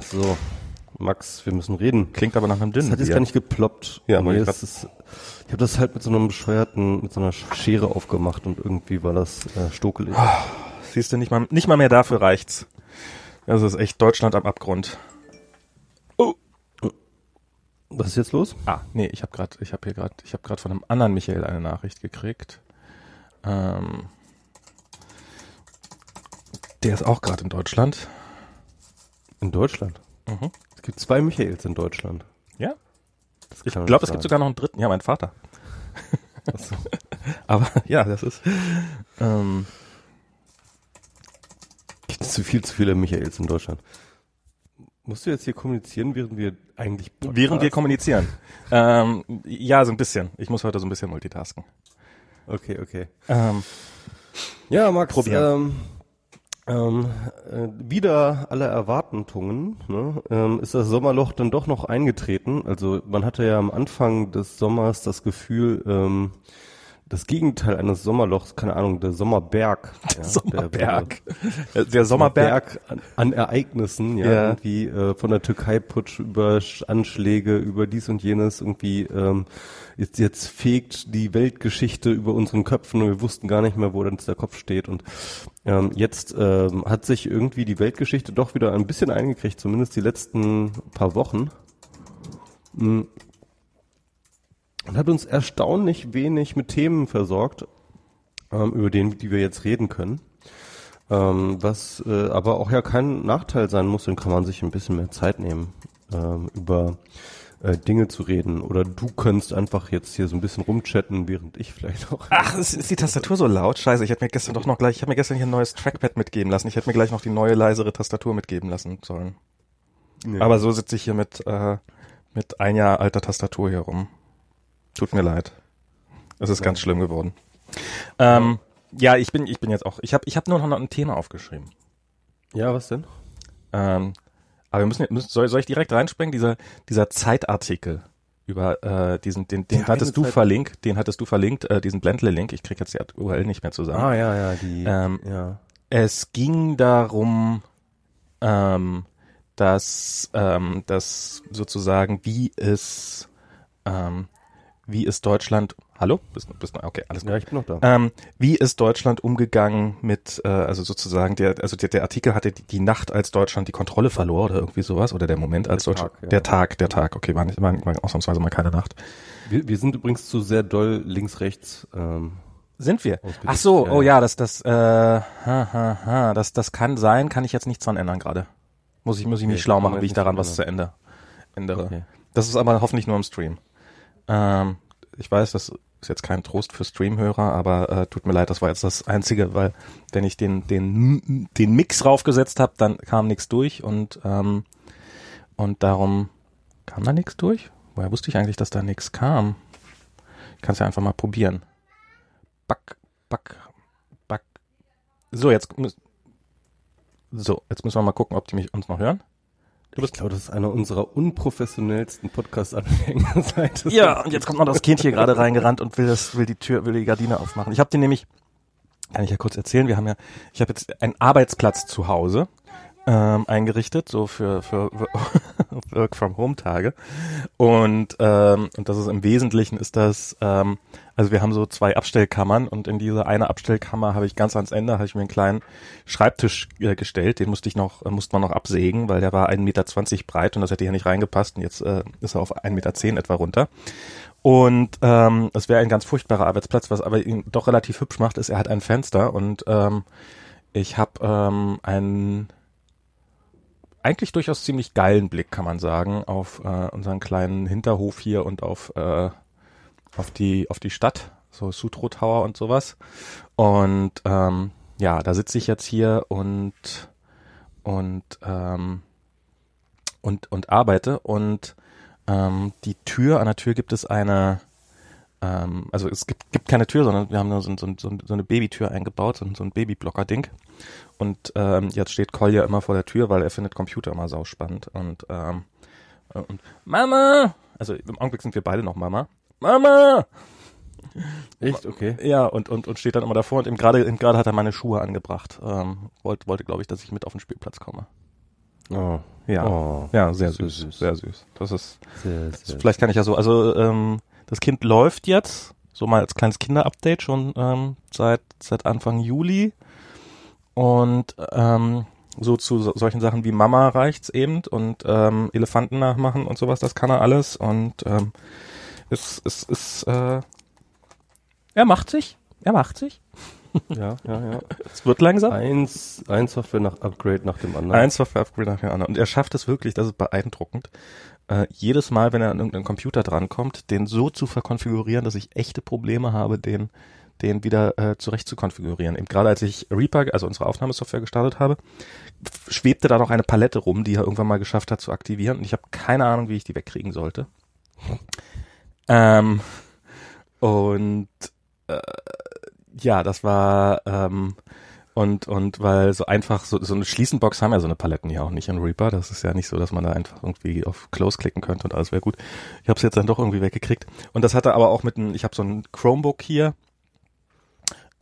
So, Max, wir müssen reden. Klingt aber nach einem dünnen Das hat jetzt gar nicht geploppt. Ja, nee, aber ich es ist, ich habe das halt mit so einem bescheuerten, mit so einer Schere aufgemacht und irgendwie war das äh, stokelig. Siehst du, nicht mal, nicht mal mehr dafür reicht's. Das ist echt Deutschland am Abgrund. Oh. Was ist jetzt los? Ah, nee, ich habe gerade, ich habe hier gerade, ich habe gerade von einem anderen Michael eine Nachricht gekriegt. Ähm, der ist auch gerade in Deutschland. In Deutschland. Mhm. Es gibt zwei Michaels in Deutschland. Ja? Ich glaube, es gibt sogar noch einen dritten. Ja, mein Vater. So. Aber ja, das ist. Ähm, Gibt es zu viel, zu viele Michaels in Deutschland. Musst du jetzt hier kommunizieren, während wir eigentlich während wir podcasten? kommunizieren. Ähm, ja, so ein bisschen. Ich muss heute so ein bisschen multitasken. Okay, okay. Ähm, Ja, Max, Probieren. ähm, ähm, äh, wieder aller Erwartungen ne, ähm, ist das Sommerloch dann doch noch eingetreten. Also man hatte ja am Anfang des Sommers das Gefühl, ähm, das Gegenteil eines Sommerlochs, keine Ahnung, der Sommerberg. Ja, Sommerberg. Der, Äh, Der Sommerberg. Berg an, an Ereignissen, ja, Ja. irgendwie äh, von der Türkei-Putsch über Sch- Anschläge, über dies und jenes, irgendwie ähm, jetzt, jetzt fegt die Weltgeschichte über unseren Köpfen und wir wussten gar nicht mehr, wo uns der Kopf steht. Und ähm, jetzt ähm, hat sich irgendwie die Weltgeschichte doch wieder ein bisschen eingekriegt, zumindest die letzten paar Wochen. Mm. Und hat uns erstaunlich wenig mit Themen versorgt, ähm, über den, die wir jetzt reden können. Ähm, was äh, aber auch ja kein Nachteil sein muss, dann kann man sich ein bisschen mehr Zeit nehmen, ähm, über äh, Dinge zu reden. Oder du könntest einfach jetzt hier so ein bisschen rumchatten, während ich vielleicht auch. Ach, ist, ist die Tastatur so laut? Scheiße, ich hätte mir gestern doch noch gleich, ich habe mir gestern hier ein neues Trackpad mitgeben lassen. Ich hätte mir gleich noch die neue leisere Tastatur mitgeben lassen sollen. Nee. Aber so sitze ich hier mit äh, mit ein Jahr alter Tastatur hier rum. Tut mir leid. Es ist ganz schlimm geworden. Ähm, ja, ich bin ich bin jetzt auch. Ich habe ich habe nur noch ein Thema aufgeschrieben. ja, was denn? Ähm, aber wir müssen, müssen soll, soll ich direkt reinspringen? Dieser dieser Zeitartikel über äh, diesen den den hattest du Zeit- verlinkt, den hattest du verlinkt, äh, diesen Blendle-Link. Ich krieg jetzt die URL nicht mehr zusammen. Ah ja, ja, die. Ähm, ja. Es ging darum, ähm, dass, ähm, dass sozusagen, wie es, ähm, wie ist Deutschland, hallo? Bist, du- bist, du- okay, alles gut. Ja, ich bin noch da. Ähm, wie ist Deutschland umgegangen mit, äh, also sozusagen der, also der, der Artikel hatte die, die Nacht, als Deutschland die Kontrolle verlor oder irgendwie sowas oder der Moment, als Der Deutschland, Tag, ja. der Tag, der Tag, okay, war nicht, war, war ausnahmsweise mal keine Nacht. Wir, wir sind übrigens zu sehr doll links, rechts. Ähm, Sind wir? Ach so, ja, oh ja. das, das, äh, ha, ha, ha, das, das kann sein, kann ich jetzt nichts dran ändern gerade. Muss ich, muss ich mich Okay, schlau machen, wie ich daran was zu ändern, ändere. Okay. Das ist aber hoffentlich nur im Stream. Ähm, ich weiß, das ist jetzt kein Trost für Streamhörer, aber äh, tut mir leid, das war jetzt das Einzige, weil wenn ich den, den, den Mix raufgesetzt habe, dann kam nichts durch und, ähm, und darum kam da nichts durch? Woher wusste ich eigentlich, dass da nichts kam? Ich kann es ja einfach mal probieren. Back, back, back. So, jetzt so, jetzt müssen wir mal gucken, ob die mich uns noch hören. Ich glaube, das ist einer unserer unprofessionellsten Podcast-Anfänger seit Ja, und jetzt kommt noch das Kind hier gerade reingerannt und will das, will die Tür, will die Gardine aufmachen. Ich habe den nämlich, kann ich ja kurz erzählen, wir haben ja, ich habe jetzt einen Arbeitsplatz zu Hause ähm, eingerichtet, so für, für Work from Home Tage. Und, ähm, und das ist im Wesentlichen ist das, ähm, also wir haben so zwei Abstellkammern und in diese eine Abstellkammer habe ich ganz ans Ende, habe ich mir einen kleinen Schreibtisch äh, gestellt, den musste ich noch, äh, musste man noch absägen, weil der war 1,20 Meter breit und das hätte hier nicht reingepasst und jetzt äh, ist er auf 1,10 Meter etwa runter. Und ähm, es wäre ein ganz furchtbarer Arbeitsplatz, was aber ihn doch relativ hübsch macht, ist, er hat ein Fenster und ähm, ich habe ähm, einen eigentlich durchaus ziemlich geilen Blick, kann man sagen, auf äh, unseren kleinen Hinterhof hier und auf, äh, auf, die, auf die Stadt, so Sutro Tower und sowas. Und ähm, ja, da sitze ich jetzt hier und und ähm, und und arbeite und ähm, die Tür, an der Tür gibt es eine, ähm, also es gibt, gibt keine Tür, sondern wir haben nur so, so, so, so eine Babytür eingebaut, so, so ein Babyblocker-Ding. Und ähm, jetzt steht Kolja immer vor der Tür, weil er findet Computer immer sauspannend. Und, ähm, äh, und Mama! Also im Augenblick sind wir beide noch Mama. Mama! Echt? Okay. Ja, und, und, und steht dann immer davor und eben gerade eben gerade hat er meine Schuhe angebracht. Ähm, wollte, wollte glaube ich, dass ich mit auf den Spielplatz komme. Oh. Ja, Oh. ja, sehr süß, süß. sehr süß. Das ist, Sehr, sehr. vielleicht kann ich ja so, also ähm, das Kind läuft jetzt, so mal als kleines Kinderupdate schon ähm, seit seit Anfang Juli und ähm, so zu so, solchen Sachen wie Mama reicht's eben und ähm, Elefanten nachmachen und sowas, das kann er alles und ähm, es es ist äh, er macht sich, er macht sich. Ja, ja, ja. Es wird langsam. Eins, ein Software nach Upgrade nach dem anderen. Ein Software-Upgrade nach dem anderen. Und er schafft es wirklich, das ist beeindruckend, äh, jedes Mal, wenn er an irgendeinen Computer drankommt, den so zu verkonfigurieren, dass ich echte Probleme habe, den, den wieder äh, zurecht zu konfigurieren. Eben gerade als ich Reaper, also unsere Aufnahmesoftware gestartet habe, schwebte da noch eine Palette rum, die er irgendwann mal geschafft hat zu aktivieren. Und ich habe keine Ahnung, wie ich die wegkriegen sollte. Ähm, und äh, ja, das war ähm, und und weil so einfach so so eine Schließenbox haben ja so eine Paletten ja auch nicht in Reaper. Das ist ja nicht so, dass man da einfach irgendwie auf Close klicken könnte und alles wäre gut. Ich habe es jetzt dann doch irgendwie weggekriegt. Und das hatte aber auch mit einem, ich habe so ein Chromebook hier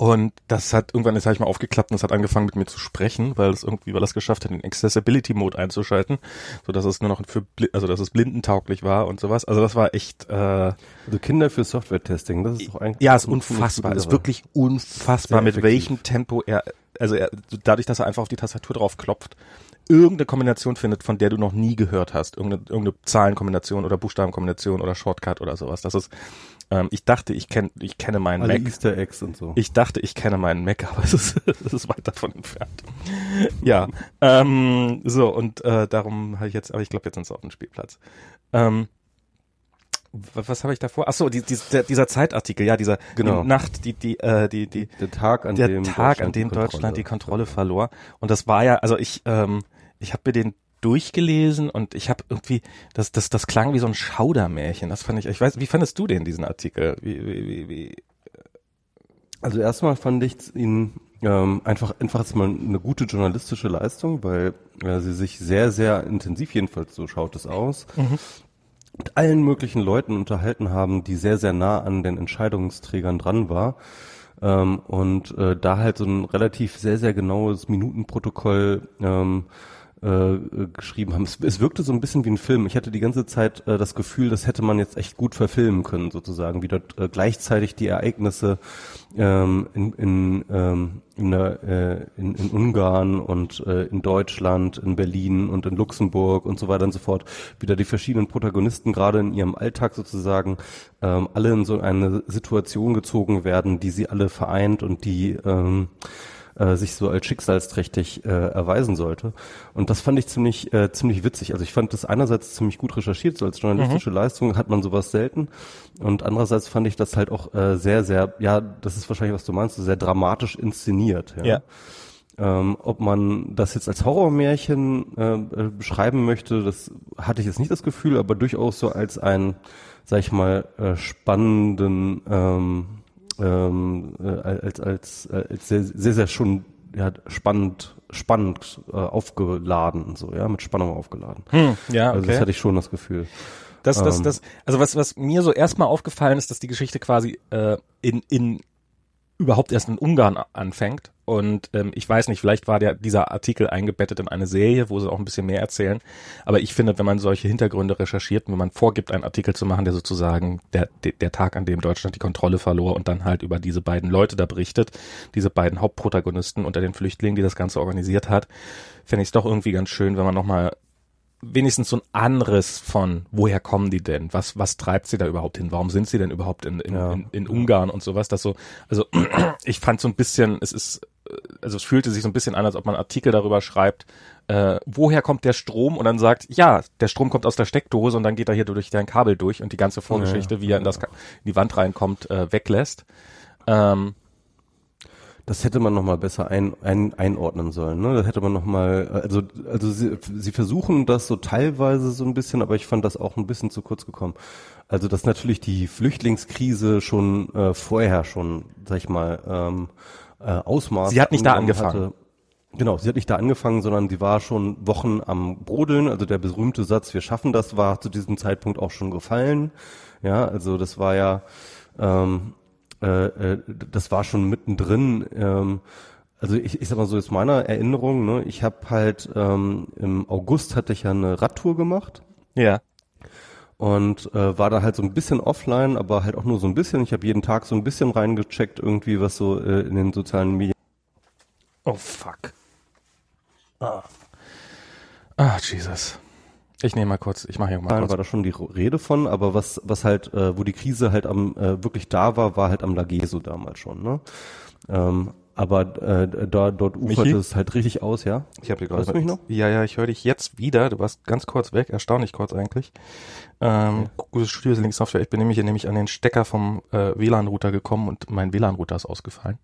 und das hat irgendwann, das habe ich mal aufgeklappt und es hat angefangen mit mir zu sprechen, weil es irgendwie, weil es geschafft hat, den Accessibility Mode einzuschalten, so dass es nur noch für, also dass es blindentauglich war und sowas. Also das war echt, äh, Also Kinder für Software-Testing, das ist doch eigentlich. ja, ist unfassbar, ist wirklich unfassbar, mit welchem Tempo er, also er, dadurch, dass er einfach auf die Tastatur drauf klopft, irgendeine Kombination findet, von der du noch nie gehört hast. Irgendeine, irgendeine Zahlenkombination oder Buchstabenkombination oder Shortcut oder sowas. Das ist, ähm, ich dachte, ich kenn, ich kenne meinen Alle Mac. Easter Eggs und so. Ich dachte, ich kenne meinen Mac, aber es ist, es ist weit davon entfernt. Ja, ähm, so und äh, darum habe ich jetzt, aber ich glaube, jetzt sind sie auf dem Spielplatz. Ähm, was, habe ich davor? Ach so, die, die, der, dieser Zeitartikel, ja, dieser Genau. die Nacht, die die äh, die die der Tag, an der dem Tag, an dem Deutschland die Kontrolle verlor. Und das war ja, also ich, ähm, ich habe mir den durchgelesen und ich habe irgendwie, das, das, das klang wie so ein Schaudermärchen. Das fand ich, ich weiß, wie fandest du den, diesen Artikel? Wie, wie, wie, wie? Also erstmal fand ich ihn ähm, einfach einfach jetzt mal eine gute journalistische Leistung, weil äh, sie sich sehr sehr intensiv jedenfalls so schaut es aus mit allen möglichen Leuten unterhalten haben, die sehr sehr nah an den Entscheidungsträgern dran war. Ähm, und äh, da halt so ein relativ sehr, sehr genaues Minutenprotokoll ähm, äh, äh, geschrieben haben. Es, es wirkte so ein bisschen wie ein Film. Ich hatte die ganze Zeit äh, das Gefühl, das hätte man jetzt echt gut verfilmen können, sozusagen, wie dort äh, gleichzeitig die Ereignisse ähm, in, in, ähm, in, der, äh, in, in Ungarn und äh, in Deutschland, in Berlin und in Luxemburg und so weiter und so fort, wieder die verschiedenen Protagonisten gerade in ihrem Alltag sozusagen ähm, alle in so eine Situation gezogen werden, die sie alle vereint und die ähm, äh, sich so als schicksalsträchtig äh, erweisen sollte. Und das fand ich ziemlich äh, ziemlich witzig. Also ich fand das einerseits ziemlich gut recherchiert, so als journalistische Leistung hat man sowas selten. Und andererseits fand ich das halt auch äh, sehr, sehr, ja, das ist wahrscheinlich, was du meinst, sehr dramatisch inszeniert. Ja. Ja. Ähm, ob man das jetzt als Horrormärchen äh, äh, beschreiben möchte, das hatte ich jetzt nicht das Gefühl, aber durchaus so als einen, sag ich mal, äh, spannenden, ähm, ähm, äh, als, als, als sehr, sehr, sehr schon ja, spannend, spannend äh, aufgeladen, so, ja, mit Spannung aufgeladen. Hm, ja, Also das okay. hatte ich schon das Gefühl. Das, das, Ähm. das, also was, was mir so erstmal aufgefallen ist, dass die Geschichte quasi äh, in, in überhaupt erst in Ungarn anfängt. Und ähm, ich weiß nicht, vielleicht war der, dieser Artikel eingebettet in eine Serie, wo sie auch ein bisschen mehr erzählen. Aber ich finde, wenn man solche Hintergründe recherchiert und wenn man vorgibt, einen Artikel zu machen, der sozusagen der, der, der Tag, an dem Deutschland die Kontrolle verlor und dann halt über diese beiden Leute da berichtet, diese beiden Hauptprotagonisten unter den Flüchtlingen, die das Ganze organisiert hat, fände ich es doch irgendwie ganz schön, wenn man nochmal wenigstens so ein Anriss von, woher kommen die denn? Was, was treibt sie da überhaupt hin? Warum sind sie denn überhaupt in, in, Ja. in, in Ungarn und sowas? Das so, also ich fand so ein bisschen, es ist, also es fühlte sich so ein bisschen an, als ob man Artikel darüber schreibt, äh, woher kommt der Strom und dann sagt, ja, der Strom kommt aus der Steckdose und dann geht er hier durch dein Kabel durch und die ganze Vorgeschichte, wie er in, das, in die Wand reinkommt, äh, weglässt. Ähm, Das hätte man noch mal besser ein, ein, einordnen sollen. Ne? Das hätte man noch mal, also also sie, sie versuchen das so teilweise so ein bisschen, aber ich fand das auch ein bisschen zu kurz gekommen. Also dass natürlich die Flüchtlingskrise schon äh, vorher schon, sag ich mal, ähm, äh, Ausmaß. Sie hat nicht da angefangen. Genau, sie hat nicht da angefangen, sondern sie war schon Wochen am Brodeln. Also der berühmte Satz, wir schaffen das, war zu diesem Zeitpunkt auch schon gefallen. Ja, also das war ja, ähm, äh, äh, das war schon mittendrin. Ähm, also ich, ich sag mal so aus meiner Erinnerung, ne, ich habe halt ähm, im August hatte ich ja eine Radtour gemacht Ja. Und äh, war da halt so ein bisschen offline, aber halt auch nur so ein bisschen. Ich habe jeden Tag so ein bisschen reingecheckt, irgendwie, was so äh, in den sozialen Medien. Oh fuck. Ah. Ah, Jesus. Ich nehme mal kurz, ich mache hier mal war kurz. da schon die Rede von, aber was, was halt, äh, wo die Krise halt am äh, wirklich da war, war halt am Lageso damals schon, ne? Ähm, aber äh, da dort uferte Michi? es halt richtig aus, ja. Ich habe Hörst gerade. du mich noch? Ja, ja, ich höre dich jetzt wieder. Du warst ganz kurz weg, erstaunlich kurz eigentlich. Ähm, Gutes Studio Link Software. Ich bin nämlich hier nämlich an den Stecker vom äh, WLAN-Router gekommen und mein WLAN-Router ist ausgefallen.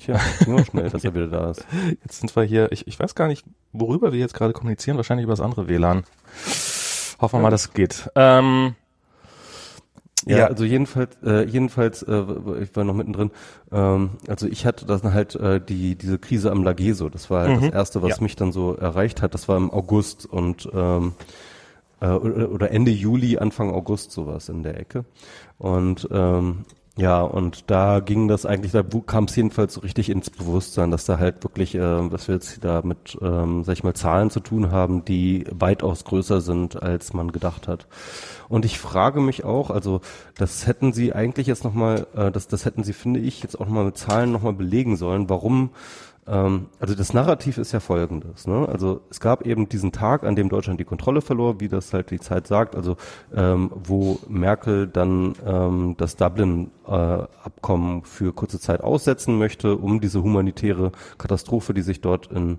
Tja, auch schnell, dass er wieder da ist. Jetzt sind wir hier, ich, ich weiß gar nicht, worüber wir jetzt gerade kommunizieren, wahrscheinlich über das andere WLAN. Hoffen wir mal, das geht. Ähm, Ja, Ja. also jedenfalls, äh, jedenfalls, äh, ich war noch mittendrin. Ähm, also ich hatte dann halt äh, die diese Krise am Lageso. Das war halt Mhm. das erste, was Ja. mich dann so erreicht hat. Das war im August und ähm, äh, oder, oder Ende Juli, Anfang August sowas in der Ecke. Und ähm, ja, und da ging das eigentlich, da kam es jedenfalls so richtig ins Bewusstsein, dass da halt wirklich, äh, dass wir jetzt da mit, ähm, sag ich mal, Zahlen zu tun haben, die weitaus größer sind, als man gedacht hat. Und ich frage mich auch, also das hätten Sie eigentlich jetzt nochmal, äh, das, das hätten Sie, finde ich, jetzt auch nochmal mit Zahlen nochmal belegen sollen, warum ähm, also das Narrativ ist ja folgendes. Ne? Also es gab eben diesen Tag, an dem Deutschland die Kontrolle verlor, wie das halt die Zeit sagt, also ähm, wo Merkel dann ähm, das Dublin-Abkommen für kurze Zeit aussetzen möchte, um diese humanitäre Katastrophe, die sich dort in,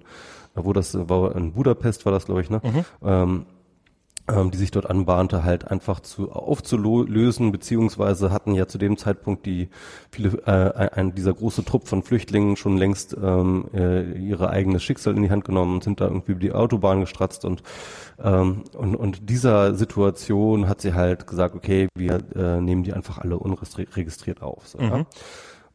wo das war in Budapest war das, glaube ich, ne? Ähm, ähm, die sich dort anbahnte, halt einfach zu aufzulösen, beziehungsweise hatten ja zu dem Zeitpunkt die viele äh, ein, dieser große Trupp von Flüchtlingen schon längst ähm, äh, ihre eigenes Schicksal in die Hand genommen und sind da irgendwie über die Autobahn gestratzt und ähm, und, und dieser Situation hat sie halt gesagt, okay, wir äh, nehmen die einfach alle unregistriert auf. So, ja?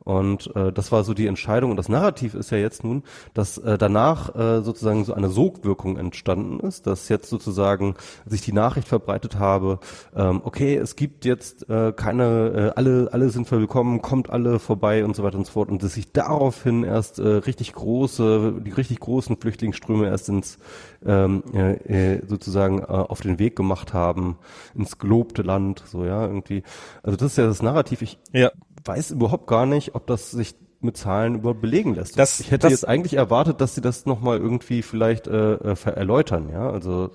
Und äh, das war so die Entscheidung. Und das Narrativ ist ja jetzt nun, dass äh, danach äh, sozusagen so eine Sogwirkung entstanden ist, dass jetzt sozusagen sich die Nachricht verbreitet habe, ähm, okay, es gibt jetzt äh, keine, äh, alle, alle sind willkommen, kommt alle vorbei und so weiter und so fort. Und dass sich daraufhin erst äh, richtig große, die richtig großen Flüchtlingsströme erst ins ähm, äh, äh, sozusagen äh, auf den Weg gemacht haben, ins gelobte Land, so ja, irgendwie. Also das ist ja das Narrativ. Ich ja. Weiß überhaupt gar nicht, ob das sich mit Zahlen überhaupt belegen lässt. Das- ich hätte das- jetzt eigentlich erwartet, dass sie das nochmal irgendwie vielleicht äh, äh, erläutern, ja. Also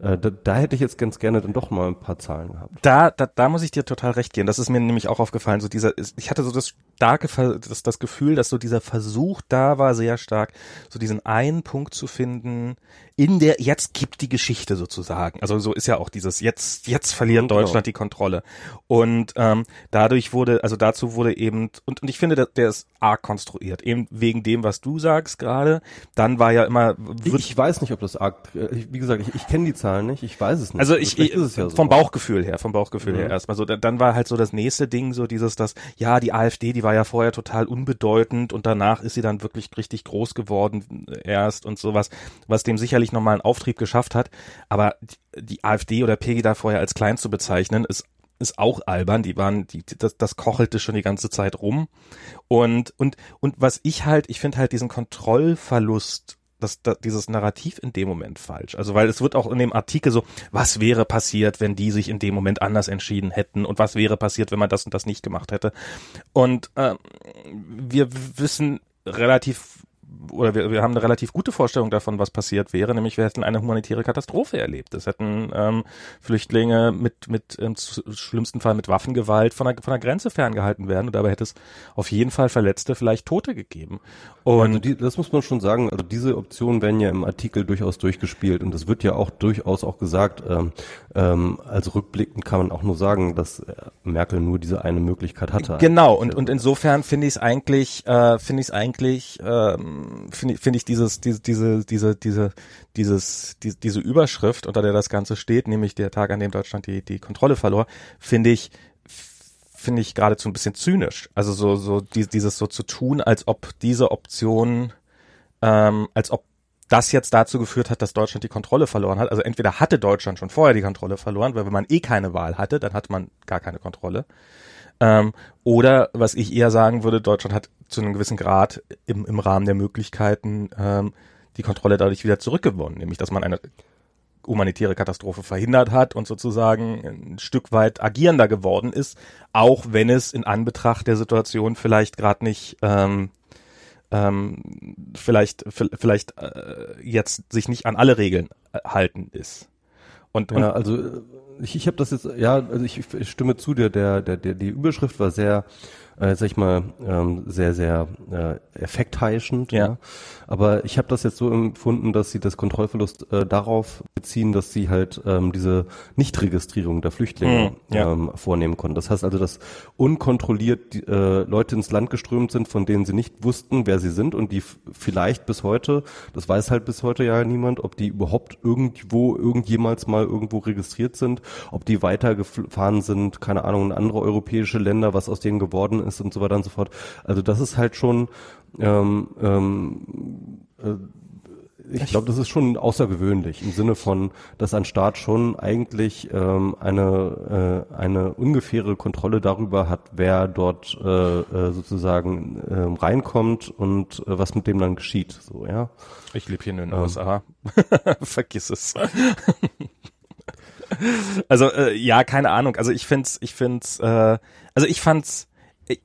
äh, da, da hätte ich jetzt ganz gerne dann doch mal ein paar Zahlen gehabt. Da, da, da muss ich dir total recht geben. Das ist mir nämlich auch aufgefallen. So dieser, ich hatte so das starke, das, das Gefühl, dass so dieser Versuch da war, sehr stark, so diesen einen Punkt zu finden, in der, jetzt kippt die Geschichte sozusagen. Also so ist ja auch dieses, jetzt, jetzt verliert genau. Deutschland die Kontrolle. Und ähm, dadurch wurde, also dazu wurde eben, und, und ich finde, der, der ist arg konstruiert, eben wegen dem, was du sagst gerade. Dann war ja immer, wird, Ich weiß nicht, ob das arg, äh, ich, wie gesagt, ich, ich kenne die Zahlen nicht, ich weiß es nicht. Also ich, ich ja so. vom Bauchgefühl her, vom Bauchgefühl Mhm. her erstmal so. Dann, war halt so das nächste Ding so dieses, dass ja die AfD, die war ja vorher total unbedeutend und danach ist sie dann wirklich richtig groß geworden äh, erst und sowas, was dem sicherlich nochmal einen Auftrieb geschafft hat. Aber die, AfD oder Pegida vorher als klein zu bezeichnen, ist ist auch albern. Die waren, die, das, das kochelte schon die ganze Zeit rum. Und und und was ich halt, ich finde halt diesen Kontrollverlust das, das, dieses Narrativ in dem Moment falsch. Also weil es wird auch in dem Artikel so, was wäre passiert, wenn die sich in dem Moment anders entschieden hätten und was wäre passiert, wenn man das und das nicht gemacht hätte. Und ähm, wir wissen relativ oder wir, wir haben eine relativ gute Vorstellung davon, was passiert wäre, nämlich wir hätten eine humanitäre Katastrophe erlebt. Es hätten ähm, Flüchtlinge mit, mit im schlimmsten Fall mit Waffengewalt von der, von der Grenze ferngehalten werden und dabei hätte es auf jeden Fall Verletzte, vielleicht Tote gegeben. Und Also die, das muss man schon sagen, also diese Optionen werden ja im Artikel durchaus durchgespielt und es wird ja auch durchaus auch gesagt, ähm, ähm, also rückblickend kann man auch nur sagen, dass äh, Merkel nur diese eine Möglichkeit hatte. Genau, und, und insofern finde ich es eigentlich, äh, finde ich es eigentlich, ähm, finde finde ich dieses, diese, diese, diese, diese, dieses, die, diese Überschrift, unter der das Ganze steht, nämlich der Tag, an dem Deutschland die, die Kontrolle verlor, finde ich, finde ich geradezu ein bisschen zynisch. Also so, so die, dieses so zu tun, als ob diese Option, ähm, als ob das jetzt dazu geführt hat, dass Deutschland die Kontrolle verloren hat. Also entweder hatte Deutschland schon vorher die Kontrolle verloren, weil wenn man eh keine Wahl hatte, dann hatte man gar keine Kontrolle. Ähm, oder was ich eher sagen würde, Deutschland hat zu einem gewissen Grad im, im Rahmen der Möglichkeiten ähm, die Kontrolle dadurch wieder zurückgewonnen, nämlich dass man eine humanitäre Katastrophe verhindert hat und sozusagen ein Stück weit agierender geworden ist, auch wenn es in Anbetracht der Situation vielleicht gerade nicht ähm, ähm, vielleicht vielleicht äh, jetzt sich nicht an alle Regeln äh, halten ist. Und, und ja, also ich, ich habe das jetzt ja, also ich, ich stimme zu dir, der der der die Überschrift war sehr äh, sag ich mal, ähm, sehr, sehr äh, effektheischend. Ja. ja. Aber ich habe das jetzt so empfunden, dass sie das Kontrollverlust äh, darauf beziehen, dass sie halt ähm, diese Nichtregistrierung der Flüchtlinge mhm, ja. ähm, vornehmen konnten. Das heißt also, dass unkontrolliert die, äh, Leute ins Land geströmt sind, von denen sie nicht wussten, wer sie sind und die vielleicht bis heute, das weiß halt bis heute ja niemand, ob die überhaupt irgendwo, irgendjemals mal irgendwo registriert sind, ob die weitergefahren sind, keine Ahnung, in andere europäische Länder, was aus denen geworden ist und so weiter und so fort. Also das ist halt schon, ähm, ähm, äh, ich glaube, das ist schon außergewöhnlich im Sinne von, dass ein Staat schon eigentlich ähm, eine äh, eine ungefähre Kontrolle darüber hat, wer dort äh, äh, sozusagen äh, reinkommt und äh, was mit dem dann geschieht. So ja. Ich lebe hier in den ähm. USA. Vergiss es. also äh, ja, keine Ahnung. Also ich find's, ich find's, äh, also ich fand's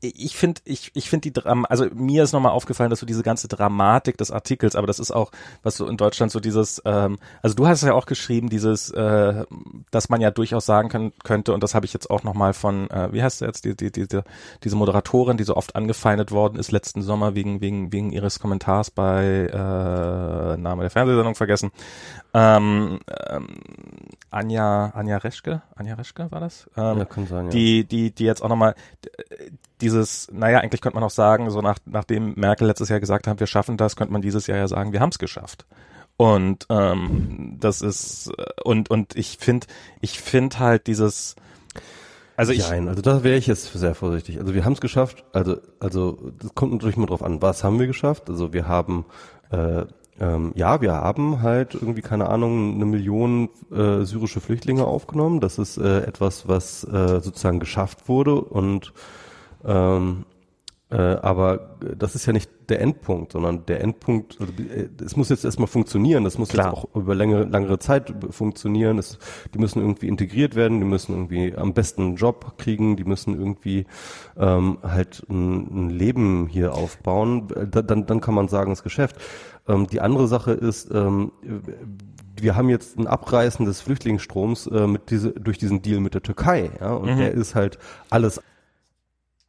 ich finde, ich, ich finde die Dram also mir ist nochmal aufgefallen, dass so diese ganze Dramatik des Artikels, aber das ist auch, was so in Deutschland so dieses, ähm, also du hast ja auch geschrieben, dieses, äh, dass man ja durchaus sagen können, könnte, und das habe ich jetzt auch nochmal von, äh, wie heißt der jetzt, die, die, die, die, diese Moderatorin, die so oft angefeindet worden ist letzten Sommer wegen, wegen, wegen ihres Kommentars bei äh, Name der Fernsehsendung vergessen. Ähm, ähm, Anja, Anja Reschke, Anja Reschke war das? Ähm, ja, kann sein, ja. Die, die, die jetzt auch nochmal dieses, naja, eigentlich könnte man auch sagen, so nach, nachdem Merkel letztes Jahr gesagt hat, wir schaffen das, könnte man dieses Jahr ja sagen, wir haben es geschafft. Und ähm, das ist und und ich finde, ich finde halt dieses, also ich, Nein, also da wäre ich jetzt sehr vorsichtig. Also wir haben es geschafft. Also also das kommt natürlich mal drauf an, was haben wir geschafft. Also wir haben äh, ähm, ja, wir haben halt irgendwie, keine Ahnung, eine Million äh, syrische Flüchtlinge aufgenommen. Das ist äh, etwas, was äh, sozusagen geschafft wurde und ähm, äh, aber das ist ja nicht der Endpunkt, sondern der Endpunkt, also, äh, es muss jetzt erstmal funktionieren, das muss Klar. jetzt auch über längere, längere Zeit funktionieren, es, die müssen irgendwie integriert werden, die müssen irgendwie am besten einen Job kriegen, die müssen irgendwie ähm, halt ein, ein Leben hier aufbauen, da, dann, dann kann man sagen, das Geschäft. Ähm, die andere Sache ist, ähm, wir haben jetzt ein Abreißen des Flüchtlingsstroms äh, mit diese, durch diesen Deal mit der Türkei, ja, und mhm. der ist halt alles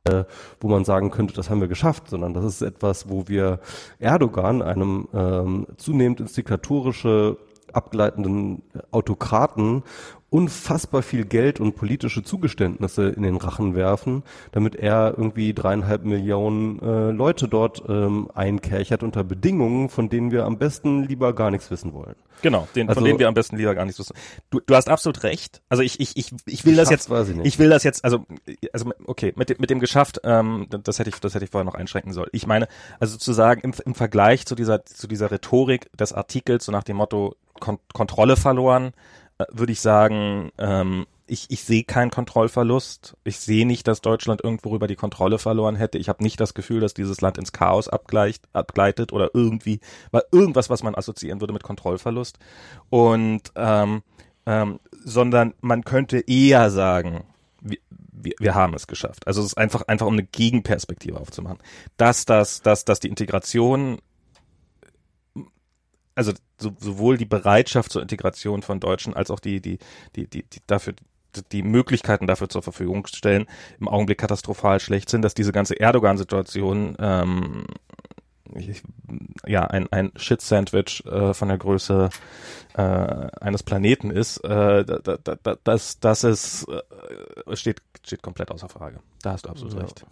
äh, wo man sagen könnte, das haben wir geschafft, sondern das ist etwas, wo wir Erdogan, einem ähm, zunehmend ins diktatorische abgleitenden Autokraten unfassbar viel Geld und politische Zugeständnisse in den Rachen werfen, damit er irgendwie dreieinhalb Millionen äh, Leute dort ähm, einkerchert unter Bedingungen, von denen wir am besten lieber gar nichts wissen wollen. Genau, den, also, von denen wir am besten lieber gar nichts wissen. Du, du hast absolut recht. Also ich, ich, ich, ich will das jetzt, ich, ich, will das jetzt, also, also okay, mit, dem mit dem geschafft, ähm, das hätte ich, das hätte ich vorher noch einschränken sollen. Ich meine, also zu sagen, im, im Vergleich zu dieser, zu dieser Rhetorik des Artikels, so nach dem Motto Kon Kontrolle verloren, würde ich sagen, ähm, ich, ich sehe keinen Kontrollverlust. Ich sehe nicht, dass Deutschland irgendwo über die Kontrolle verloren hätte. Ich habe nicht das Gefühl, dass dieses Land ins Chaos abgleicht, abgleitet oder irgendwie, war irgendwas, was man assoziieren würde mit Kontrollverlust. Und ähm, ähm, sondern man könnte eher sagen, wir, wir, wir haben es geschafft. Also es ist einfach, einfach um eine Gegenperspektive aufzumachen. Dass das, dass, dass die Integration also so, sowohl die Bereitschaft zur Integration von Deutschen als auch die, die, die, die, die dafür die Möglichkeiten dafür zur Verfügung stellen, im Augenblick katastrophal schlecht sind, dass diese ganze Erdogan-Situation ähm, ja ein, ein Shit-Sandwich äh, von der Größe äh, eines Planeten ist, äh, da, da, da, das, das ist äh, steht, steht komplett außer Frage. Da hast du absolut ja. recht.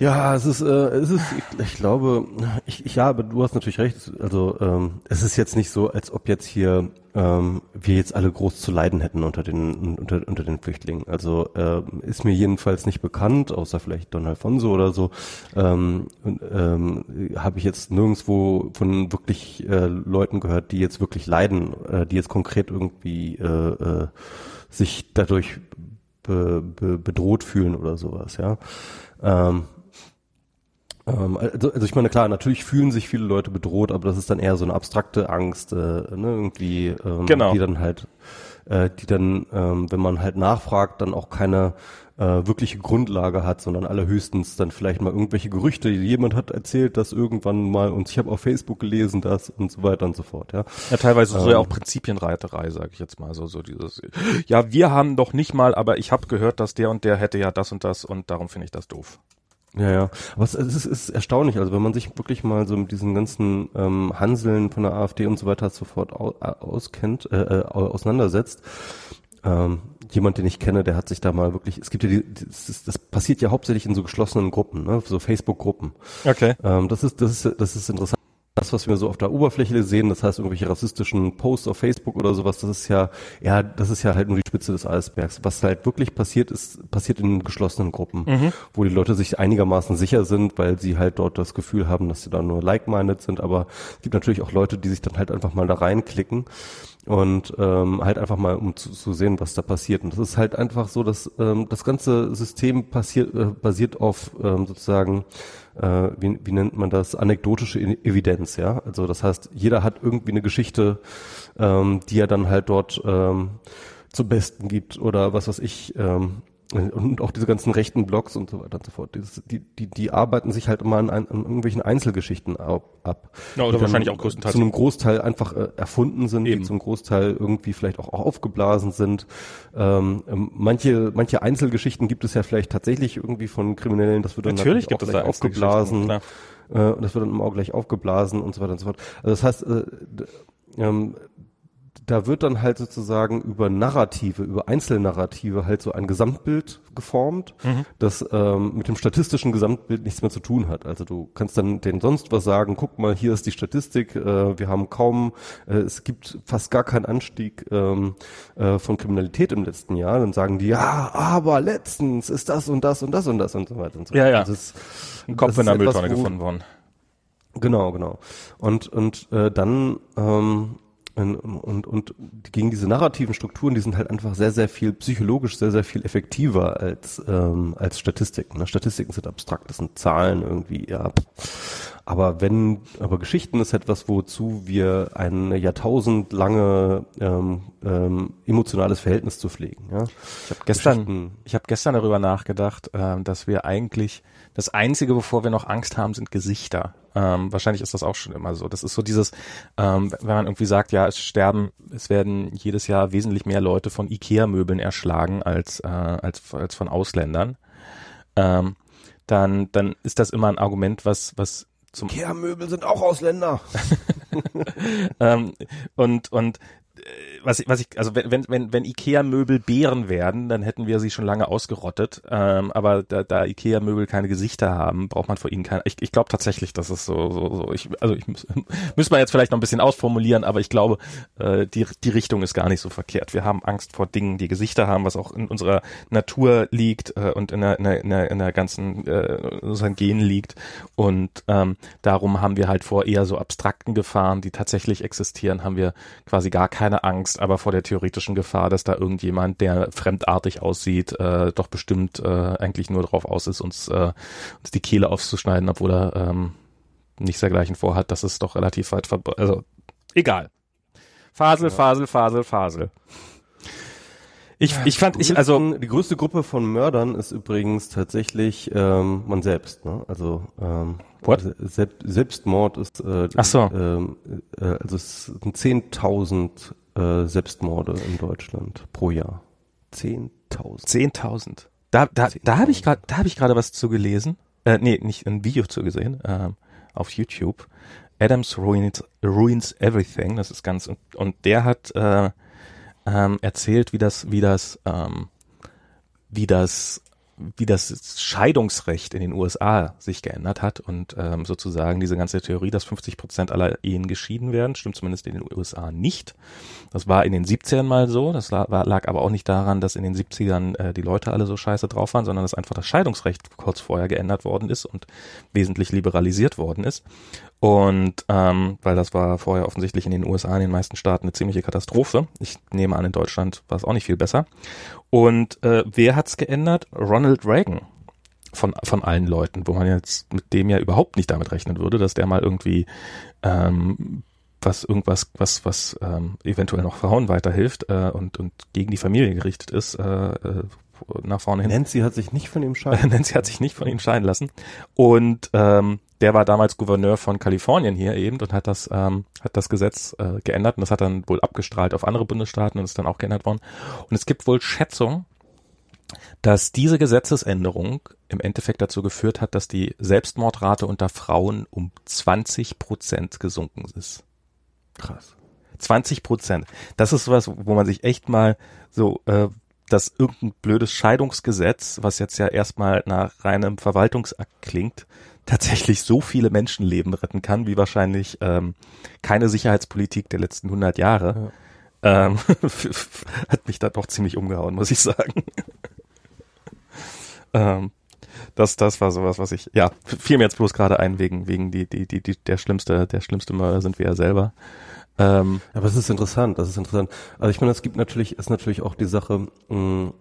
Ja, es ist, äh, es ist, ich, ich glaube, ich, ich, ja, aber du hast natürlich recht. Also ähm, es ist jetzt nicht so, als ob jetzt hier ähm, wir jetzt alle groß zu leiden hätten unter den unter, unter den Flüchtlingen. Also äh, ist mir jedenfalls nicht bekannt, außer vielleicht Don Alfonso oder so. Ähm, ähm, Habe ich jetzt nirgendwo von wirklich äh, Leuten gehört, die jetzt wirklich leiden, äh, die jetzt konkret irgendwie äh, äh, sich dadurch be, be, bedroht fühlen oder sowas, ja. Ähm, also, also ich meine, klar, natürlich fühlen sich viele Leute bedroht, aber das ist dann eher so eine abstrakte Angst, äh, ne, irgendwie, ähm, Genau. die dann halt, äh, die dann, ähm, wenn man halt nachfragt, dann auch keine äh, wirkliche Grundlage hat, sondern allerhöchstens dann vielleicht mal irgendwelche Gerüchte. Jemand hat erzählt, dass irgendwann mal und ich habe auf Facebook gelesen, das und so weiter und so fort. Ja, Ja, teilweise so Ähm. ja auch Prinzipienreiterei, sage ich jetzt mal so, so dieses. Ja, wir haben doch nicht mal, aber ich habe gehört, dass der und der hätte ja das und das und darum finde ich das doof. Ja, ja. Aber es, es, ist, es ist erstaunlich, also wenn man sich wirklich mal so mit diesen ganzen ähm, Hanseln von der AfD und so weiter sofort au, äh, auskennt, äh, äh, auseinandersetzt. Ähm, jemand, den ich kenne, der hat sich da mal wirklich, es gibt ja die, das, das passiert ja hauptsächlich in so geschlossenen Gruppen, ne? so Facebook-Gruppen. Okay. Ähm, das ist, das ist, das ist interessant. Das, was wir so auf der Oberfläche sehen, das heißt irgendwelche rassistischen Posts auf Facebook oder sowas, das ist ja, ja, das ist ja halt nur die Spitze des Eisbergs. Was halt wirklich passiert ist, passiert in geschlossenen Gruppen, wo die Leute sich einigermaßen sicher sind, weil sie halt dort das Gefühl haben, dass sie da nur like-minded sind. Aber es gibt natürlich auch Leute, die sich dann halt einfach mal da reinklicken und ähm, halt einfach mal um zu, zu sehen, was da passiert. Und das ist halt einfach so, dass ähm, das ganze System passiert, äh, basiert auf ähm, sozusagen, äh, wie, wie nennt man das, anekdotische Evidenz, ja. Also das heißt, jeder hat irgendwie eine Geschichte, ähm, die er dann halt dort ähm, zum Besten gibt oder was weiß ich. Ähm, und auch diese ganzen rechten Blogs und so weiter und so fort. Dieses, die, die, die arbeiten sich halt immer an, an irgendwelchen Einzelgeschichten ab. Ja, oder wahrscheinlich auch größtenteils- Zu einem Großteil einfach äh, erfunden sind, Eben. die zum Großteil irgendwie vielleicht auch, auch aufgeblasen sind. Ähm, ähm, manche, manche Einzelgeschichten gibt es ja vielleicht tatsächlich irgendwie von Kriminellen, das wird dann Natürlich gibt auch es da gleich aufgeblasen. Äh, und das wird dann immer auch gleich aufgeblasen und so weiter und so fort. Also das heißt, äh, ähm, da wird dann halt sozusagen über Narrative, über Einzelnarrative halt so ein Gesamtbild geformt, das ähm, mit dem statistischen Gesamtbild nichts mehr zu tun hat. Also du kannst dann denen sonst was sagen, guck mal, hier ist die Statistik, äh, wir haben kaum, äh, es gibt fast gar keinen Anstieg ähm, äh, von Kriminalität im letzten Jahr. Dann sagen die, ja, aber letztens ist das und das und das und das und so weiter und so Ja, fort. ja. Also es- Ein Kopf das in der ist Mülltonne gefunden worden. Genau, genau. Und und äh, dann ähm, und, und gegen diese narrativen Strukturen, die sind halt einfach sehr sehr viel psychologisch sehr sehr viel effektiver als ähm, als Statistiken. Ne? Statistiken sind abstrakt, das sind Zahlen irgendwie, ja. Aber wenn, aber Geschichten ist etwas, wozu wir ein jahrtausendlange ähm, ähm, emotionales Verhältnis zu pflegen. Ja? Ich habe gestern, ich habe gestern darüber nachgedacht, ähm, dass wir eigentlich das einzige, wovor wir noch Angst haben, sind Gesichter. Ähm, wahrscheinlich ist das auch schon immer so. Das ist so dieses, ähm, wenn man irgendwie sagt, ja, es sterben, es werden jedes Jahr wesentlich mehr Leute von Ikea-Möbeln erschlagen als äh, als als von Ausländern. Ähm, dann dann ist das immer ein Argument, was was zum Ikea-Möbel sind auch Ausländer. ähm, und und was ich, was ich, also wenn, wenn, wenn, Ikea-Möbel Bären werden, dann hätten wir sie schon lange ausgerottet. Ähm, aber da, da Ikea-Möbel keine Gesichter haben, braucht man vor ihnen keine. Ich, ich glaube tatsächlich, dass es so, so, so. Ich, also ich muss, müssen wir jetzt vielleicht noch ein bisschen ausformulieren, aber ich glaube, äh, die, die Richtung ist gar nicht so verkehrt. Wir haben Angst vor Dingen, die Gesichter haben, was auch in unserer Natur liegt äh, und in der, in der, in der, in der ganzen äh, unseren Genen liegt. Und ähm, darum haben wir halt vor eher so abstrakten Gefahren, die tatsächlich existieren, haben wir quasi gar keine Angst, aber vor der theoretischen Gefahr, dass da irgendjemand, der fremdartig aussieht, äh, doch bestimmt äh, eigentlich nur drauf aus ist, uns, äh, uns die Kehle aufzuschneiden, obwohl er ähm, nichts dergleichen vorhat. Das ist doch relativ weit verbreitet. Also egal. Fasel, Fasel, Fasel, Fasel. Ich, ich fand, ich, also, größten- die größte Gruppe von Mördern ist übrigens tatsächlich ähm, man selbst. Ne? Also ähm, What? Se- Selbst, Selbstmord ist äh, Ach so. ähm, äh, also es sind 10.000 äh, Selbstmorde in Deutschland pro Jahr. 10.000. 10.000. Da, da, da habe ich gerade, da habe ich gerade was zu gelesen. Äh, nee, nicht ein Video zu gesehen, ähm, auf YouTube. Adams ruins, ruins everything. Das ist ganz und, und der hat äh, ähm, erzählt, wie das, wie das, ähm, wie das, wie das Scheidungsrecht in den USA sich geändert hat und ähm, sozusagen diese ganze Theorie, dass 50 Prozent aller Ehen geschieden werden, stimmt zumindest in den USA nicht. Das war in den 70ern mal so. Das lag, aber auch nicht daran, dass in den 70ern äh, die Leute alle so scheiße drauf waren, sondern dass einfach das Scheidungsrecht kurz vorher geändert worden ist und wesentlich liberalisiert worden ist. Und ähm, weil das war vorher offensichtlich in den USA, in den meisten Staaten eine ziemliche Katastrophe. Ich nehme an, in Deutschland war es auch nicht viel besser. Und äh, wer hat's geändert? Ronald Reagan von, von allen Leuten, wo man jetzt mit dem ja überhaupt nicht damit rechnen würde, dass der mal irgendwie ähm, was irgendwas, was, was ähm, eventuell noch Frauen weiterhilft äh, und, und gegen die Familie gerichtet ist, äh, äh, nach vorne hin. Nancy hat sich nicht von ihm scheiden. Nancy hat sich nicht von ihm scheiden lassen. Und ähm, der war damals Gouverneur von Kalifornien hier eben und hat das, ähm, hat das Gesetz äh, geändert und das hat dann wohl abgestrahlt auf andere Bundesstaaten und ist dann auch geändert worden. Und es gibt wohl Schätzungen, dass diese Gesetzesänderung im Endeffekt dazu geführt hat, dass die Selbstmordrate unter Frauen um 20 Prozent gesunken ist. Krass. 20 Prozent. Das ist was, wo man sich echt mal so, äh, dass irgendein blödes Scheidungsgesetz, was jetzt ja erstmal nach reinem Verwaltungsakt klingt, tatsächlich so viele Menschenleben retten kann, wie wahrscheinlich ähm, keine Sicherheitspolitik der letzten 100 Jahre. Ja. Ähm, hat mich da doch ziemlich umgehauen, muss ich sagen. ähm, das, das war sowas, was ich, ja, fiel mir jetzt bloß gerade ein, wegen, wegen die, die, die, die, der schlimmste, der schlimmste Mörder sind wir ja selber. Ähm, Aber es ist interessant, das ist interessant. Also ich meine, es gibt natürlich, ist natürlich auch die Sache, mh,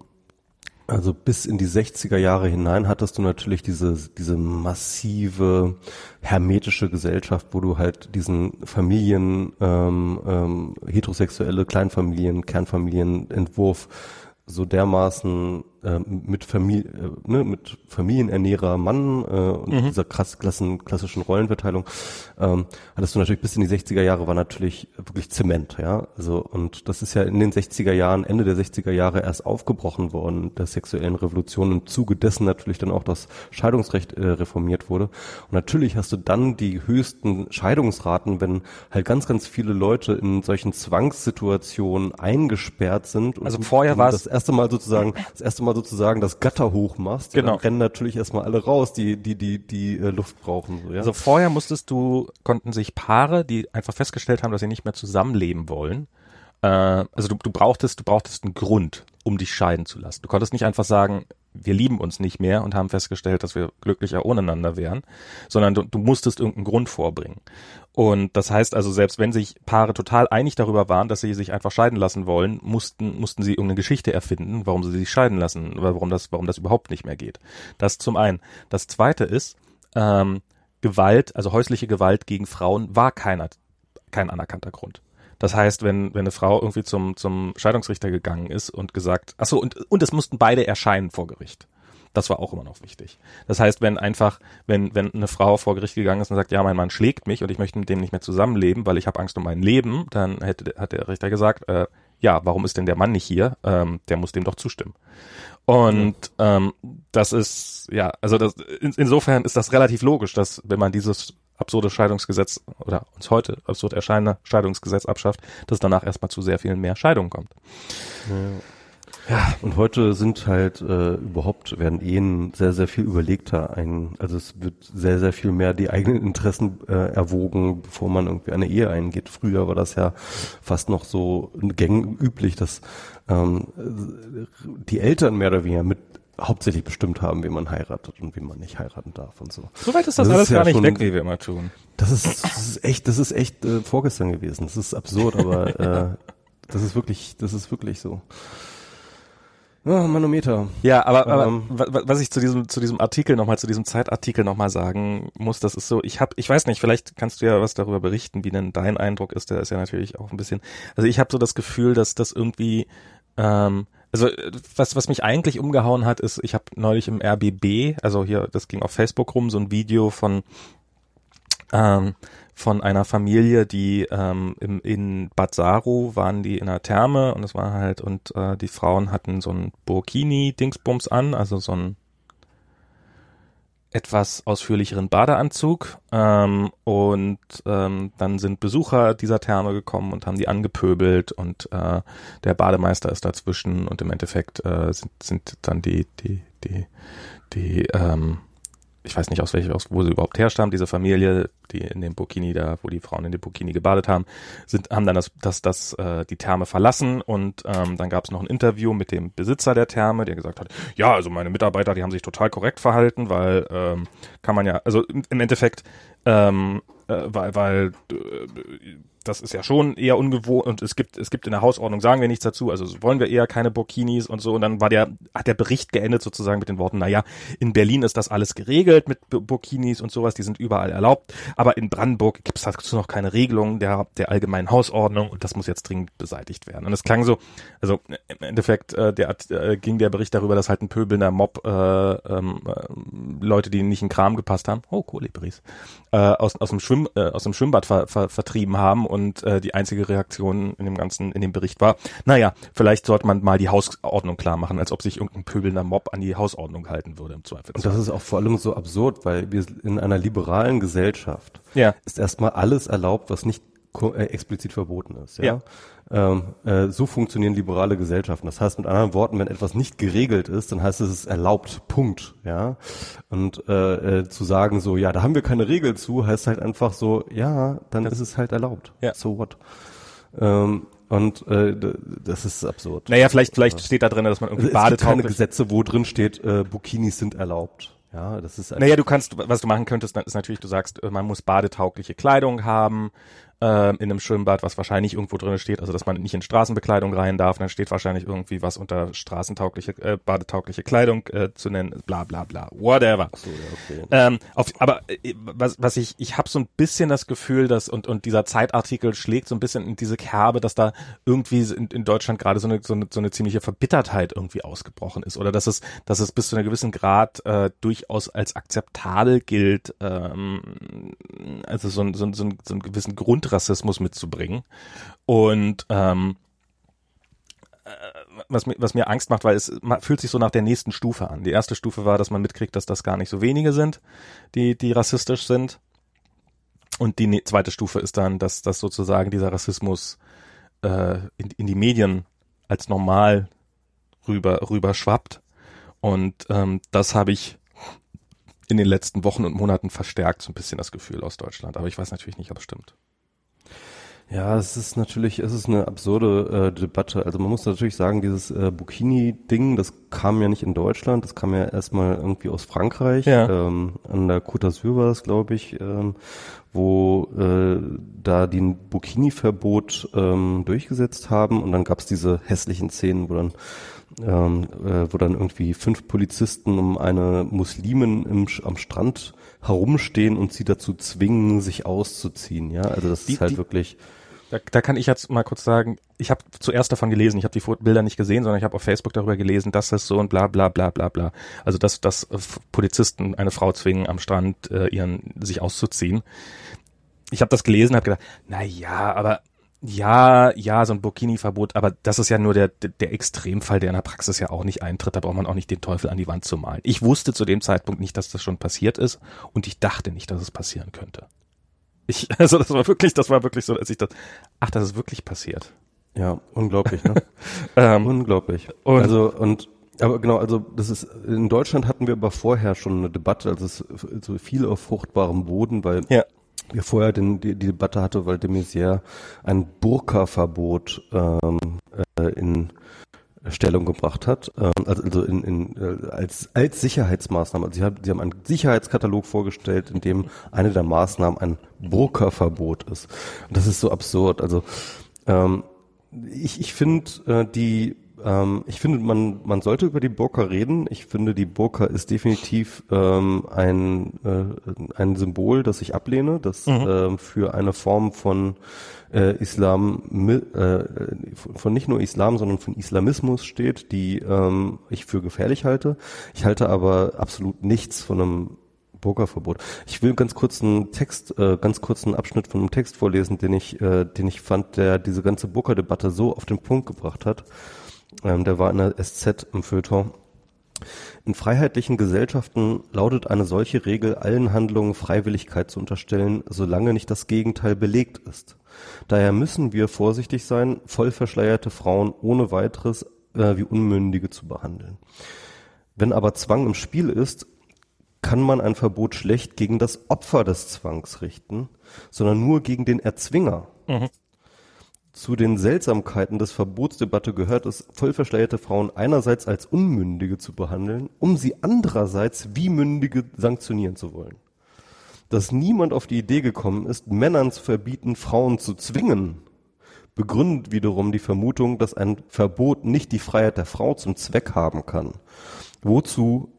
also bis in die 60er Jahre hinein hattest du natürlich diese, diese massive hermetische Gesellschaft, wo du halt diesen Familien, ähm, ähm, heterosexuelle Kleinfamilien, Kernfamilienentwurf so dermaßen äh, mit Familie, äh, ne, mit Familienernährer Mann äh, und mhm. dieser krass, klassen, klassischen Rollenverteilung, ähm, hattest du natürlich bis in die 60er Jahre war natürlich wirklich Zement, ja. Also und das ist ja in den 60er Jahren, Ende der 60er Jahre erst aufgebrochen worden, der sexuellen Revolution, im Zuge dessen natürlich dann auch das Scheidungsrecht äh, reformiert wurde. Und natürlich hast du dann die höchsten Scheidungsraten, wenn halt ganz, ganz viele Leute in solchen Zwangssituationen eingesperrt sind. also vorher war es das erste Mal sozusagen, das erste Mal sozusagen das Gatter hochmachst, genau. dann rennen natürlich erstmal alle raus, die die die die äh, Luft brauchen. So, ja? Also vorher musstest du konnten sich Paare, die einfach festgestellt haben, dass sie nicht mehr zusammenleben wollen, äh, also du, du brauchtest du brauchtest einen Grund, um dich scheiden zu lassen. Du konntest nicht einfach sagen, wir lieben uns nicht mehr und haben festgestellt, dass wir glücklicher ohneinander wären, sondern du, du musstest irgendeinen Grund vorbringen. Und das heißt also, selbst wenn sich Paare total einig darüber waren, dass sie sich einfach scheiden lassen wollen, mussten, mussten sie irgendeine Geschichte erfinden, warum sie sich scheiden lassen, warum das, warum das überhaupt nicht mehr geht. Das zum einen. Das zweite ist, ähm, Gewalt, also häusliche Gewalt gegen Frauen war keiner, kein anerkannter Grund. Das heißt, wenn, wenn eine Frau irgendwie zum, zum Scheidungsrichter gegangen ist und gesagt, ach so, und, und es mussten beide erscheinen vor Gericht. Das war auch immer noch wichtig. Das heißt, wenn einfach, wenn, wenn eine Frau vor Gericht gegangen ist und sagt, ja, mein Mann schlägt mich und ich möchte mit dem nicht mehr zusammenleben, weil ich habe Angst um mein Leben, dann hätte, hat der Richter gesagt, äh, ja, warum ist denn der Mann nicht hier? Ähm, der muss dem doch zustimmen. Und ähm, das ist, ja, also das, in, insofern ist das relativ logisch, dass wenn man dieses absurde Scheidungsgesetz oder uns heute absurd erscheinende Scheidungsgesetz abschafft, dass danach erstmal zu sehr vielen mehr Scheidungen kommt. Ja. Ja, und heute sind halt äh, überhaupt werden Ehen sehr, sehr viel überlegter ein. Also es wird sehr, sehr viel mehr die eigenen Interessen äh, erwogen, bevor man irgendwie eine Ehe eingeht. Früher war das ja fast noch so gängig üblich, dass ähm, die Eltern mehr oder weniger mit hauptsächlich bestimmt haben, wie man heiratet und wie man nicht heiraten darf und so. Soweit ist das, das alles ist ja gar nicht schon, weg, wie wir immer tun. Das ist, das ist echt, das ist echt äh, vorgestern gewesen. Das ist absurd, aber äh, das ist wirklich, das ist wirklich so. Oh, Manometer. Ja, aber, aber ähm, was ich zu diesem zu diesem Artikel nochmal, zu diesem Zeitartikel nochmal sagen muss, das ist so, ich habe, ich weiß nicht, vielleicht kannst du ja was darüber berichten, wie denn dein Eindruck ist, der ist ja natürlich auch ein bisschen, also ich habe so das Gefühl, dass das irgendwie, ähm, also was, was mich eigentlich umgehauen hat, ist, ich habe neulich im RBB, also hier, das ging auf Facebook rum, so ein Video von ähm, von einer Familie, die ähm, im, in Bad Saru waren die in einer Therme und es war halt, und äh, die Frauen hatten so ein Burkini-Dingsbums an, also so ein etwas ausführlicheren Badeanzug ähm, und ähm, dann sind Besucher dieser Therme gekommen und haben die angepöbelt und äh, der Bademeister ist dazwischen und im Endeffekt äh, sind, sind dann die die die die ähm, ich weiß nicht aus welcher, aus wo sie überhaupt herstammen, diese Familie, die in dem Burkini da, wo die Frauen in dem Burkini gebadet haben, sind, haben dann das, das, das, äh, die Therme verlassen und ähm, dann gab es noch ein Interview mit dem Besitzer der Therme, der gesagt hat, ja, also meine Mitarbeiter, die haben sich total korrekt verhalten, weil ähm, kann man ja, also im Endeffekt ähm, äh, weil, weil äh, das ist ja schon eher ungewohnt und es gibt, es gibt in der Hausordnung, sagen wir nichts dazu, also wollen wir eher keine Burkinis und so und dann war der, hat der Bericht geendet sozusagen mit den Worten, naja, in Berlin ist das alles geregelt mit Burkinis und sowas, die sind überall erlaubt, aber in Brandenburg gibt es dazu noch keine Regelung der, der allgemeinen Hausordnung und das muss jetzt dringend beseitigt werden. Und es klang so, also im Endeffekt äh, der, äh, ging der Bericht darüber, dass halt ein pöbelnder Mob äh, ähm, äh, Leute, die nicht in Kram gepasst haben, oh, Kolibris, äh, aus, aus, dem Schwimm, äh, aus dem Schwimmbad ver, ver, vertrieben haben und äh, die einzige Reaktion in dem ganzen, in dem Bericht war, naja, vielleicht sollte man mal die Hausordnung klar machen, als ob sich irgendein pöbelnder Mob an die Hausordnung halten würde im Zweifel. Und das ist auch vor allem so absurd, weil wir in einer liberalen Gesellschaft ja. ist erstmal alles erlaubt, was nicht explizit verboten ist. Ja. Ja. Ähm, äh, so funktionieren liberale Gesellschaften. Das heißt mit anderen Worten, wenn etwas nicht geregelt ist, dann heißt es, es ist erlaubt. Punkt. Ja. Und äh, äh, zu sagen so, ja, da haben wir keine Regel zu, heißt halt einfach so, ja, dann ist es halt erlaubt. Ja. So what? Ähm, und äh, das ist absurd. Naja, vielleicht, vielleicht steht da drin, dass man irgendwie Also es gibt keine Gesetze, wo drin steht, äh, Bukinis sind erlaubt. Ja, das ist Naja, du kannst, was du machen könntest, ist natürlich, du sagst, äh, man muss badetaugliche Kleidung haben ähm, in einem Schwimmbad, was wahrscheinlich irgendwo drin steht, also dass man nicht in Straßenbekleidung rein darf, dann steht wahrscheinlich irgendwie was unter straßentaugliche, äh, badetaugliche Kleidung äh, zu nennen, bla bla bla, whatever. so, okay. Ähm, auf, aber äh, was, was ich, ich habe so ein bisschen das Gefühl, dass und und dieser Zeitartikel schlägt so ein bisschen in diese Kerbe, dass da irgendwie in, in Deutschland gerade so eine, so eine so eine ziemliche Verbittertheit irgendwie ausgebrochen ist oder dass es dass es bis zu einem gewissen Grad äh, durchaus als akzeptabel gilt, ähm, also so, ein, so, ein, so, ein, so einen gewissen Grundrassismus mitzubringen und ähm, was mir, was mir Angst macht, weil es fühlt sich so nach der nächsten Stufe an. Die erste Stufe war, dass man mitkriegt, dass das gar nicht so wenige sind, die, die rassistisch sind. Und die ne- zweite Stufe ist dann, dass, dass sozusagen dieser Rassismus äh, in, in die Medien als normal rüber, rüber schwappt. Und ähm, das habe ich in den letzten Wochen und Monaten verstärkt, so ein bisschen das Gefühl aus Deutschland. Aber ich weiß natürlich nicht, ob es stimmt. Ja, es ist natürlich, es ist eine absurde äh, Debatte. Also man muss natürlich sagen, dieses äh, Burkini-Ding, das kam ja nicht in Deutschland, das kam ja erstmal irgendwie aus Frankreich. Ja. Ähm, an der Côte d'Azur war das, glaube ich, ähm, wo äh, da die ein Burkini-Verbot ähm, durchgesetzt haben und dann gab's diese hässlichen Szenen, wo dann ähm, äh, wo dann irgendwie fünf Polizisten um eine Muslimin im, am Strand herumstehen und sie dazu zwingen, sich auszuziehen. Ja, also das Die- ist halt die- wirklich Da, da kann ich jetzt mal kurz sagen, ich habe zuerst davon gelesen, ich habe die Bilder nicht gesehen, sondern ich habe auf Facebook darüber gelesen, dass das so und bla bla bla bla bla. Also dass, dass äh, Polizisten eine Frau zwingen, am Strand äh, ihren sich auszuziehen. Ich habe das gelesen, habe gedacht, na ja, aber ja, ja, so ein Burkini-Verbot, aber das ist ja nur der der Extremfall, der in der Praxis ja auch nicht eintritt. Da braucht man auch nicht den Teufel an die Wand zu malen. Ich wusste zu dem Zeitpunkt nicht, dass das schon passiert ist und ich dachte nicht, dass es passieren könnte. Ich, also das war wirklich, das war wirklich so, dass ich das, ach, das ist wirklich passiert. ja unglaublich, ne? Ähm, unglaublich. und- also und aber genau, also das ist in Deutschland hatten wir aber vorher schon eine Debatte, also es ist so viel auf fruchtbarem Boden, weil ja, wir vorher den, die, die Debatte hatte, weil de Maizière ein Burka-Verbot ähm, äh, in Stellung gebracht hat, ähm, also, also in, in, äh, als, als Sicherheitsmaßnahme. Also sie haben, sie haben einen Sicherheitskatalog vorgestellt, in dem eine der Maßnahmen ein Burka-Verbot ist. Und das ist so absurd. Also ähm, ich, ich finde äh, die ähm, ich finde, man, man sollte über die Burka reden. Ich finde, die Burka ist definitiv ähm, ein, äh, ein Symbol, das ich ablehne, das ähm, für eine Form von äh, Islam, äh, von nicht nur Islam, sondern von Islamismus steht, die ähm, ich für gefährlich halte. Ich halte aber absolut nichts von einem Burka-Verbot. Ich will ganz kurz einen Text, äh, ganz kurzen Abschnitt von einem Text vorlesen, den ich, äh, den ich fand, der diese ganze Burka-Debatte so auf den Punkt gebracht hat. Ähm, der war in der SZ im Feuilleton. In freiheitlichen Gesellschaften lautet eine solche Regel, allen Handlungen Freiwilligkeit zu unterstellen, solange nicht das Gegenteil belegt ist. Daher müssen wir vorsichtig sein, voll verschleierte Frauen ohne weiteres äh, wie Unmündige zu behandeln. Wenn aber Zwang im Spiel ist, kann man ein Verbot schlecht gegen das Opfer des Zwangs richten, sondern nur gegen den Erzwinger. Zu den Seltsamkeiten des Verbotsdebatte gehört es, voll verschleierte Frauen einerseits als Unmündige zu behandeln, um sie andererseits wie Mündige sanktionieren zu wollen. Dass niemand auf die Idee gekommen ist, Männern zu verbieten, Frauen zu zwingen, begründet wiederum die Vermutung, dass ein Verbot nicht die Freiheit der Frau zum Zweck haben kann. Wozu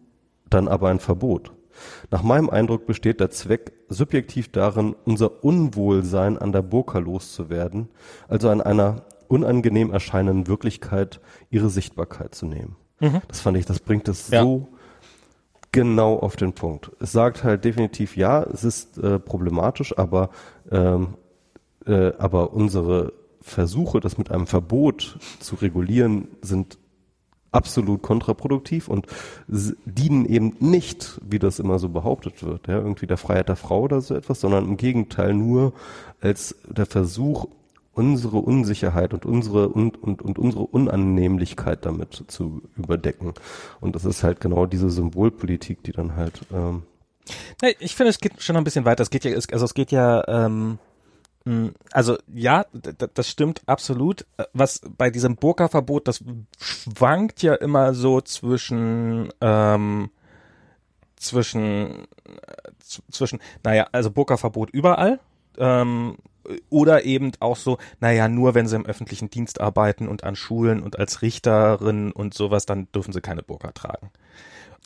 dann aber ein Verbot? Nach meinem Eindruck besteht der Zweck subjektiv darin, unser Unwohlsein an der Burka loszuwerden, also an einer unangenehm erscheinenden Wirklichkeit ihre Sichtbarkeit zu nehmen. Mhm. Das fand ich, das bringt es ja. so genau auf den Punkt. Es sagt halt definitiv, ja, es ist äh, problematisch, aber, ähm, äh, aber unsere Versuche, das mit einem Verbot zu regulieren, sind absolut kontraproduktiv und dienen eben nicht, wie das immer so behauptet wird, ja, irgendwie der Freiheit der Frau oder so etwas, sondern im Gegenteil nur als der Versuch, unsere Unsicherheit und unsere und, und, und unsere Unannehmlichkeit damit zu überdecken. Und das ist halt genau diese Symbolpolitik, die dann halt ähm, ich finde, es geht schon noch ein bisschen weiter. Es geht ja, also es geht ja, ähm, also ja, das stimmt absolut. Was bei diesem Burka-Verbot, das schwankt ja immer so zwischen ähm, zwischen zwischen, naja, also Burka-Verbot überall. Ähm, oder eben auch so, naja, nur wenn sie im öffentlichen Dienst arbeiten und an Schulen und als Richterin und sowas, dann dürfen sie keine Burka tragen.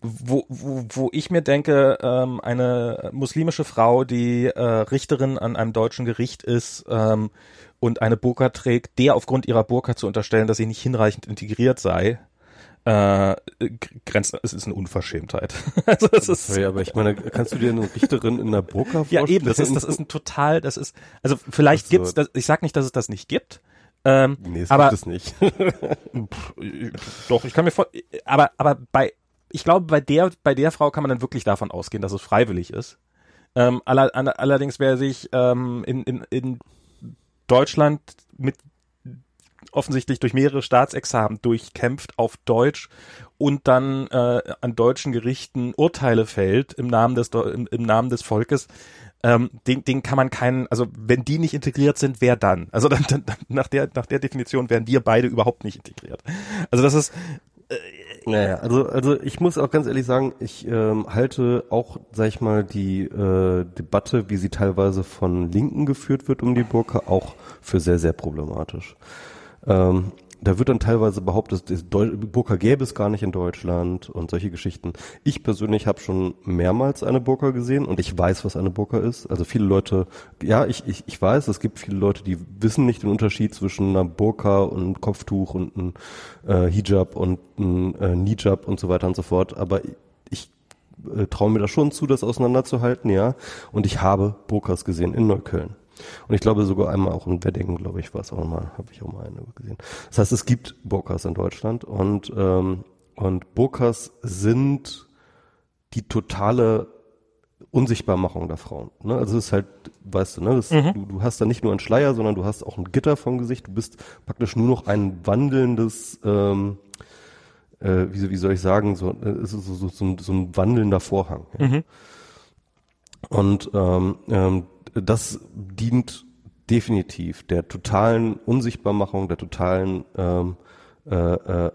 Wo, wo, wo ich mir denke, ähm, eine muslimische Frau, die äh, Richterin an einem deutschen Gericht ist ähm, und eine Burka trägt, der aufgrund ihrer Burka zu unterstellen, dass sie nicht hinreichend integriert sei, äh, grenzt, es ist eine Unverschämtheit. also das ist, Sorry, aber ich meine, kannst du dir eine Richterin in der Burka vorstellen? Ja, eben, das ist, das ist ein total, das ist, also vielleicht also, gibt's, das, ich sag nicht, dass es das nicht gibt, ähm, nee, es aber, gibt es nicht. doch, ich kann mir vor, aber, aber bei, ich glaube, bei der, bei der Frau kann man dann wirklich davon ausgehen, dass es freiwillig ist. Ähm, aller, allerdings, wer sich ähm, in, in, in Deutschland mit offensichtlich durch mehrere Staatsexamen durchkämpft auf Deutsch und dann äh, an deutschen Gerichten Urteile fällt im Namen des im, im Namen des Volkes, ähm, den, den kann man keinen, also wenn die nicht integriert sind, wer dann? Also dann, dann nach der nach der Definition wären wir beide überhaupt nicht integriert. Also das ist äh, naja, also also ich muss auch ganz ehrlich sagen, ich ähm, halte auch, sag ich mal, die äh, Debatte, wie sie teilweise von Linken geführt wird um die Burka, auch für sehr sehr problematisch. Ähm, da wird dann teilweise behauptet, Burka gäbe es gar nicht in Deutschland und solche Geschichten. Ich persönlich habe schon mehrmals eine Burka gesehen und ich weiß, was eine Burka ist. Also viele Leute, ja, ich, ich, ich weiß, es gibt viele Leute, die wissen nicht den Unterschied zwischen einer Burka und einem Kopftuch und einem äh, Hijab und einem äh, Nijab und so weiter und so fort. Aber ich äh, traue mir da schon zu, das auseinanderzuhalten, ja. Und ich habe Burkas gesehen in Neukölln. Und ich glaube sogar einmal auch in Wedding, glaube ich, war es auch mal, habe ich auch mal eine gesehen. Das heißt, es gibt Burkas in Deutschland und, ähm, und Burkas sind die totale Unsichtbarmachung der Frauen. Ne? Also es ist halt, weißt du, ne, das, mhm. du, du hast da nicht nur einen Schleier, sondern du hast auch ein Gitter vom Gesicht. Du bist praktisch nur noch ein wandelndes, ähm, äh, wie, wie soll ich sagen, so, äh, so, so, so, so ein wandelnder Vorhang. Ja? Mhm. Und ähm, ähm, das dient definitiv der totalen Unsichtbarmachung, der totalen ähm, äh, äh,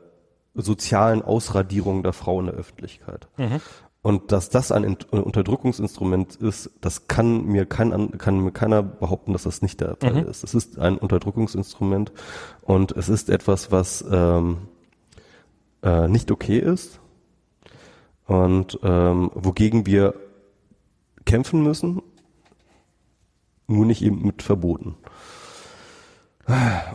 sozialen Ausradierung der Frau in der Öffentlichkeit. Mhm. Und dass das ein Unterdrückungsinstrument ist, das kann mir kein, kann mir keiner behaupten, dass das nicht der Fall mhm. ist. Es ist ein Unterdrückungsinstrument und es ist etwas, was ähm, äh, nicht okay ist und ähm, wogegen wir kämpfen müssen nur nicht eben mit verboten.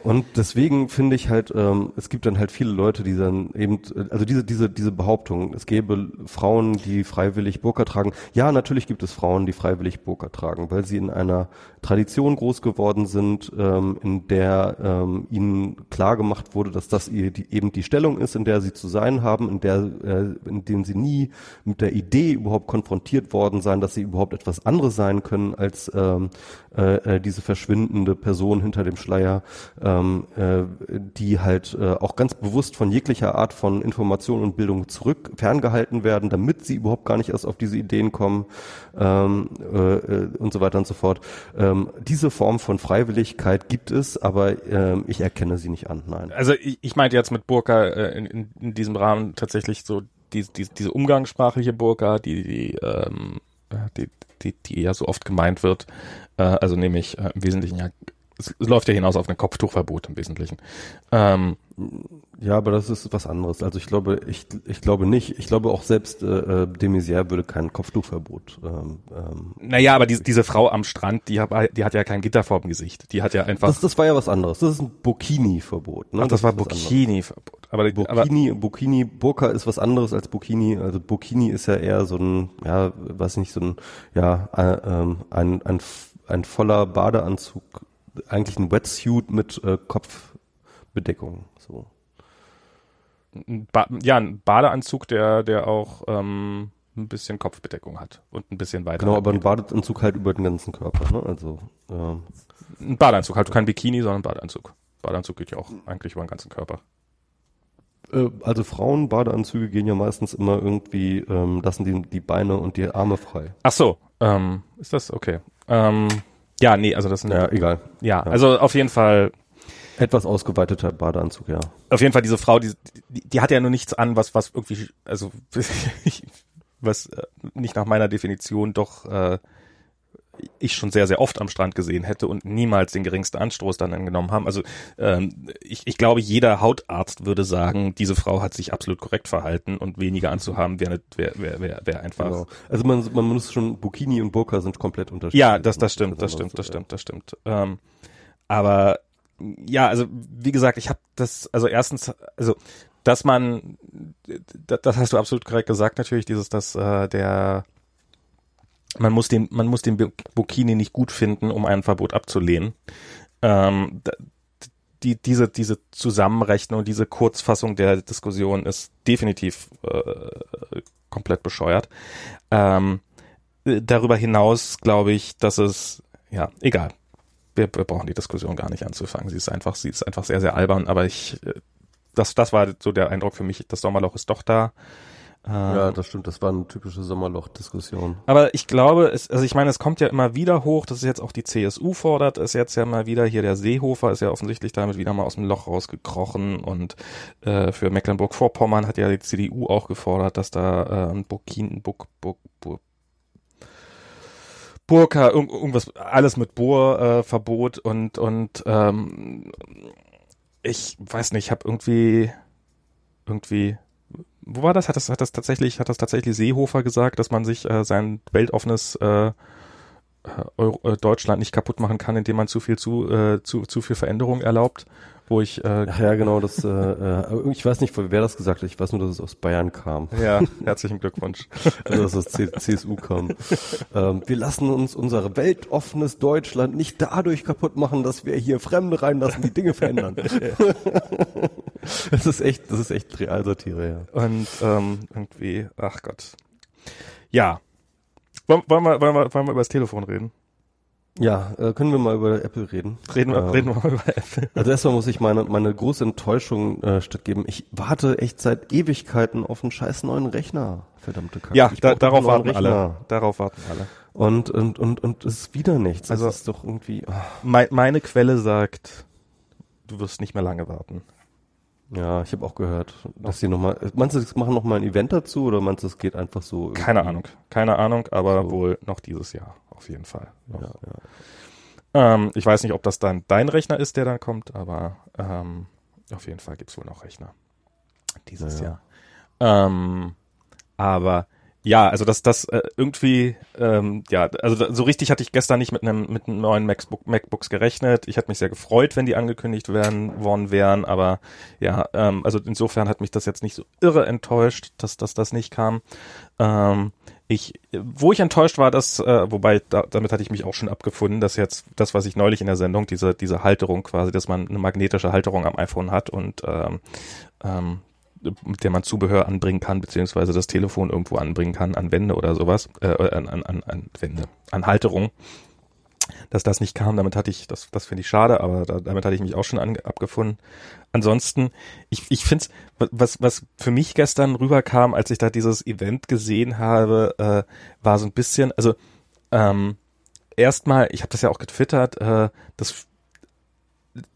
Und deswegen finde ich halt, ähm, es gibt dann halt viele Leute, die dann eben, also diese, diese, diese Behauptung, es gäbe Frauen, die freiwillig Burka tragen. Ja, natürlich gibt es Frauen, die freiwillig Burka tragen, weil sie in einer Tradition groß geworden sind, ähm, in der ähm, ihnen klar gemacht wurde, dass das ihr die, eben die Stellung ist, in der sie zu sein haben, in der, äh, in denen sie nie mit der Idee überhaupt konfrontiert worden sein, dass sie überhaupt etwas anderes sein können als ähm, äh, äh diese verschwindende Person hinter dem Schleier ähm, äh, die halt äh, auch ganz bewusst von jeglicher Art von Information und Bildung zurück ferngehalten werden, damit sie überhaupt gar nicht erst auf diese Ideen kommen ähm, äh, äh und so weiter und so fort. Ähm, diese Form von Freiwilligkeit gibt es, aber äh, ich erkenne sie nicht an. Nein. Also ich, ich meinte jetzt mit Burka äh, in, in, diesem Rahmen tatsächlich so die, die, diese umgangssprachliche Burka, die, die ähm, äh, die, die, die ja so oft gemeint wird. Äh, also nämlich im Wesentlichen ja, es, läuft ja hinaus auf ein Kopftuchverbot im Wesentlichen. Ähm, Ja, aber das ist was anderes. Also ich glaube, ich, ich glaube nicht. Ich glaube auch selbst äh, äh, de Maizière würde kein Kopftuchverbot. Ähm, ähm, naja, aber die, diese Frau am Strand, die, hab, die hat ja kein Gitter vorm Gesicht. Die hat ja einfach. das, das war ja was anderes. Das ist ein Burkini-Verbot. Ne? ach, das war was anderes. Burkini-Verbot. Aber, aber Burkini, Burkini, Burka ist was anderes als Burkini. Also Burkini ist ja eher so ein, ja, weiß nicht, so ein, ja, äh, ähm, ein, ein, ein voller Badeanzug, eigentlich ein Wetsuit mit äh, Kopfbedeckung. So. ba ja, ein Badeanzug, der, der auch ähm, ein bisschen Kopfbedeckung hat und ein bisschen weiter. Genau, aber ein Badeanzug halt über den ganzen Körper. Ne? Also ähm, ein Badeanzug, halt kein Bikini, sondern ein Badeanzug. Badeanzug geht ja auch eigentlich über den ganzen Körper. äh, also Frauen Badeanzüge gehen ja meistens immer irgendwie ähm, lassen die die Beine und die Arme frei. Ach so, ähm, ist das okay? Ähm, ja, nee, also das sind Ja, egal. ja, also auf jeden Fall Etwas ausgeweiteter Badeanzug, ja. auf jeden Fall diese Frau, die, die, die hat ja nur nichts an, was, was irgendwie, also, was äh, nicht nach meiner Definition doch äh, ich schon sehr, sehr oft am Strand gesehen hätte und niemals den geringsten Anstoß dann angenommen haben. Also ähm, ich, ich glaube, jeder Hautarzt würde sagen, diese Frau hat sich absolut korrekt verhalten und weniger anzuhaben wäre wär, wär, wär, wär einfach. Genau. Also man, man muss schon, Burkini und Burka sind komplett unterschiedlich. Ja, das, das stimmt, das stimmt, das stimmt, das stimmt. Ähm, aber ja, also wie gesagt, ich habe das, also erstens, also dass man, das, das hast du absolut korrekt gesagt, natürlich dieses, dass äh, der man muss den, man muss den Bu- Burkini nicht gut finden, um ein Verbot abzulehnen. Ähm, die, diese, diese Zusammenrechnung, diese Kurzfassung der Diskussion ist definitiv äh, komplett bescheuert. Ähm, äh, darüber hinaus glaube ich, dass es, ja, egal. Wir, wir brauchen die Diskussion gar nicht anzufangen. Sie ist einfach, sie ist einfach sehr, sehr albern, aber ich, äh, das, das war so der Eindruck für mich, das Sommerloch ist doch da. Ähm, Ja, das stimmt. Das war eine typische Sommerloch-Diskussion. aber ich glaube, es, also ich meine, es kommt ja immer wieder hoch, dass es jetzt auch die CSU fordert, ist jetzt ja mal wieder hier der Seehofer, ist ja offensichtlich damit wieder mal aus dem Loch rausgekrochen und äh, für Mecklenburg-Vorpommern hat ja die CDU auch gefordert, dass da äh, ein Burkin, Burg, Burg, Burg, Burka, irg irgendwas, alles mit Bohr äh, Verbot und und ähm, ich weiß nicht, ich habe irgendwie irgendwie wo war das? Hat das, hat das tatsächlich, hat das tatsächlich Seehofer gesagt, dass man sich äh, sein weltoffenes äh, Euro, äh, Deutschland nicht kaputt machen kann, indem man zu viel zu, äh, zu, zu viel Veränderung erlaubt? Wo ich äh, Ach ja, genau, das, äh, äh, ich weiß nicht, wer das gesagt hat. Ich weiß nur, dass es aus Bayern kam. ja, herzlichen Glückwunsch. Also, dass es aus C CSU kam. ähm, wir lassen uns unser weltoffenes Deutschland nicht dadurch kaputt machen, dass wir hier Fremde reinlassen, die Dinge verändern. das ist echt, das ist echt Realsatire, ja. Und ähm, irgendwie, ach Gott. Ja. Wollen, wollen, wir, wollen, wir, wollen wir über das Telefon reden? Ja, äh, können wir mal über Apple reden? Reden wir, Ähm, reden wir mal über Apple. Also erstmal muss ich meine, meine große Enttäuschung äh, stattgeben. Ich warte echt seit Ewigkeiten auf einen scheiß neuen Rechner. Verdammte Kacke. Ja, Ich da, darauf warten alle. Darauf warten alle. Und, und, und, und es ist wieder nichts. Also- es ist doch irgendwie, ah, Mein, meine Quelle sagt, du wirst nicht mehr lange warten. ja, ich habe auch gehört, dass sie nochmal, meinst du, sie machen nochmal ein Event dazu oder meinst du, es geht einfach so? irgendwie? Keine Ahnung, keine Ahnung, aber So. wohl noch dieses Jahr, auf jeden Fall. Ja, ja. Ähm, ich weiß nicht, ob das dann dein Rechner ist, der dann kommt, aber ähm, auf jeden Fall gibt's wohl noch Rechner dieses Ja, Jahr. Ähm, aber ja, also das, das äh, irgendwie, ähm, ja, also da, so richtig hatte ich gestern nicht mit einem mit einem neuen MacBook, MacBooks gerechnet. Ich hätte mich sehr gefreut, wenn die angekündigt werden worden wären, aber ja, ähm, also insofern hat mich das jetzt nicht so irre enttäuscht, dass, dass das nicht kam. Ähm, ich, wo ich enttäuscht war, dass, äh, wobei da, damit hatte ich mich auch schon abgefunden, dass jetzt das, was ich neulich in der Sendung, diese diese Halterung quasi, dass man eine magnetische Halterung am iPhone hat und ähm, ähm, mit der man Zubehör anbringen kann, beziehungsweise das Telefon irgendwo anbringen kann, an Wände oder sowas, äh, an, an, an, Wände, an Halterung. Dass das nicht kam, damit hatte ich, das, das finde ich schade, aber da, damit hatte ich mich auch schon an, abgefunden. Ansonsten, ich, ich finde was, was für mich gestern rüberkam, als ich da dieses Event gesehen habe, äh, war so ein bisschen, also ähm, erstmal, ich habe das ja auch getwittert, äh, das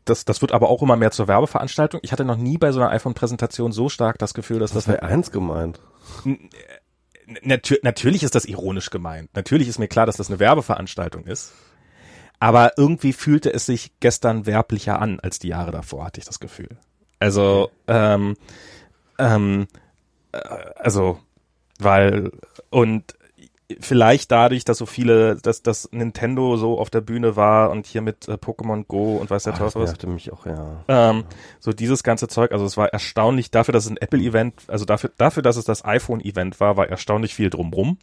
das, das wird aber auch immer mehr zur Werbeveranstaltung. Ich hatte noch nie bei so einer iPhone-Präsentation so stark das Gefühl, dass Das das, wäre eins gemeint. natür natürlich ist das ironisch gemeint. Natürlich ist mir klar, dass das eine Werbeveranstaltung ist. Aber irgendwie fühlte es sich gestern werblicher an als die Jahre davor, hatte ich das Gefühl. Also, ähm, ähm, äh, also, weil, und vielleicht dadurch, dass so viele, dass dass Nintendo so auf der Bühne war und hier mit äh, Pokémon Go und weiß der Teufel was. mich auch, ja. Ähm, so dieses ganze Zeug, also es war erstaunlich dafür, dass es ein Apple-Event, also dafür, dafür, dass es das iPhone-Event war, war erstaunlich viel drumrum.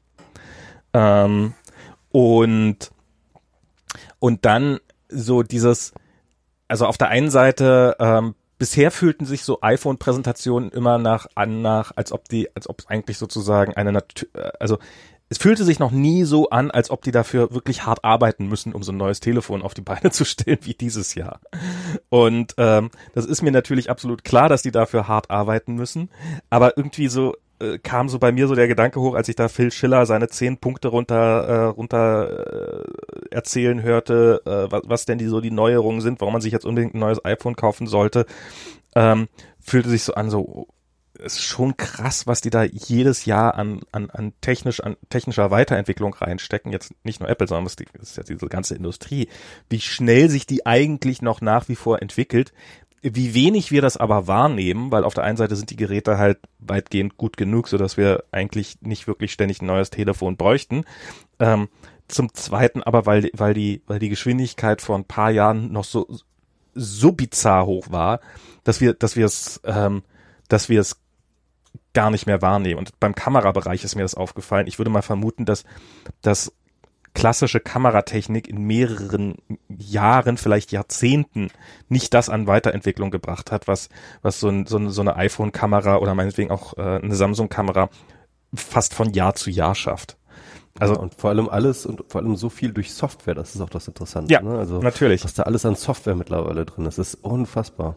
Ähm, und und dann so dieses, also auf der einen Seite ähm, bisher fühlten sich so iPhone-Präsentationen immer nach an nach, als ob die, als ob es eigentlich sozusagen eine Natur, äh, also es fühlte sich noch nie so an, als ob die dafür wirklich hart arbeiten müssen, um so ein neues Telefon auf die Beine zu stellen wie dieses Jahr. Und ähm, das ist mir natürlich absolut klar, dass die dafür hart arbeiten müssen. Aber irgendwie so äh, kam so bei mir so der Gedanke hoch, als ich da Phil Schiller seine zehn Punkte runter äh, runter äh, erzählen hörte, äh, was, was denn die so die Neuerungen sind, warum man sich jetzt unbedingt ein neues iPhone kaufen sollte. Ähm, fühlte sich so an, so ist schon krass, was die da jedes Jahr an, an, an, technisch, an technischer Weiterentwicklung reinstecken. Jetzt nicht nur Apple, sondern das ist ja diese ganze Industrie. Wie schnell sich die eigentlich noch nach wie vor entwickelt. Wie wenig wir das aber wahrnehmen, weil auf der einen Seite sind die Geräte halt weitgehend gut genug, so dass wir eigentlich nicht wirklich ständig ein neues Telefon bräuchten. Ähm, zum zweiten aber, weil, weil die, weil die Geschwindigkeit vor ein paar Jahren noch so, so bizarr hoch war, dass wir, dass wir es, ähm, dass wir es gar nicht mehr wahrnehmen. Und beim Kamerabereich ist mir das aufgefallen. Ich würde mal vermuten, dass das klassische Kameratechnik in mehreren Jahren, vielleicht Jahrzehnten nicht das an Weiterentwicklung gebracht hat, was, was so, ein, so, eine, so eine iPhone-Kamera oder meinetwegen auch äh, eine Samsung-Kamera fast von Jahr zu Jahr schafft. Also ja, und vor allem alles und vor allem so viel durch Software, das ist auch das Interessante. Ja, ne? also natürlich. Was da alles an Software mittlerweile drin ist, ist unfassbar.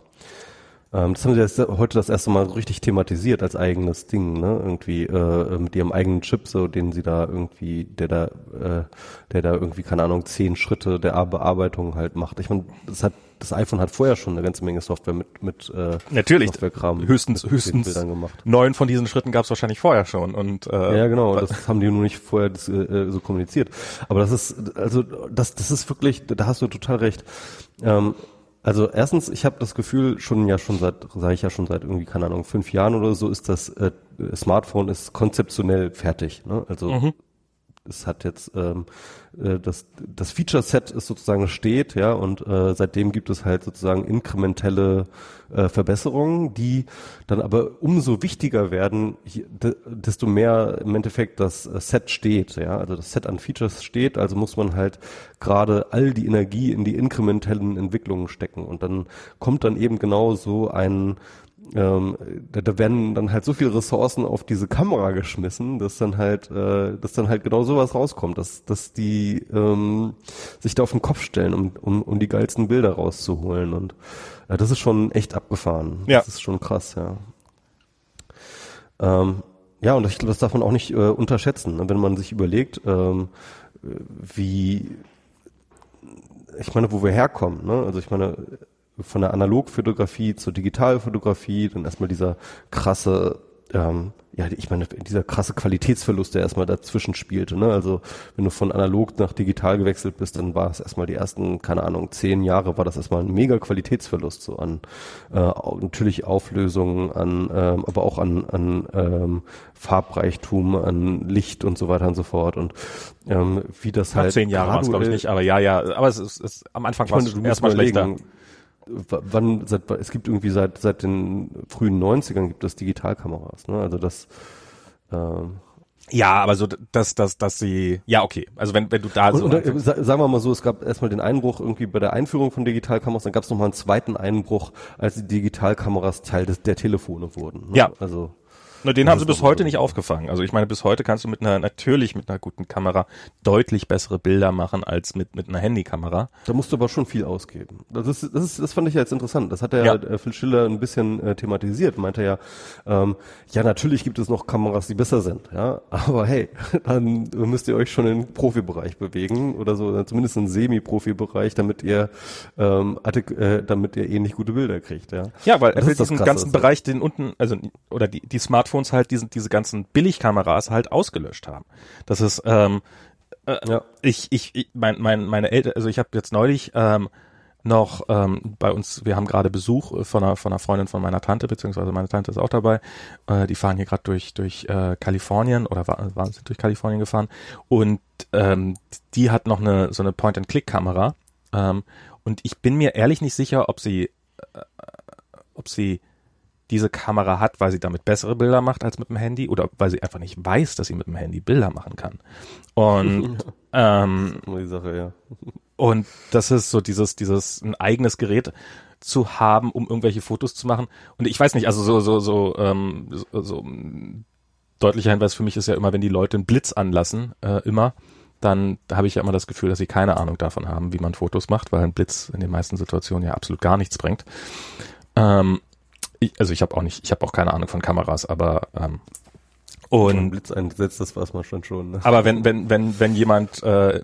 Ähm, das haben sie jetzt heute das erste Mal richtig thematisiert als eigenes Ding, ne? Irgendwie äh, mit ihrem eigenen Chip, so den sie da irgendwie, der da, äh, der da irgendwie keine Ahnung zehn Schritte der Bearbeitung halt macht. Ich meine, das hat das iPhone hat vorher schon eine ganze Menge Software mit mit äh, natürlich Softwarekram höchstens mit höchstens gemacht. neun von diesen Schritten gab es wahrscheinlich vorher schon und äh, ja genau das haben die nur nicht vorher das, äh, so kommuniziert aber das ist also das das ist wirklich da hast du total recht ähm, also erstens, ich habe das Gefühl, schon ja schon seit, sage ich ja schon seit irgendwie, keine Ahnung, fünf Jahren oder so, ist das äh, Smartphone ist konzeptionell fertig. Ne? Also mhm es hat jetzt ähm, äh, das das Feature Set ist sozusagen steht, ja, und äh, seitdem gibt es halt sozusagen inkrementelle äh, Verbesserungen, die dann aber umso wichtiger werden, desto mehr im Endeffekt das äh, Set steht, ja, also das Set an Features steht, also muss man halt gerade all die Energie in die inkrementellen Entwicklungen stecken. Und dann kommt dann eben genau so ein ähm, da, da werden dann halt so viele Ressourcen auf diese Kamera geschmissen, dass dann halt, äh, dass dann halt genau sowas rauskommt, dass, dass die ähm, sich da auf den Kopf stellen, um, um, um die geilsten Bilder rauszuholen. Und äh, das ist schon echt abgefahren. Ja. Das ist schon krass, ja. Ähm, ja, und ich glaube, das darf man auch nicht äh, unterschätzen, ne? wenn man sich überlegt, ähm, wie ich meine, wo wir herkommen. Ne? Also ich meine, von der Analogfotografie zur Digitalfotografie, dann erstmal dieser krasse, ähm, ja, ich meine, dieser krasse Qualitätsverlust, der erstmal dazwischen spielte. Ne? Also wenn du von analog nach digital gewechselt bist, dann war es erstmal die ersten, keine Ahnung, zehn Jahre war das erstmal ein mega Qualitätsverlust, so an äh, natürlich Auflösung, an, ähm, aber auch an, an ähm, Farbreichtum, an Licht und so weiter und so fort. Und ähm, wie das halt. Zehn Jahre war es, glaube ich, nicht, aber ja, ja, aber es ist, es, am Anfang war es erstmal schlechter wann, seit, es gibt irgendwie seit, seit den frühen 90ern gibt es Digitalkameras, ne? Also das, ähm, ja, aber so, dass, dass, dass sie, ja, okay. Also wenn, wenn du da so. Und, und, sagen wir mal so, es gab erstmal den Einbruch irgendwie bei der Einführung von Digitalkameras, dann gab es nochmal einen zweiten Einbruch, als die Digitalkameras Teil des, der Telefone wurden. Ne? Ja. Also. Na, den haben sie bis heute nicht aufgefangen. Also ich meine, bis heute kannst du mit einer, natürlich mit einer guten Kamera deutlich bessere Bilder machen als mit, mit einer Handykamera. Da musst du aber schon viel ausgeben. Das ist, das ist, das fand ich ja jetzt interessant. Das hat er ja, äh, Phil Schiller ein bisschen äh, thematisiert. Meinte ja, ähm, ja, natürlich gibt es noch Kameras, die besser sind, ja. Aber hey, dann müsst ihr euch schon im Profibereich bewegen oder so, oder zumindest im Semi-Profi-Bereich, damit ihr, ähm, äh, damit ihr ähnlich gute Bilder kriegt, ja. Ja, weil er will diesen ganzen Bereich, den unten, also, oder die, die Smartphones halt diesen, diese ganzen Billigkameras halt ausgelöscht haben. Das ist, ähm, äh, ja. ich, ich, ich mein, mein, meine Eltern, also ich habe jetzt neulich ähm, noch ähm, bei uns, wir haben gerade Besuch von einer, von einer Freundin von meiner Tante, beziehungsweise meine Tante ist auch dabei. Äh, die fahren hier gerade durch, durch äh, Kalifornien oder war, waren sie durch Kalifornien gefahren und ähm, die hat noch eine so eine Point-and-Click-Kamera. Ähm, und ich bin mir ehrlich nicht sicher, ob sie, äh, ob sie diese Kamera hat, weil sie damit bessere Bilder macht als mit dem Handy oder weil sie einfach nicht weiß, dass sie mit dem Handy Bilder machen kann. Und ähm, die Sache, ja. Und das ist so dieses, dieses ein eigenes Gerät zu haben, um irgendwelche Fotos zu machen. Und ich weiß nicht, also so, so, so, ähm, so, so deutlicher Hinweis für mich ist ja immer, wenn die Leute einen Blitz anlassen, äh, immer, dann habe ich ja immer das Gefühl, dass sie keine Ahnung davon haben, wie man Fotos macht, weil ein Blitz in den meisten Situationen ja absolut gar nichts bringt. Ähm, ich, also ich habe auch nicht, ich habe auch keine Ahnung von Kameras, aber ähm, und Blitz eingesetzt, das weiß man schon schon. Ne? Aber wenn wenn wenn wenn jemand äh,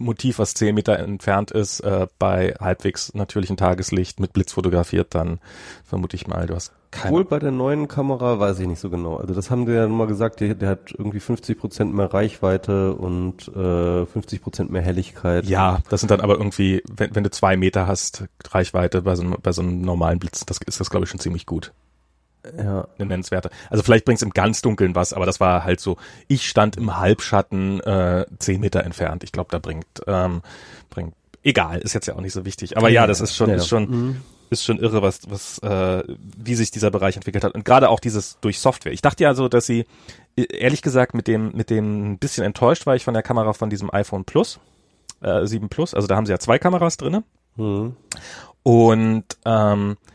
Motiv, was zehn Meter entfernt ist, äh, bei halbwegs natürlichem Tageslicht mit Blitz fotografiert, dann vermute ich mal, du hast keine. Wohl bei der neuen Kamera weiß ich nicht so genau. Also das haben die ja mal gesagt, der, der hat irgendwie 50 Prozent mehr Reichweite und äh, 50 Prozent mehr Helligkeit. Ja, das sind dann aber irgendwie, wenn, wenn du zwei Meter hast, Reichweite bei so, einem, bei so einem normalen Blitz, das ist das glaube ich schon ziemlich gut ja. eine nennenswerte. Also vielleicht bringt es im ganz Dunkeln was, aber das war halt so, ich stand im Halbschatten äh, zehn Meter entfernt. Ich glaube, da bringt, ähm, bringt, egal, ist jetzt ja auch nicht so wichtig. Aber ja, das ist schon, ja, ist schon, mhm. ist schon irre, was, was, äh, wie sich dieser Bereich entwickelt hat. Und gerade auch dieses durch Software. Ich dachte ja so, dass sie, e, ehrlich gesagt, mit dem, mit dem ein bisschen enttäuscht war ich von der Kamera von diesem iPhone Plus, äh, 7 Plus. Also da haben sie ja zwei Kameras drinne. Mhm. Und ähm, äh,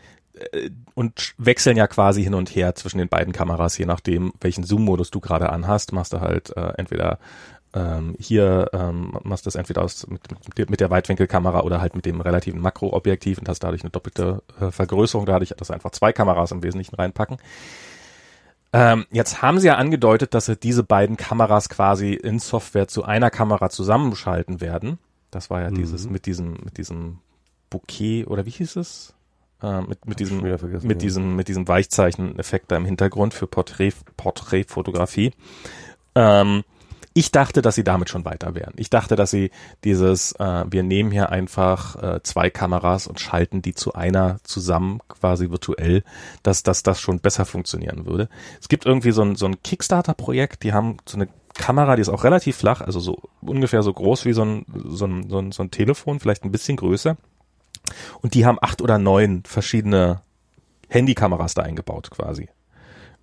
und wechseln ja quasi hin und her zwischen den beiden Kameras, je nachdem, welchen Zoom-Modus du gerade anhast, machst du halt äh, entweder ähm, hier ähm, machst du das entweder aus mit, mit der Weitwinkelkamera oder halt mit dem relativen Makroobjektiv und hast dadurch eine doppelte äh, Vergrößerung, dadurch dass einfach zwei Kameras im Wesentlichen reinpacken. Ähm, jetzt haben sie ja angedeutet, dass sie diese beiden Kameras quasi in Software zu einer Kamera zusammenschalten werden. Das war ja mhm. dieses mit diesem mit diesem Bouquet oder wie hieß es? Äh, mit, mit diesem, mit ja. diesem, mit diesem Weichzeichen-Effekt da im Hintergrund für Porträt, Porträtfotografie. Ähm, ich dachte, dass sie damit schon weiter wären. Ich dachte, dass sie dieses, äh, wir nehmen hier einfach äh, zwei Kameras und schalten die zu einer zusammen, quasi virtuell, dass, dass das schon besser funktionieren würde. Es gibt irgendwie so ein, so ein Kickstarter-Projekt, die haben so eine Kamera, die ist auch relativ flach, also so ungefähr so groß wie so ein, so ein, so ein, so ein Telefon, vielleicht ein bisschen größer. Und die haben acht oder neun verschiedene Handykameras da eingebaut quasi.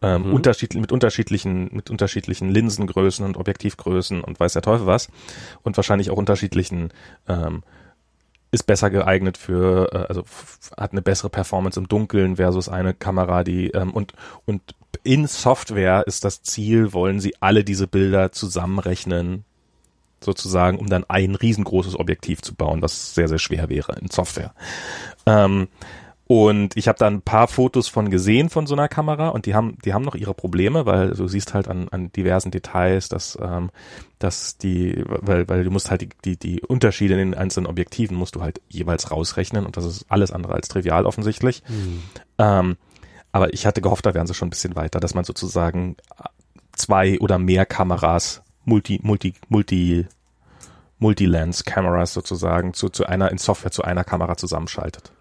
Ähm, mhm. unterschiedlich, mit unterschiedlichen, mit unterschiedlichen Linsengrößen und Objektivgrößen und weiß der Teufel was. Und wahrscheinlich auch unterschiedlichen, ähm, ist besser geeignet für, äh, also hat eine bessere Performance im Dunkeln versus eine Kamera, die, ähm, und, und in Software ist das Ziel, wollen sie alle diese Bilder zusammenrechnen, sozusagen, um dann ein riesengroßes Objektiv zu bauen, was sehr, sehr schwer wäre in Software. Ähm, und ich habe da ein paar Fotos von gesehen von so einer Kamera und die haben, die haben noch ihre Probleme, weil du siehst halt an, an diversen Details, dass, ähm, dass die, weil, weil du musst halt die, die, die Unterschiede in den einzelnen Objektiven musst du halt jeweils rausrechnen und das ist alles andere als trivial offensichtlich. Mhm. Ähm, aber ich hatte gehofft, da wären sie schon ein bisschen weiter, dass man sozusagen zwei oder mehr Kameras Multi, Multi, Multi, Multi-Lens-Cameras sozusagen zu, zu einer, in Software zu einer Kamera zusammenschaltet.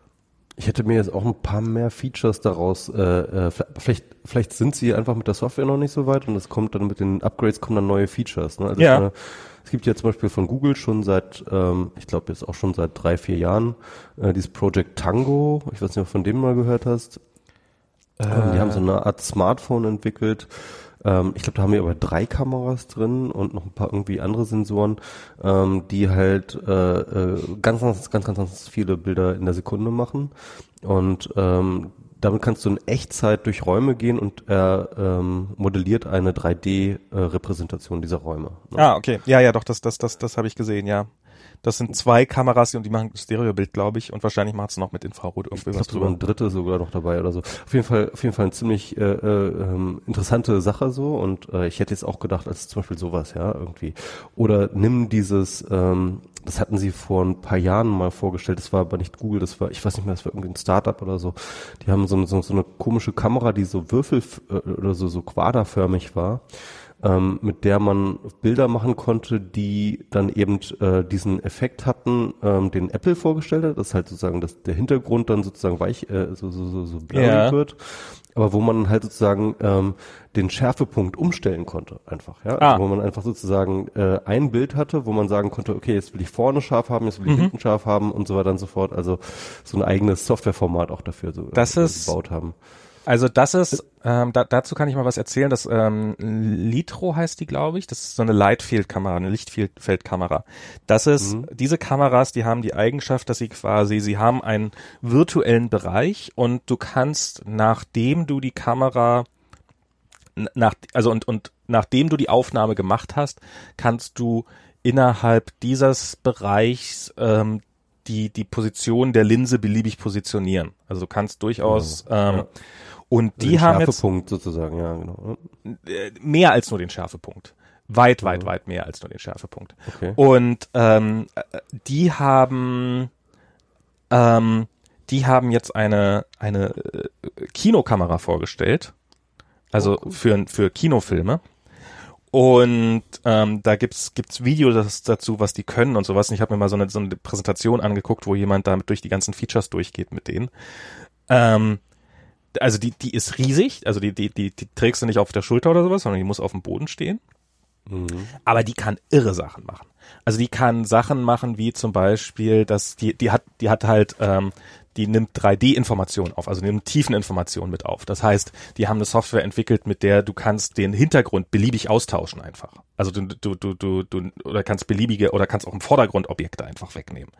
Ich hätte mir jetzt auch ein paar mehr Features daraus, äh, äh, vielleicht, vielleicht sind sie einfach mit der Software noch nicht so weit und es kommt dann mit den Upgrades kommen dann neue Features. Ne? Also ja. Meine, es gibt ja zum Beispiel von Google schon seit, ähm, ich glaube jetzt auch schon seit drei, vier Jahren, äh, dieses Project Tango. Ich weiß nicht, ob du von dem mal gehört hast. Äh. Die haben so eine Art Smartphone entwickelt, ähm, ich glaube, da haben wir aber drei Kameras drin und noch ein paar irgendwie andere Sensoren, ähm, die halt äh, äh, ganz, ganz, ganz, ganz, viele Bilder in der Sekunde machen. Und ähm, damit kannst du in Echtzeit durch Räume gehen und er ähm, modelliert eine 3D-Repräsentation äh, dieser Räume. Ne? Ah, okay. Ja, ja, doch, das, das, das, das habe ich gesehen, ja. Das sind zwei Kameras und die machen Stereobild, glaube ich, und wahrscheinlich macht es noch mit Infrarot irgendwie ich was sogar ein dritte sogar noch dabei oder so. Auf jeden Fall, auf jeden Fall eine ziemlich äh, äh, ähm, interessante Sache so und äh, ich hätte jetzt auch gedacht, als zum Beispiel sowas, ja, irgendwie. Oder nimm dieses, ähm, das hatten sie vor ein paar Jahren mal vorgestellt, das war aber nicht Google, das war, ich weiß nicht mehr, das war irgendwie ein Startup oder so. Die haben so, so, so eine komische Kamera, die so Würfel äh, oder so, so quaderförmig war ähm, mit der man Bilder machen konnte, die dann eben äh, diesen Effekt hatten, ähm, den Apple vorgestellt hat, dass halt sozusagen dass der Hintergrund dann sozusagen weich, äh, so, so, so, so blurry Ja. wird, aber wo man halt sozusagen ähm, den Schärfepunkt umstellen konnte, einfach, ja, Ah. also, wo man einfach sozusagen äh, ein Bild hatte, wo man sagen konnte, okay, jetzt will ich vorne scharf haben, jetzt will Mhm. ich hinten scharf haben und so weiter und so fort, also so ein eigenes Softwareformat auch dafür so Das äh, ist- gebaut haben. Also das ist, ähm, da, dazu kann ich mal was erzählen. Das ähm, Litro heißt die, glaube ich. Das ist so eine Lightfield-Kamera, eine Lichtfeldkamera. Das ist, diese Kameras, die haben die Eigenschaft, dass sie quasi, sie haben einen virtuellen Bereich und du kannst, nachdem du die Kamera nach, also und, und nachdem du die Aufnahme gemacht hast, kannst du innerhalb dieses Bereichs ähm, die, die Position der Linse beliebig positionieren. Also du kannst durchaus ähm, ja. Und die Den haben jetzt Schärfepunkt sozusagen, ja, genau. äh, mehr als nur den Schärfepunkt. Weit, weit, Mhm. weit mehr als nur den Schärfepunkt. Okay. Und ähm, äh, die haben ähm, die haben jetzt eine eine äh, Kinokamera vorgestellt, also Oh, cool. für für Kinofilme. Und ähm, da gibt's gibt's Videos dazu, was die können und sowas. Und ich habe mir mal so eine, so eine Präsentation angeguckt, wo jemand damit durch die ganzen Features durchgeht mit denen. Ähm, also die die ist riesig, also die die die, die trägst du nicht auf der Schulter oder sowas, sondern die muss auf dem Boden stehen Mhm. aber die kann irre Sachen machen. Also die kann Sachen machen wie zum Beispiel, dass die die hat die hat halt ähm, die nimmt 3D-Informationen auf, also nimmt Tiefeninformationen mit auf. Das heißt, die haben eine Software entwickelt, mit der du kannst den Hintergrund beliebig austauschen einfach. Also du du du du, du oder kannst beliebige oder kannst auch im Vordergrund Objekte einfach wegnehmen.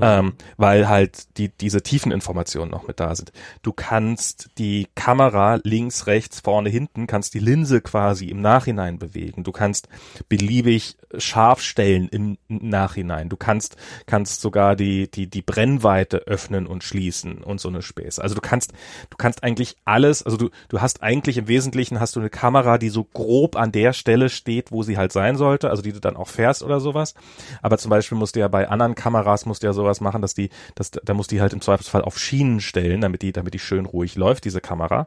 Ähm, weil halt die, diese Tiefeninformationen noch mit da sind. Du kannst die Kamera links, rechts, vorne, hinten, kannst die Linse quasi im Nachhinein bewegen. Du kannst beliebig scharf stellen im Nachhinein. Du kannst, kannst sogar die, die, die Brennweite öffnen und schließen und so eine Späße. Also du kannst, du kannst eigentlich alles, also du, du hast eigentlich im Wesentlichen hast du eine Kamera, die so grob an der Stelle steht, wo sie halt sein sollte, also die du dann auch fährst oder sowas. Aber zum Beispiel musst du ja bei anderen Kameras musst du ja sowas machen, dass die, dass, da musst du die halt im Zweifelsfall auf Schienen stellen, damit die, damit die schön ruhig läuft, diese Kamera.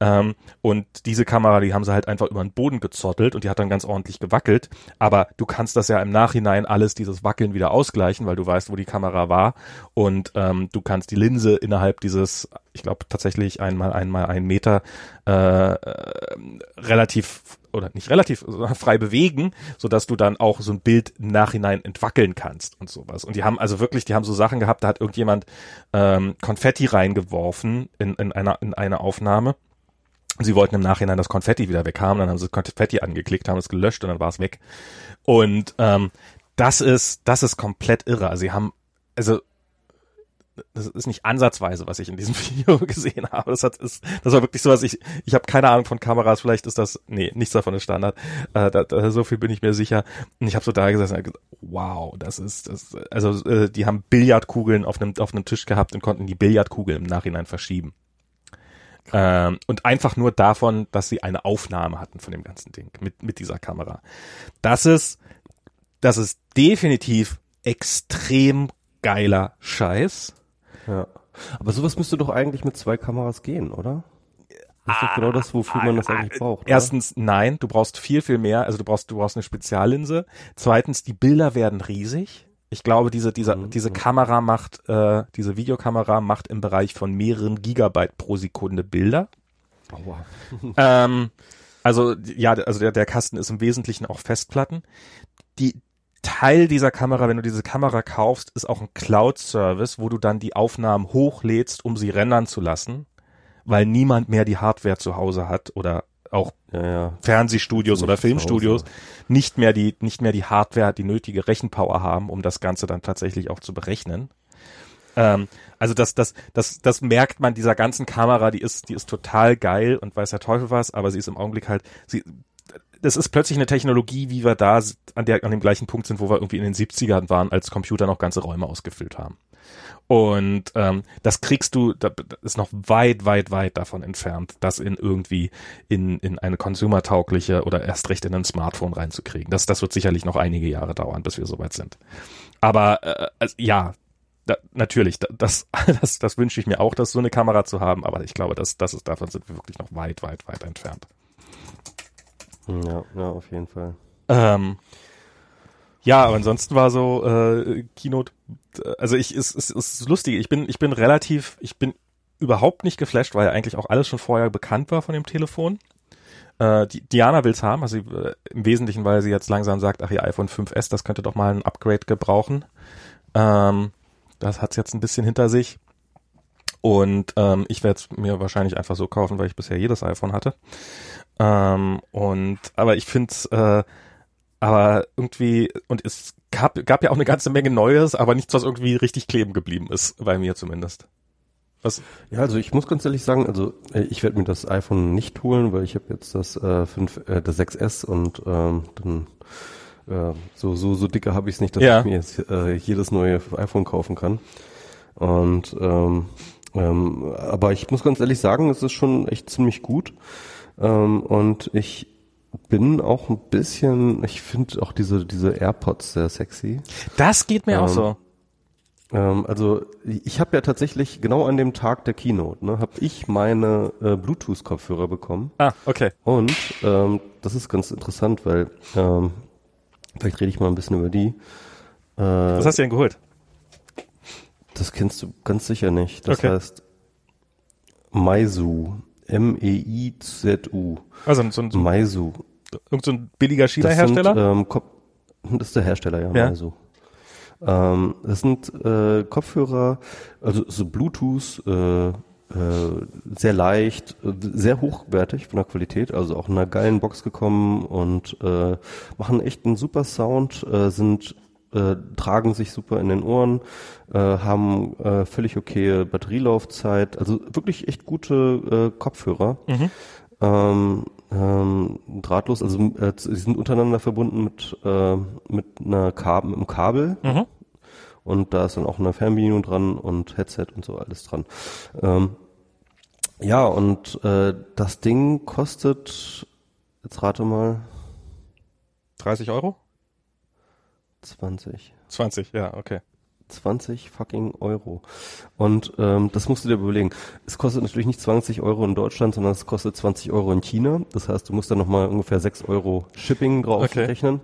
Ähm, und diese Kamera, die haben sie halt einfach über den Boden gezottelt und die hat dann ganz ordentlich gewackelt. Aber du kannst das ja im Nachhinein alles, dieses Wackeln wieder ausgleichen, weil du weißt, wo die Kamera war. Und ähm, du kannst die Linse innerhalb dieses, ich glaube tatsächlich einmal einmal ein Meter äh, äh, relativ oder nicht relativ sondern frei bewegen, so dass du dann auch so ein Bild im Nachhinein entwackeln kannst und sowas. Und die haben also wirklich, die haben so Sachen gehabt, da hat irgendjemand ähm, Konfetti reingeworfen in, in einer in eine Aufnahme. Sie wollten im Nachhinein das Konfetti wieder weghaben, dann haben sie das Konfetti angeklickt, haben es gelöscht und dann war es weg. Und ähm, das ist das ist komplett irre. Also sie haben also das ist nicht ansatzweise, was ich in diesem Video gesehen habe. Das hat ist, das war wirklich so was ich ich habe keine Ahnung von Kameras, vielleicht ist das nee, nichts davon ist Standard. Äh, da, da, so viel bin ich mir sicher. Und ich habe so da gesessen gesagt, wow, das ist das also äh, die haben Billardkugeln auf einem auf einem Tisch gehabt und konnten die Billardkugel im Nachhinein verschieben. Ähm, und einfach nur davon, dass sie eine Aufnahme hatten von dem ganzen Ding mit mit dieser Kamera. Das ist das ist definitiv extrem geiler Scheiß. Ja. Aber sowas müsste doch eigentlich mit zwei Kameras gehen, oder? Das ist doch genau das, wofür man das eigentlich braucht. oder? Erstens, nein, du brauchst viel, viel mehr. Also du brauchst, du brauchst eine Speziallinse. Zweitens, die Bilder werden riesig. Ich glaube, diese, diese, Mhm. diese Kamera macht, äh, diese Videokamera macht im Bereich von mehreren Gigabyte pro Sekunde Bilder. Aua. ähm, also ja, also der, der Kasten ist im Wesentlichen auch Festplatten. Die Teil dieser Kamera, wenn du diese Kamera kaufst, ist auch ein Cloud-Service, wo du dann die Aufnahmen hochlädst, um sie rendern zu lassen, weil niemand mehr die Hardware zu Hause hat oder auch Ja, ja. Fernsehstudios oder Filmstudios nicht mehr die nicht mehr die Hardware, die nötige Rechenpower haben, um das Ganze dann tatsächlich auch zu berechnen. Ähm, also das, das, das, das merkt man dieser ganzen Kamera, die ist, die ist total geil und weiß der Teufel was, aber sie ist im Augenblick halt, sie, das ist plötzlich eine Technologie, wie wir da an, der, an dem gleichen Punkt sind, wo wir irgendwie in den 70ern waren, als Computer noch ganze Räume ausgefüllt haben. Und ähm, das kriegst du, das ist noch weit, weit, weit davon entfernt, das in irgendwie in, in eine konsumertaugliche oder erst recht in ein Smartphone reinzukriegen. Das, das wird sicherlich noch einige Jahre dauern, bis wir soweit sind. Aber äh, also, ja, da, natürlich, das, das, das wünsche ich mir auch, das so eine Kamera zu haben, aber ich glaube, das, das ist, davon sind wir wirklich noch weit, weit, weit entfernt. Ja, ja, auf jeden Fall. Ähm, ja, aber ansonsten war so äh, Keynote, also ich es, es ist lustig, ich bin ich bin relativ, ich bin überhaupt nicht geflasht, weil ja eigentlich auch alles schon vorher bekannt war von dem Telefon. Äh, Diana will's haben, also äh, im Wesentlichen, weil sie jetzt langsam sagt, ach ihr iPhone 5S, das könnte doch mal ein Upgrade gebrauchen. Ähm, das hat's jetzt ein bisschen hinter sich. Und ähm, ich werde es mir wahrscheinlich einfach so kaufen, weil ich bisher jedes iPhone hatte. Ähm, und aber ich finde äh, aber irgendwie, und es gab, gab ja auch eine ganze Menge Neues, aber nichts, was irgendwie richtig kleben geblieben ist, bei mir zumindest. Was? Ja, also ich muss ganz ehrlich sagen, also äh, ich werde mir das iPhone nicht holen, weil ich habe jetzt das äh, 5, äh, das 6S und ähm, dann äh, so so so dicke habe ich es nicht, dass ja. ich mir jetzt äh, jedes neue iPhone kaufen kann. Und ähm, ähm, aber ich muss ganz ehrlich sagen, es ist schon echt ziemlich gut. Ähm, und ich bin auch ein bisschen, ich finde auch diese, diese AirPods sehr sexy. Das geht mir ähm, auch so. Ähm, also ich habe ja tatsächlich genau an dem Tag der Keynote, ne, habe ich meine äh, Bluetooth-Kopfhörer bekommen. Ah, okay. Und ähm, das ist ganz interessant, weil ähm, vielleicht rede ich mal ein bisschen über die. Äh, Was hast du denn geholt? Das kennst du ganz sicher nicht. Das okay. heißt Meizu. M-E-I-Z-U. Also so ein, so Meizu. Irgend so ein billiger China-Hersteller? Ähm, das ist der Hersteller, ja, ja. Meizu. Ähm, das sind äh, Kopfhörer, also so Bluetooth, äh, äh, sehr leicht, sehr hochwertig von der Qualität, also auch in einer geilen Box gekommen und äh, machen echt einen super Sound, äh, sind äh, tragen sich super in den Ohren, äh, haben äh, völlig okay Batterielaufzeit, also wirklich echt gute äh, Kopfhörer. Mhm. Ähm, ähm, drahtlos, also äh, sie sind untereinander verbunden mit äh, mit einer Kabel, mit einem Kabel. Mhm. Und da ist dann auch eine Fernbedienung dran und Headset und so alles dran. Ähm, ja, und äh, das Ding kostet, jetzt rate mal. 30 Euro? 20. 20, ja, okay. 20 fucking Euro. Und ähm, das musst du dir überlegen. Es kostet natürlich nicht 20 Euro in Deutschland, sondern es kostet 20 Euro in China. Das heißt, du musst dann nochmal ungefähr 6 Euro Shipping drauf okay. rechnen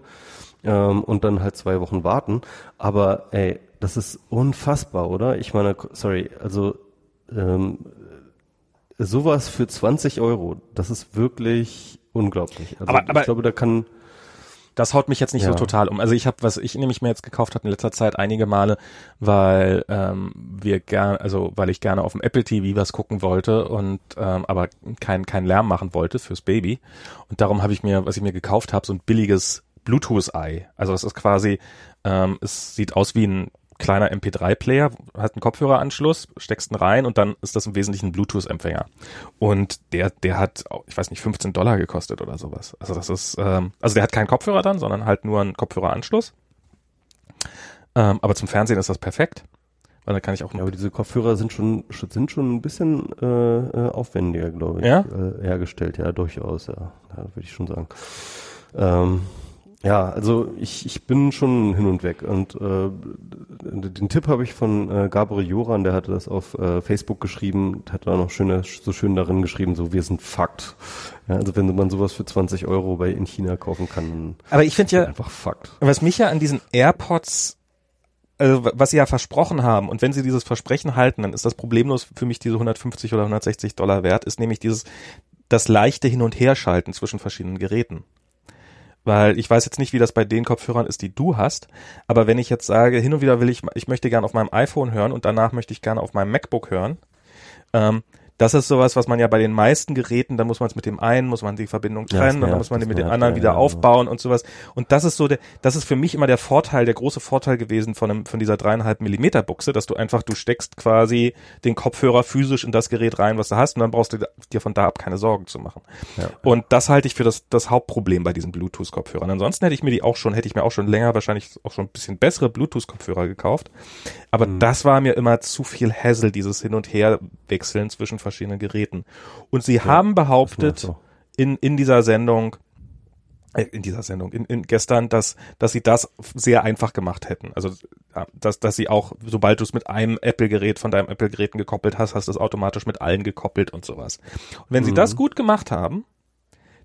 ähm, und dann halt zwei Wochen warten. Aber ey, das ist unfassbar, oder? Ich meine, sorry, also ähm, sowas für 20 Euro, das ist wirklich unglaublich. Also aber, aber ich glaube, da kann das haut mich jetzt nicht ja. so total um. Also ich habe, was ich nämlich mir jetzt gekauft habe in letzter Zeit einige Male, weil ähm, wir gern, also weil ich gerne auf dem Apple TV was gucken wollte und ähm, aber kein kein Lärm machen wollte fürs Baby. Und darum habe ich mir, was ich mir gekauft habe, so ein billiges Bluetooth-Ei. Also das ist quasi, ähm, es sieht aus wie ein kleiner MP3-Player, hat einen Kopfhöreranschluss, steckst ihn rein und dann ist das im Wesentlichen ein Bluetooth-Empfänger. Und der, der hat, ich weiß nicht, 15 Dollar gekostet oder sowas. Also das ist, ähm, also der hat keinen Kopfhörer dann, sondern halt nur einen Kopfhöreranschluss. Ähm, aber zum Fernsehen ist das perfekt. Weil dann kann ich auch. Ja, aber diese Kopfhörer sind schon sind schon ein bisschen äh, äh aufwendiger, glaube ich, ja? äh, hergestellt. Ja, durchaus. Ja, ja würde ich schon sagen. Ähm, ja, also ich, ich bin schon hin und weg. Und äh, den Tipp habe ich von äh, Gabriel Joran, der hatte das auf äh, Facebook geschrieben, hat da noch schöne, so schön darin geschrieben, so wir sind Fakt. Ja, also wenn man sowas für 20 Euro bei in China kaufen kann, aber ich finde ja einfach Fakt. Was mich ja an diesen AirPods also was sie ja versprochen haben und wenn sie dieses Versprechen halten, dann ist das problemlos für mich diese 150 oder 160 Dollar wert, ist nämlich dieses das leichte Hin- und Herschalten zwischen verschiedenen Geräten. Weil ich weiß jetzt nicht, wie das bei den Kopfhörern ist, die du hast. Aber wenn ich jetzt sage, hin und wieder will ich, ich möchte gerne auf meinem iPhone hören und danach möchte ich gerne auf meinem MacBook hören, ähm, Das ist sowas, was man ja bei den meisten Geräten, da muss man es mit dem einen, muss man die Verbindung Ja, trennen und dann muss man den mit dem anderen ja, wieder ja, aufbauen und sowas. Und das ist so der, das ist für mich immer der Vorteil, der große Vorteil gewesen von einem, von dieser dreieinhalb Millimeter Buchse, dass du einfach, du steckst quasi den Kopfhörer physisch in das Gerät rein, was du hast und dann brauchst du dir von da ab keine Sorgen zu machen. Ja. Und das halte ich für das, das Hauptproblem bei diesen Bluetooth-Kopfhörern. Ansonsten hätte ich mir die auch schon, hätte ich mir auch schon länger wahrscheinlich auch schon ein bisschen bessere Bluetooth-Kopfhörer gekauft. Aber Mhm. das war mir immer zu viel Hassel, dieses Hin- und Her-Wechseln zwischen verschiedenen Geräten. Und sie haben behauptet so. in, in dieser Sendung, äh, in dieser Sendung, in, in gestern, dass, dass sie das sehr einfach gemacht hätten. Also, ja, dass, dass sie auch, sobald du es mit einem Apple-Gerät von deinem Apple-Geräten gekoppelt hast, hast du es automatisch mit allen gekoppelt und sowas. Und wenn sie Mhm. das gut gemacht haben,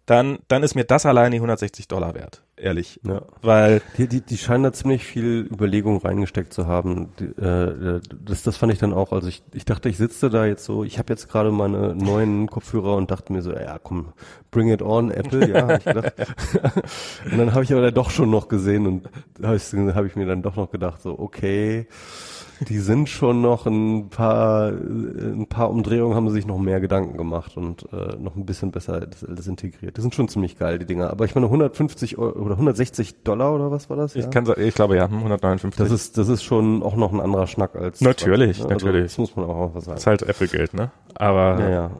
dann, dann ist mir das allein die 160 Dollar wert, ehrlich. Ja. Weil, Die, die, die scheinen da ziemlich viel Überlegung reingesteckt zu haben. Die, äh, das, das fand ich dann auch. Also ich, ich dachte, ich sitze da jetzt so, ich habe jetzt gerade meine neuen Kopfhörer und dachte mir so, ja komm, bring it on, Apple, ja, hab ich gedacht. und dann habe ich aber dann doch schon noch gesehen und habe ich, hab ich mir dann doch noch gedacht, so, okay, die sind schon noch ein paar, ein paar Umdrehungen haben sie sich noch mehr Gedanken gemacht und äh, noch ein bisschen besser das alles integriert. Die sind schon ziemlich geil, die Dinger. Aber ich meine 150 Euro oder 160 Dollar oder was war das? ich ja? kann, sa- ich glaube ja, hm, 159. Das ist, das ist schon auch noch ein anderer Schnack als. Natürlich, Also, natürlich. Das muss man auch mal sagen. ist halt Apple-Geld, ne? Aber, Ja, ja,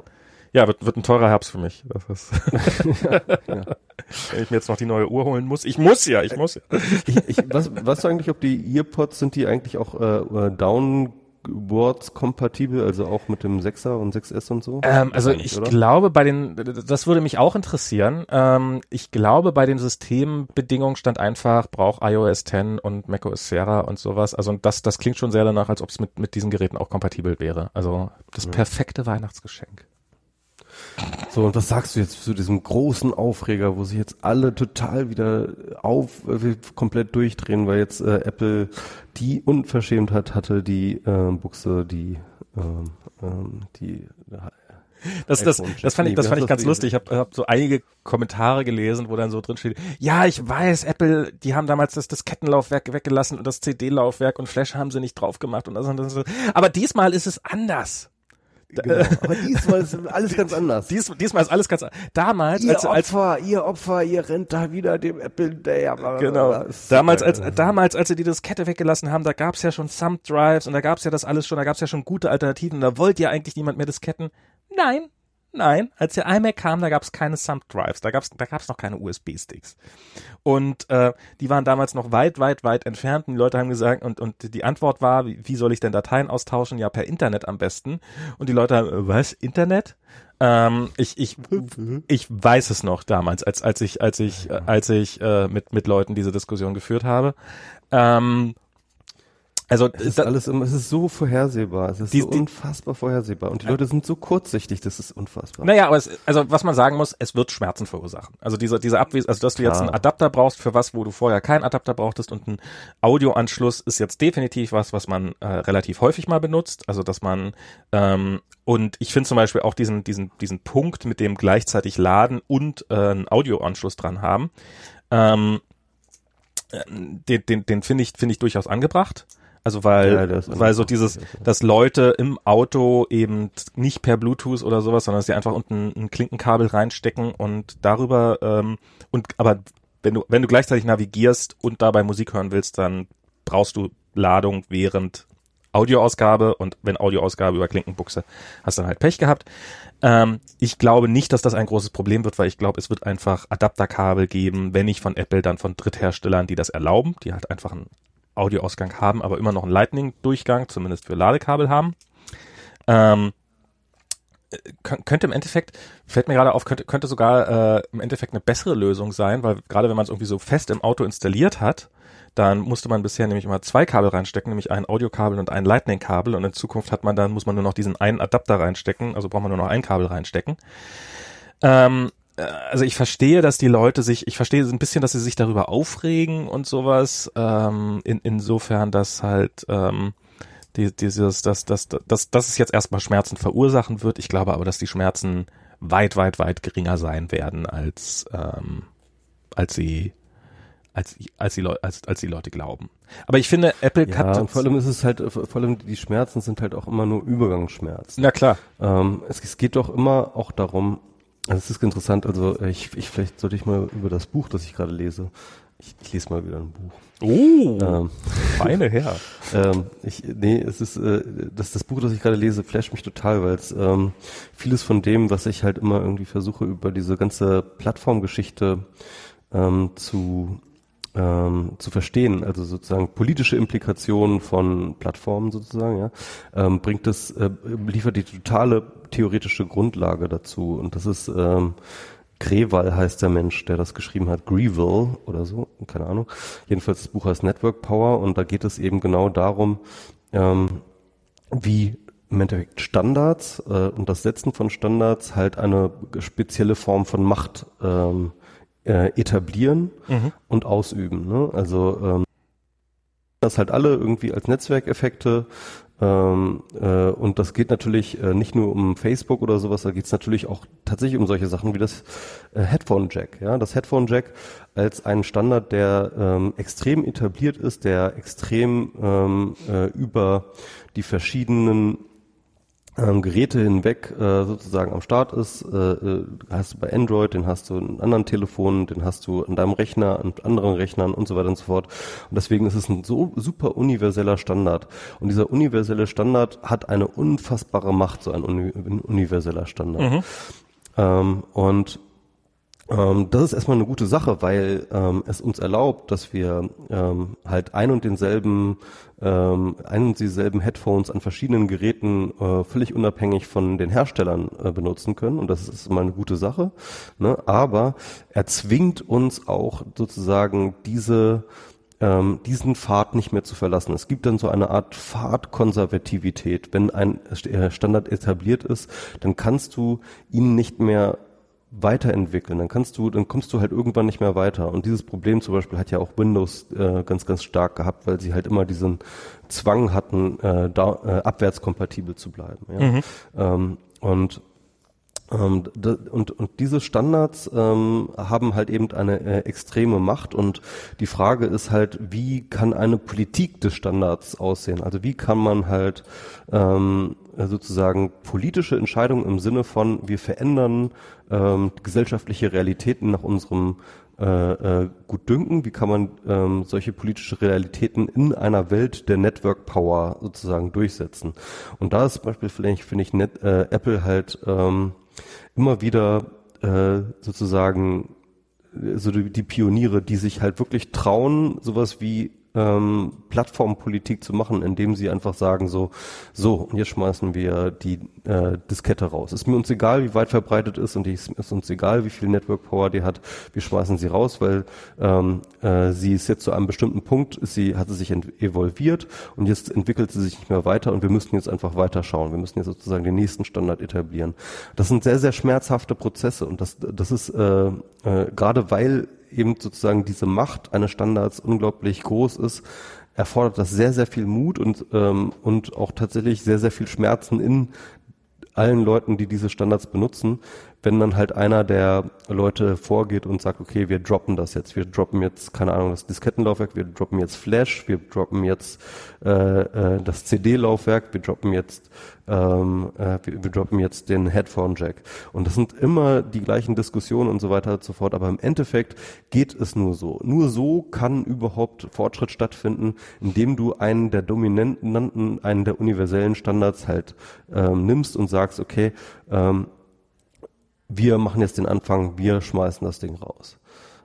ja. wird, wird ein teurer Herbst für mich. Das ist, wenn ich mir jetzt noch die neue Uhr holen muss. Ich muss ja, ich muss ja. Ich, ich, was, du eigentlich, ob die Earpods sind die eigentlich auch äh, äh, downwards kompatibel, also auch mit dem 6er und 6S und so? Ähm, also ich oder? glaube bei den, das würde mich auch interessieren. Ähm, ich glaube bei den Systembedingungen stand einfach, braucht iOS 10 und macOS Sierra und sowas. Also das, das klingt schon sehr danach, als ob es mit, mit diesen Geräten auch kompatibel wäre. Also das perfekte Weihnachtsgeschenk. So, und was sagst du jetzt zu diesem großen Aufreger, wo sich jetzt alle total wieder auf, äh, komplett durchdrehen, weil jetzt äh, Apple die Unverschämtheit hatte, die äh, Buchse, die, ähm, ähm, die, Das, das, iPhone das fand ich, das fand ich ganz das lustig. Ich habe hab so einige Kommentare gelesen, wo dann so drin steht, ja, ich weiß, Apple, die haben damals das, das Kettenlaufwerk weggelassen und das CD-Laufwerk und Flash haben sie nicht drauf gemacht und das und das. und das. Aber diesmal ist es anders. genau. Aber diesmal ist alles ganz anders. Dies, diesmal ist alles ganz damals Ihr als, als Opfer, ihr Opfer, ihr rennt da wieder dem Apple Day. genau damals als damals als sie die Diskette weggelassen haben, da gab's ja schon Thumb Drives und da gab's ja das alles schon, da gab's ja schon gute Alternativen, da wollte ja eigentlich niemand mehr Disketten. Nein, nein, als der iMac kam, da gab's keine Thumb Drives, da gab's da gab's noch keine USB Sticks. Und äh, die waren damals noch weit weit weit entfernt und die Leute haben gesagt und und die Antwort war, wie, wie soll ich denn Dateien austauschen? Ja, per Internet am besten. Und die Leute haben, äh, was Internet? Ähm, ich, ich, ich weiß es noch damals, als, als ich, als ich, äh, als ich äh, mit, mit Leuten diese Diskussion geführt habe. Ähm, also Es ist da, alles immer, es ist so vorhersehbar. Es ist Die- so die- unfassbar vorhersehbar. Und die Leute sind so kurzsichtig, das ist unfassbar. naja, aber es, also was man sagen muss, es wird Schmerzen verursachen. Also diese, diese Abwes also dass du jetzt Klar. einen Adapter brauchst für was, wo du vorher keinen Adapter brauchtest und ein Audioanschluss ist jetzt definitiv was, was man äh, relativ häufig mal benutzt. Also dass man ähm, und ich finde zum Beispiel auch diesen, diesen, diesen Punkt mit dem gleichzeitig laden und äh, einen Audioanschluss dran haben. Ähm, äh, den, den, den finde ich, finde ich durchaus angebracht. Also weil, Ja, weil so dieses, dass Leute im Auto eben nicht per Bluetooth oder sowas, sondern dass sie einfach unten ein Klinkenkabel reinstecken und darüber ähm, und aber wenn du wenn du gleichzeitig navigierst und dabei Musik hören willst, dann brauchst du Ladung während Audioausgabe und wenn Audioausgabe über Klinkenbuchse, hast dann halt Pech gehabt. Ähm, ich glaube nicht, dass das ein großes Problem wird, weil ich glaube, es wird einfach Adapterkabel geben, wenn nicht von Apple, dann von Drittherstellern, die das erlauben, die halt einfach einen Audioausgang haben, aber immer noch einen Lightning-Durchgang, zumindest für Ladekabel haben. Ähm, äh, kö- könnte im Endeffekt, fällt mir gerade auf, könnte, könnte sogar äh, im Endeffekt eine bessere Lösung sein, weil gerade wenn man es irgendwie so fest im Auto installiert hat, dann musste man bisher nämlich immer zwei Kabel reinstecken, nämlich ein Audiokabel und ein Lightning-Kabel und in Zukunft hat man dann, muss man nur noch diesen einen Adapter reinstecken, also braucht man nur noch ein Kabel reinstecken. Ähm, äh, also ich verstehe, dass die Leute sich, ich verstehe ein bisschen, dass sie sich darüber aufregen und sowas, ähm, in, insofern, dass halt ähm, die, dieses, dass, dass, dass, dass es jetzt erstmal Schmerzen verursachen wird. Ich glaube aber, dass die Schmerzen weit, weit, weit geringer sein werden, als, ähm, als sie als, als, die, Leute, als, als die Leute glauben. Aber ich finde, Apple Ja, hat und vor allem ist es halt, vor allem die Schmerzen sind halt auch immer nur Übergangsschmerzen. na klar. Ähm, es, es geht doch immer auch darum, also es ist interessant, also ich, ich vielleicht sollte ich mal über das Buch, das ich gerade lese, ich, ich lese mal wieder ein Buch. Oh, Ähm, feine Herr. ähm, ich, nee, es ist äh, das, das Buch, das ich gerade lese, flasht mich total, weil es ähm, vieles von dem, was ich halt immer irgendwie versuche über diese ganze Plattformgeschichte ähm, zu ähm, zu verstehen, also sozusagen politische Implikationen von Plattformen sozusagen, ja, ähm, bringt es, äh, liefert die totale theoretische Grundlage dazu. Und das ist ähm, Grewal heißt der Mensch, der das geschrieben hat, Greville oder so, keine Ahnung. Jedenfalls das Buch heißt Network Power und da geht es eben genau darum, ähm, wie im Endeffekt Standards äh, und das Setzen von Standards halt eine spezielle Form von Macht ähm, äh, etablieren und ausüben. Ne? Also ähm, das halt alle irgendwie als Netzwerkeffekte ähm, äh, und das geht natürlich äh, nicht nur um Facebook oder sowas, da geht es natürlich auch tatsächlich um solche Sachen wie das äh, Headphone Jack. Ja, das Headphone Jack als einen Standard, der ähm, extrem etabliert ist, der extrem ähm, äh, über die verschiedenen ähm, Geräte hinweg äh, sozusagen am Start ist, äh, äh, hast du bei Android, den hast du in anderen Telefonen, den hast du in deinem Rechner, an anderen Rechnern und so weiter und so fort. Und deswegen ist es ein so super universeller Standard. Und dieser universelle Standard hat eine unfassbare Macht, so ein, uni ein universeller Standard. Ähm, und ähm, das ist erstmal eine gute Sache, weil ähm, es uns erlaubt, dass wir ähm, halt ein und denselben, ähm, ein und dieselben Headphones an verschiedenen Geräten äh, völlig unabhängig von den Herstellern äh, benutzen können. Und das ist mal eine gute Sache. Ne? Aber er zwingt uns auch sozusagen diese ähm, diesen Pfad nicht mehr zu verlassen. Es gibt dann so eine Art Pfadkonservativität. Wenn ein äh, Standard etabliert ist, dann kannst du ihn nicht mehr weiterentwickeln. Dann kannst du, dann kommst du halt irgendwann nicht mehr weiter. Und dieses Problem zum Beispiel hat ja auch Windows äh, ganz, ganz stark gehabt, weil sie halt immer diesen Zwang hatten, äh, da, äh, abwärtskompatibel zu bleiben. Ja? Ähm, und ähm, und, und diese Standards ähm, haben halt eben eine äh, extreme Macht und die Frage ist halt, wie kann eine Politik des Standards aussehen? Also wie kann man halt ähm, sozusagen politische Entscheidungen im Sinne von, wir verändern ähm, gesellschaftliche Realitäten nach unserem äh, äh, Gutdünken, wie kann man ähm, solche politische Realitäten in einer Welt der Network Power sozusagen durchsetzen. Und da ist zum Beispiel vielleicht, finde ich, Net, äh, Apple halt ähm, immer wieder äh, sozusagen äh, so die, die Pioniere, die sich halt wirklich trauen, sowas wie ähm, Plattformpolitik zu machen, indem sie einfach sagen so, so, und jetzt schmeißen wir die äh, Diskette raus. Ist mir uns egal, wie weit verbreitet ist und es ist uns egal, wie viel Network Power die hat, wir schmeißen sie raus, weil ähm, äh, sie ist jetzt zu einem bestimmten Punkt, ist sie hat sich evolviert und jetzt entwickelt sie sich nicht mehr weiter und wir müssen jetzt einfach weiter schauen. Wir müssen jetzt sozusagen den nächsten Standard etablieren. Das sind sehr, sehr schmerzhafte Prozesse und das, das ist äh, äh, gerade weil eben sozusagen diese Macht eines Standards unglaublich groß ist, erfordert das sehr, sehr viel Mut und, ähm, und auch tatsächlich sehr, sehr viel Schmerzen in allen Leuten, die diese Standards benutzen, wenn dann halt einer der Leute vorgeht und sagt, okay, wir droppen das jetzt, wir droppen jetzt, keine Ahnung, das Diskettenlaufwerk, wir droppen jetzt Flash, wir droppen jetzt äh, äh, das CD-Laufwerk, wir droppen jetzt ähm, äh, wir, wir droppen jetzt den Headphone-Jack. Und das sind immer die gleichen Diskussionen und so weiter und so fort, aber im Endeffekt geht es nur so. Nur so kann überhaupt Fortschritt stattfinden, indem du einen der dominanten, einen der universellen Standards halt ähm, nimmst und sagst, okay, ähm, wir machen jetzt den Anfang, wir schmeißen das Ding raus.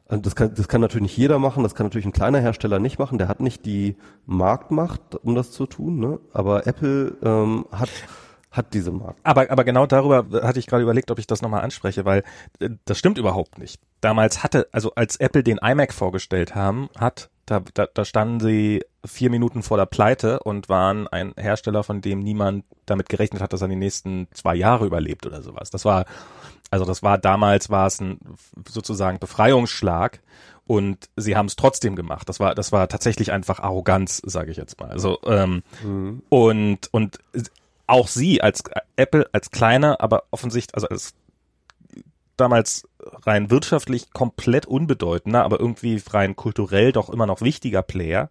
Also Das kann, das kann natürlich nicht jeder machen, das kann natürlich ein kleiner Hersteller nicht machen, der hat nicht die Marktmacht, um das zu tun, ne? aber Apple ähm, hat, hat diese Markt. Aber, aber genau darüber hatte ich gerade überlegt, ob ich das nochmal anspreche, weil äh, das stimmt überhaupt nicht. Damals hatte, also als Apple den iMac vorgestellt haben, hat, da, da, da standen sie vier Minuten vor der Pleite und waren ein Hersteller, von dem niemand damit gerechnet hat, dass er die nächsten zwei Jahre überlebt oder sowas. Das war, also das war damals war es ein sozusagen Befreiungsschlag und sie haben es trotzdem gemacht. Das war, das war tatsächlich einfach Arroganz, sage ich jetzt mal. Also ähm, und und auch sie als Apple als kleiner, aber offensichtlich, also als damals rein wirtschaftlich komplett unbedeutender, aber irgendwie rein kulturell doch immer noch wichtiger Player,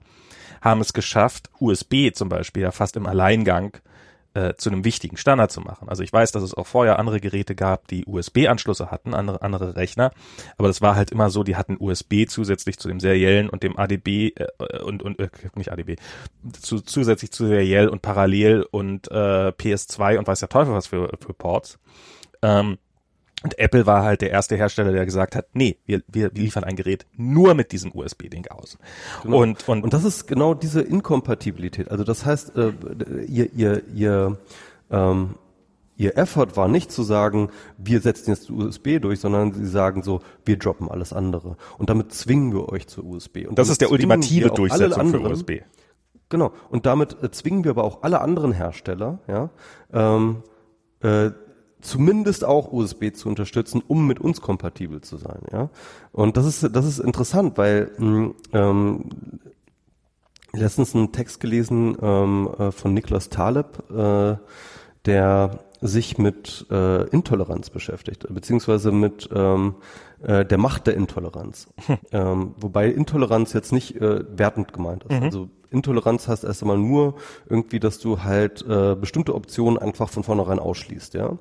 haben es geschafft, USB zum Beispiel ja fast im Alleingang äh, zu einem wichtigen Standard zu machen. Also ich weiß, dass es auch vorher andere Geräte gab, die USB-Anschlüsse hatten, andere, andere Rechner, aber das war halt immer so, die hatten USB zusätzlich zu dem seriellen und dem ADB äh, und, und äh, nicht ADB, zu, zusätzlich zu seriell und parallel und äh, PS2 und weiß der Teufel was für, für Ports. Ähm, und Apple war halt der erste Hersteller, der gesagt hat, nee, wir, wir liefern ein Gerät nur mit diesem USB-Ding aus. Genau. Und, und, und das ist genau diese Inkompatibilität. Also das heißt, äh, ihr, ihr, ihr, ähm, ihr Effort war nicht zu sagen, wir setzen jetzt USB durch, sondern sie sagen so, wir droppen alles andere. Und damit zwingen wir euch zur USB. Und das ist der ultimative Durchsetzung für USB. Genau. Und damit äh, zwingen wir aber auch alle anderen Hersteller, ja, ähm, äh, zumindest auch USB zu unterstützen, um mit uns kompatibel zu sein. Ja? Und das ist das ist interessant, weil hm, ähm, letztens einen Text gelesen ähm, äh, von Niklas Taleb, äh, der sich mit äh, Intoleranz beschäftigt, beziehungsweise mit ähm, äh, der Macht der Intoleranz. ähm, wobei Intoleranz jetzt nicht äh, wertend gemeint ist. Mhm. Also Intoleranz heißt erst einmal nur irgendwie, dass du halt äh, bestimmte Optionen einfach von vornherein ausschließt, ja.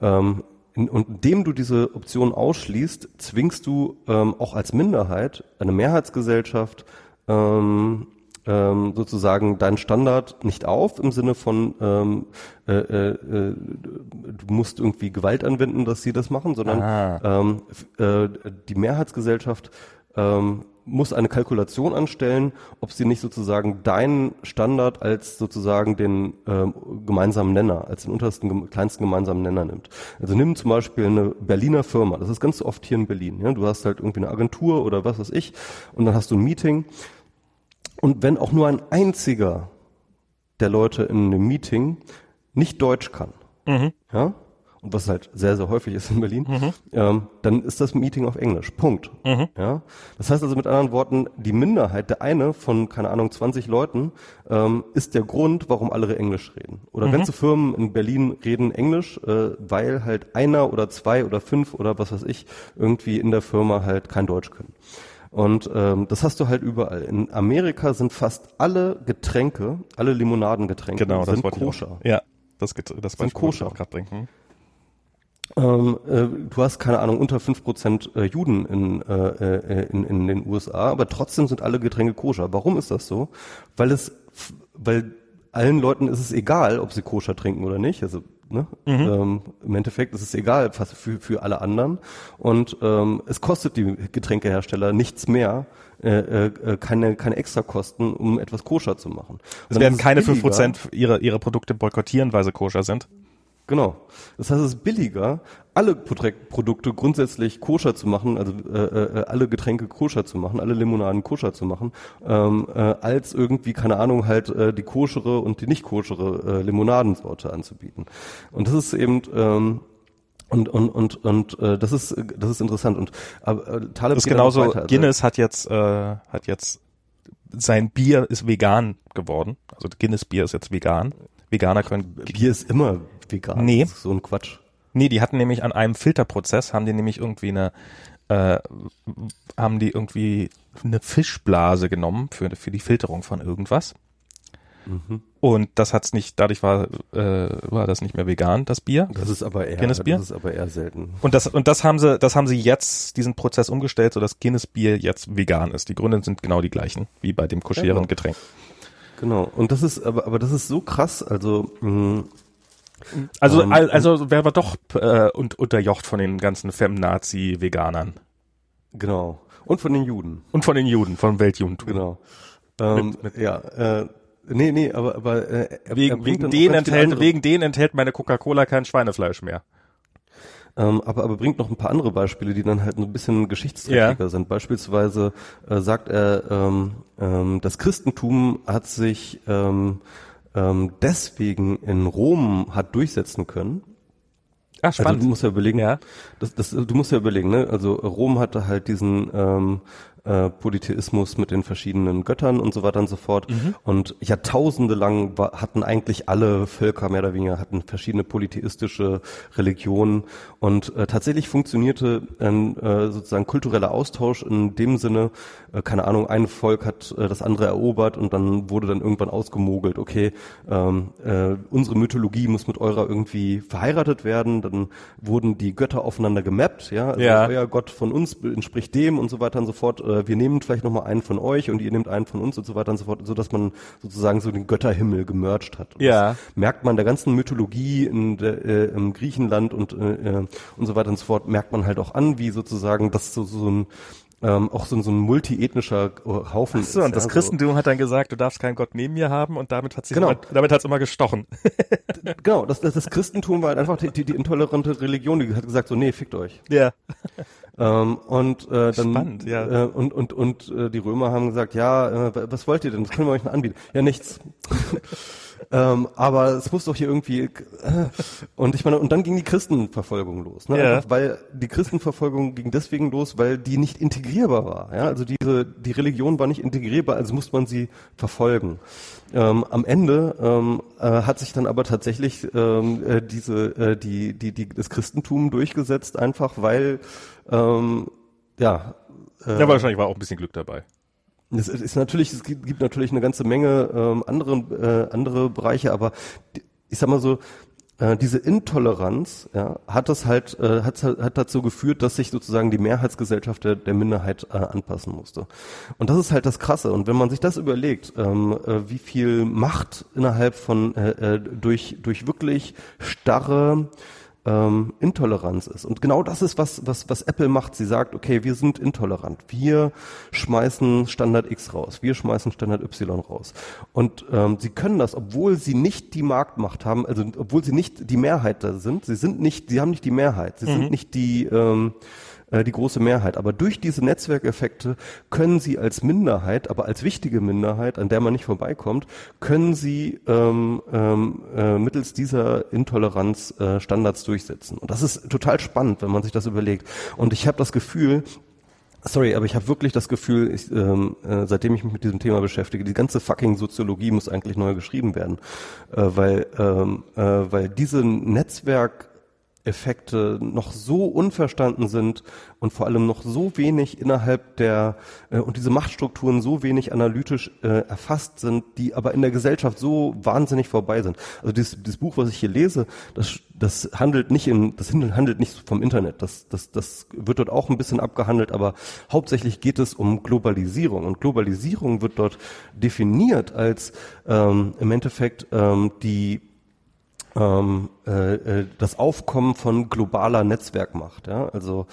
Ähm, in, und indem du diese Option ausschließt, zwingst du ähm, auch als Minderheit eine Mehrheitsgesellschaft ähm, ähm, sozusagen deinen Standard nicht auf im Sinne von ähm, äh, äh, äh du musst irgendwie Gewalt anwenden, dass sie das machen, sondern ähm, äh, die Mehrheitsgesellschaft ähm, muss eine Kalkulation anstellen, ob sie nicht sozusagen deinen Standard als sozusagen den ähm, gemeinsamen Nenner, als den untersten, kleinsten gemeinsamen Nenner nimmt. Also nimm zum Beispiel eine Berliner Firma, das ist ganz oft hier in Berlin. Ja? Du hast halt irgendwie eine Agentur oder was weiß ich und dann hast du ein Meeting und wenn auch nur ein einziger der Leute in einem Meeting nicht Deutsch kann, mhm. ja, und was halt sehr, sehr häufig ist in Berlin, mhm. ähm, dann ist das Meeting auf Englisch. Punkt. Mhm. Ja? Das heißt also mit anderen Worten, die Minderheit, der eine von, keine Ahnung, 20 Leuten, ähm, ist der Grund, warum alle Englisch reden. Oder mhm. ganze Firmen in Berlin reden Englisch, äh, weil halt einer oder zwei oder fünf oder was weiß ich, irgendwie in der Firma halt kein Deutsch können. Und ähm, das hast du halt überall. In Amerika sind fast alle Getränke, alle Limonadengetränke genau, sind koscher. Ja, das, das sind koscher. gerade trinken. Ähm, äh, du hast keine Ahnung unter fünf Prozent äh, Juden in, äh, äh in, in den USA, aber trotzdem sind alle Getränke koscher. Warum ist das so? Weil es, weil allen Leuten ist es egal, ob sie koscher trinken oder nicht. Also ne? Mhm. Ähm, im Endeffekt ist es egal für, für alle anderen. Und ähm, es kostet die Getränkehersteller nichts mehr, äh, äh, keine, keine Extrakosten, um etwas koscher zu machen. Es werden keine fünf Prozent ihrer, ihrer Produkte boykottieren, weil sie koscher sind. Genau. Das heißt, es ist billiger, alle Produkte grundsätzlich koscher zu machen, also äh, äh, alle Getränke koscher zu machen, alle Limonaden koscher zu machen, ähm, äh, als irgendwie, keine Ahnung, halt äh, die koschere und die nicht koschere äh, Limonadensorte anzubieten. Und das ist eben ähm, und und und und äh, das ist das ist interessant und aber äh, Taleb das ist genauso weiter, also Guinness hat jetzt äh, hat jetzt sein Bier ist vegan geworden also Guinness Bier ist jetzt vegan Veganer können Bier ist immer vegan. Nee. so ein Quatsch. Nee, die hatten nämlich an einem Filterprozess, haben die nämlich irgendwie eine, äh, haben die irgendwie eine Fischblase genommen für, für die Filterung von irgendwas. Mhm. Und das hat's nicht, dadurch war, äh, war das nicht mehr vegan, das Bier. Das ist aber eher, Guinness Bier. das ist aber eher selten. Und das, und das haben sie, das haben sie jetzt, diesen Prozess umgestellt, so dass Guinness Bier jetzt vegan ist. Die Gründe sind genau die gleichen, wie bei dem koscheren genau. Getränk. Genau. Und das ist, aber, aber das ist so krass, also, mh, also, ähm, also wäre wir doch äh, und, unterjocht von den ganzen Fem-Nazi-Veganern. Genau. Und von den Juden. Und von den Juden, vom Weltjudentum. Genau. Ähm, mit, mit, ja, äh, nee, nee, aber, aber äh, er, wegen, er wegen, denen enthält, wegen denen enthält meine Coca-Cola kein Schweinefleisch mehr. Ähm, aber, aber bringt noch ein paar andere Beispiele, die dann halt ein bisschen geschichtsträchtiger ja. sind. Beispielsweise äh, sagt er, ähm, ähm, das Christentum hat sich ähm, ähm, deswegen in Rom hat durchsetzen können. Ach, spannend. Also du musst ja überlegen, ja. Das, das, du musst ja überlegen, ne? Also Rom hatte halt diesen ähm, äh, Polytheismus mit den verschiedenen Göttern und so weiter und so fort. Und Jahrtausende lang war, hatten eigentlich alle Völker mehr oder weniger hatten verschiedene polytheistische Religionen und äh, tatsächlich funktionierte ein äh, sozusagen kultureller Austausch in dem Sinne, äh, keine Ahnung, ein Volk hat äh, das andere erobert und dann wurde dann irgendwann ausgemogelt, okay, ähm, äh, unsere Mythologie muss mit eurer irgendwie verheiratet werden, dann wurden die Götter aufeinander gemappt, ja, also Ja. euer Gott von uns entspricht dem und so weiter und so fort. Äh, wir nehmen vielleicht nochmal einen von euch und ihr nehmt einen von uns und so weiter und so fort, so dass man sozusagen so den Götterhimmel gemerged hat. Und Ja. Merkt man der ganzen Mythologie in äh, im Griechenland und äh, äh, und so weiter und so fort, merkt man halt auch an, wie sozusagen das so, so ein ähm, auch so, ein- so ein multiethnischer äh, Haufen Ach so, und das ja, so. Christentum hat dann gesagt, du darfst keinen Gott neben mir haben und damit hat sich Genau. immer, damit hat's immer gestochen. Genau, das, das, das Christentum war halt einfach die, die, die intolerante Religion, die hat gesagt so, nee, fickt euch. Ja. Ähm, und äh, dann Spannend, ja. äh, und und und äh, die Römer haben gesagt, ja, äh, was wollt ihr denn? Das können wir euch noch anbieten. Ja, nichts. ähm, aber es muss doch hier irgendwie äh, und ich meine und dann ging die Christenverfolgung los, ne? Ja. Einfach, weil die Christenverfolgung ging deswegen los, weil die nicht integrierbar war. Ja, also diese die Religion war nicht integrierbar, also musste man sie verfolgen. Ähm, am Ende ähm, äh, hat sich dann aber tatsächlich ähm, äh, diese äh, die die die das Christentum durchgesetzt, einfach weil ähm, ja äh, Ja, wahrscheinlich war auch ein bisschen Glück dabei. Es ist natürlich, es gibt, natürlich eine ganze Menge ähm, andere, äh, andere Bereiche, aber ich sag mal so, äh, diese Intoleranz ja, hat das halt, äh, hat, hat dazu geführt, dass sich sozusagen die Mehrheitsgesellschaft der, der Minderheit äh, anpassen musste. Und das ist halt das Krasse. Und wenn man sich das überlegt, ähm, äh, wie viel Macht innerhalb von äh, äh, durch durch wirklich starre ähm, Intoleranz ist. Und genau das ist, was, was, was Apple macht. Sie sagt, okay, wir sind intolerant. Wir schmeißen Standard X raus. Wir schmeißen Standard Y raus. Und ähm, sie können das, obwohl sie nicht die Marktmacht haben, also obwohl sie nicht die Mehrheit da sind. Sie sind nicht, sie haben nicht die Mehrheit. Sie sind nicht die, ähm, äh, die große Mehrheit. Aber durch diese Netzwerkeffekte können sie als Minderheit, aber als wichtige Minderheit, an der man nicht vorbeikommt, können sie ähm, ähm, äh, mittels dieser Intoleranz äh, Standards durchsetzen. Und das ist total spannend, wenn man sich das überlegt. Und ich habe das Gefühl, Sorry, aber ich habe wirklich das Gefühl, ich, ähm, äh, seitdem ich mich mit diesem Thema beschäftige, die ganze fucking Soziologie muss eigentlich neu geschrieben werden, äh, weil ähm, äh, weil diese Netzwerkeffekte noch so unverstanden sind und vor allem noch so wenig innerhalb der äh, und diese Machtstrukturen so wenig analytisch äh, erfasst sind, die aber in der Gesellschaft so wahnsinnig vorbei sind. Also dieses, dieses Buch, was ich hier lese, das, das handelt nicht in, das handelt nicht vom Internet. Das, das, das wird dort auch ein bisschen abgehandelt, aber hauptsächlich geht es um Globalisierung und Globalisierung wird dort definiert als ähm, im Endeffekt ähm, die ähm, äh, äh, das Aufkommen von globaler Netzwerkmacht. Ja? Also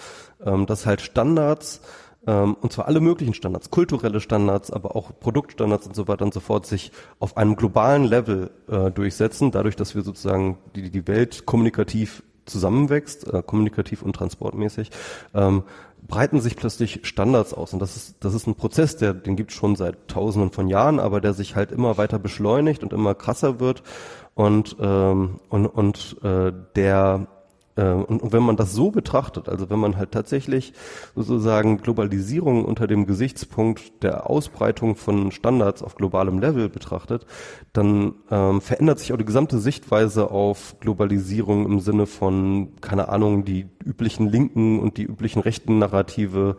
ähm, dass halt Standards ähm, und zwar alle möglichen Standards, kulturelle Standards, aber auch Produktstandards und so weiter und so fort, sich auf einem globalen Level äh, durchsetzen, dadurch, dass wir sozusagen die, die Welt kommunikativ zusammenwächst, äh, kommunikativ und transportmäßig, ähm, breiten sich plötzlich Standards aus. Und das ist, das ist ein Prozess, der, den gibt schon seit tausenden von Jahren, aber der sich halt immer weiter beschleunigt und immer krasser wird. Und, ähm, und, und äh, der und, und wenn man das so betrachtet, also wenn man halt tatsächlich sozusagen Globalisierung unter dem Gesichtspunkt der Ausbreitung von Standards auf globalem Level betrachtet, dann ähm, verändert sich auch die gesamte Sichtweise auf Globalisierung im Sinne von, keine Ahnung, die üblichen linken und die üblichen rechten Narrative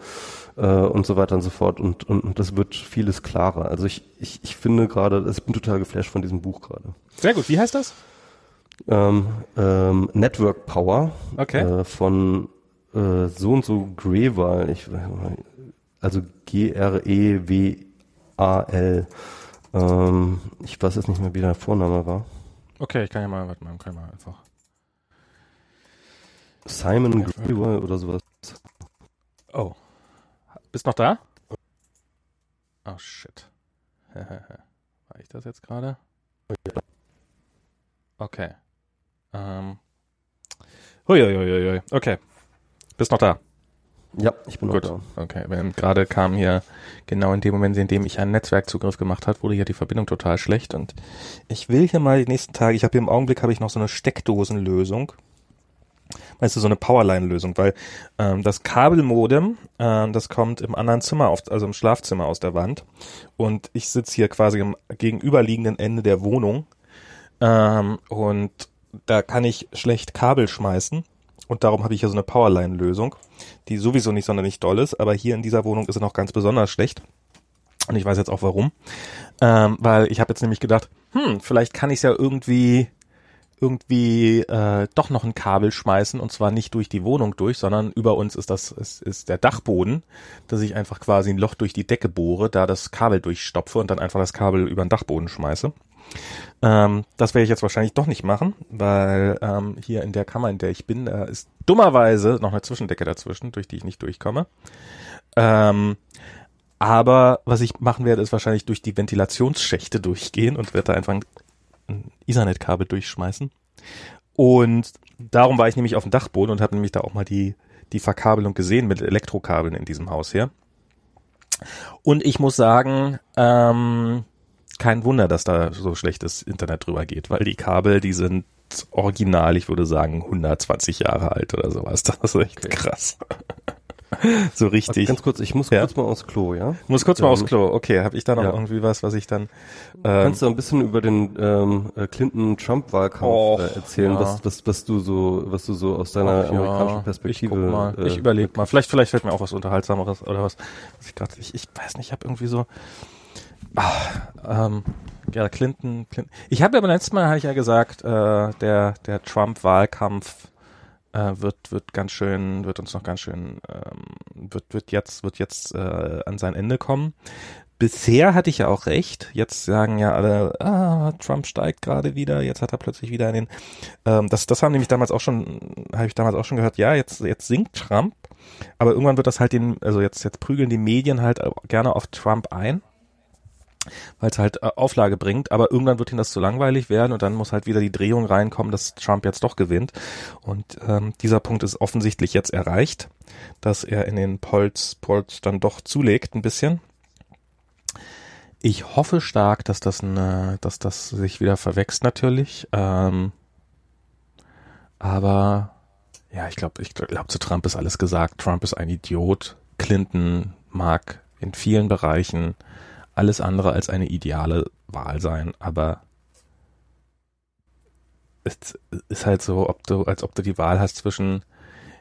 äh, und so weiter und so fort. Und, und, und das wird vieles klarer. Also ich, ich, ich finde gerade, ich bin total geflasht von diesem Buch gerade Sehr gut. Wie heißt das? Ähm, ähm, Network Power Okay. äh, von äh, so und so Grewal, ich, also G-R-E-W-A-L. Ähm, ich weiß jetzt nicht mehr, wie der Vorname war. Okay, ich kann ja mal, warte mal, kann ich mal einfach. Simon Grewal oder sowas. Oh. Bist noch da? Oh shit. War ich das jetzt gerade? Okay. Ähm. Huiuiuiui. Okay. Bist noch da? Ja, ich bin Gut. noch da. Okay. Gerade kam hier genau in dem Moment, in dem ich einen Netzwerkzugriff gemacht hat, wurde hier die Verbindung total schlecht und ich will hier mal die nächsten Tage, ich habe hier im Augenblick habe ich noch so eine Steckdosenlösung. weißt du, so eine Powerline-Lösung, weil ähm, das Kabelmodem, äh, das kommt im anderen Zimmer, auf, also im Schlafzimmer aus der Wand und ich sitze hier quasi am gegenüberliegenden Ende der Wohnung ähm, und da kann ich schlecht Kabel schmeißen und darum habe ich hier so eine Powerline-Lösung, die sowieso nicht sonderlich doll ist, aber hier in dieser Wohnung ist sie noch ganz besonders schlecht und ich weiß jetzt auch warum, ähm, weil ich habe jetzt nämlich gedacht, hm, vielleicht kann ich es ja irgendwie irgendwie äh, doch noch ein Kabel schmeißen und zwar nicht durch die Wohnung durch, sondern über uns ist das ist, ist der Dachboden, dass ich einfach quasi ein Loch durch die Decke bohre, da das Kabel durchstopfe und dann einfach das Kabel über den Dachboden schmeiße. Ähm, das werde ich jetzt wahrscheinlich doch nicht machen, weil ähm, hier in der Kammer, in der ich bin, da ist dummerweise noch eine Zwischendecke dazwischen, durch die ich nicht durchkomme. Ähm, aber was ich machen werde, ist wahrscheinlich durch die Ventilationsschächte durchgehen und werde da einfach ein Ethernet-Kabel durchschmeißen. Und darum war ich nämlich auf dem Dachboden und habe nämlich da auch mal die, die Verkabelung gesehen mit Elektrokabeln in diesem Haus hier. Und ich muss sagen, ähm, kein Wunder, dass da so schlechtes Internet drüber geht, weil die Kabel, die sind original, ich würde sagen 120 Jahre alt oder sowas. Das ist echt okay. krass. so richtig. Ganz kurz, ich muss ja? kurz mal aufs Klo, ja? Muss kurz mal aufs Klo. Okay, habe ich da noch ja. irgendwie was, was ich dann ähm, Kannst du ein bisschen über den ähm, äh, Clinton-Trump-Wahlkampf oh, äh, erzählen, ja. was, was, was du so, was du so aus deiner Och, amerikanischen Perspektive. Ich, mal. Äh, ich überlege mal. Vielleicht, vielleicht fällt mir auch was Unterhaltsameres oder was. was ich, grad, ich, ich weiß nicht, ich habe irgendwie so. Ach, ähm, ja, Clinton, Clinton. Ich habe ja beim letzten Mal habe ich ja gesagt, äh, der der Trump-Wahlkampf äh, wird wird ganz schön, wird uns noch ganz schön, ähm, wird wird jetzt wird jetzt äh, an sein Ende kommen. Bisher hatte ich ja auch recht. Jetzt sagen ja alle, ah, Trump steigt gerade wieder. Jetzt hat er plötzlich wieder einen. Ähm, das das haben nämlich damals auch schon, habe ich damals auch schon gehört. Ja, jetzt jetzt sinkt Trump, aber irgendwann wird das halt den, also jetzt jetzt prügeln die Medien halt gerne auf Trump ein weil es halt äh, Auflage bringt, aber irgendwann wird ihnen das zu langweilig werden und dann muss halt wieder die Drehung reinkommen, dass Trump jetzt doch gewinnt. Und ähm, dieser Punkt ist offensichtlich jetzt erreicht, dass er in den Polls, Polls dann doch zulegt ein bisschen. Ich hoffe stark, dass das eine, dass das sich wieder verwächst natürlich. Ähm, aber ja, ich glaube, ich glaube, zu Trump ist alles gesagt. Trump ist ein Idiot. Clinton mag in vielen Bereichen alles andere als eine ideale Wahl sein, aber es ist halt so, ob du, als ob du die Wahl hast zwischen,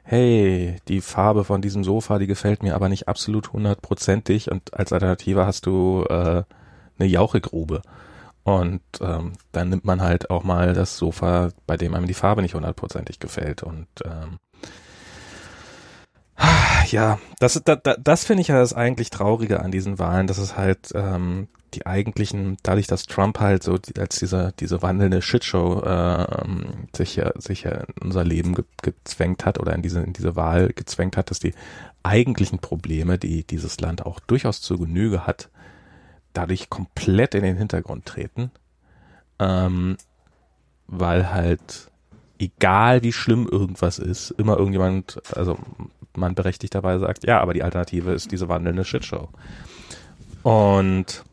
hey, die Farbe von diesem Sofa, die gefällt mir aber nicht absolut hundertprozentig und als Alternative hast du äh, eine Jauchegrube. Und ähm, dann nimmt man halt auch mal das Sofa, bei dem einem die Farbe nicht hundertprozentig gefällt. Und ähm, ja, das, das, das finde ich ja das eigentlich Traurige an diesen Wahlen, dass es halt ähm, die eigentlichen, dadurch, dass Trump halt so als diese, diese wandelnde Shitshow äh, sich, ja, sich ja in unser Leben ge gezwängt hat oder in diese, in diese Wahl gezwängt hat, dass die eigentlichen Probleme, die dieses Land auch durchaus zur Genüge hat, dadurch komplett in den Hintergrund treten. Ähm, weil halt egal wie schlimm irgendwas ist, immer irgendjemand, also man berechtigterweise sagt, ja, aber die Alternative ist diese wandelnde Shitshow. Und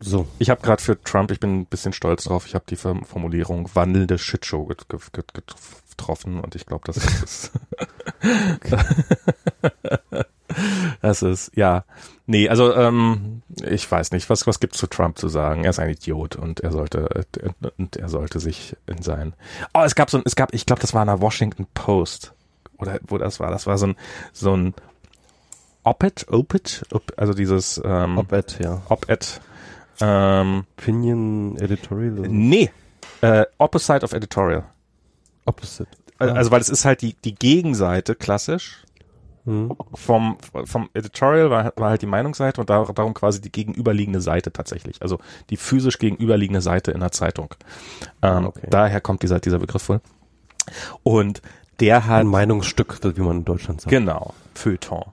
so, ich habe gerade für Trump, ich bin ein bisschen stolz drauf, ich habe die Formulierung wandelnde Shitshow getroffen und ich glaube, das ist das ist ja. Nee, also ähm, ich weiß nicht, was was gibt's zu Trump zu sagen? Er ist ein Idiot und er sollte und er sollte sich in sein Oh, es gab so es gab, ich glaube, das war in der Washington Post oder wo das war, das war so ein, so ein Op-Ed, Op-Ed, also dieses ähm, Op-Ed, ja. Op-Ed. Ähm, Opinion Editorial? Nee, äh, Opposite of Editorial. Opposite. Also, also weil es ist halt die, die Gegenseite, klassisch. Mhm. Vom, vom Editorial war, war halt die Meinungsseite und darum quasi die gegenüberliegende Seite tatsächlich. Also die physisch gegenüberliegende Seite in der Zeitung. Ähm, okay. Daher kommt dieser, dieser Begriff wohl. Und der hat. Ein Meinungsstück, wie man in Deutschland sagt. Genau, Feuilleton.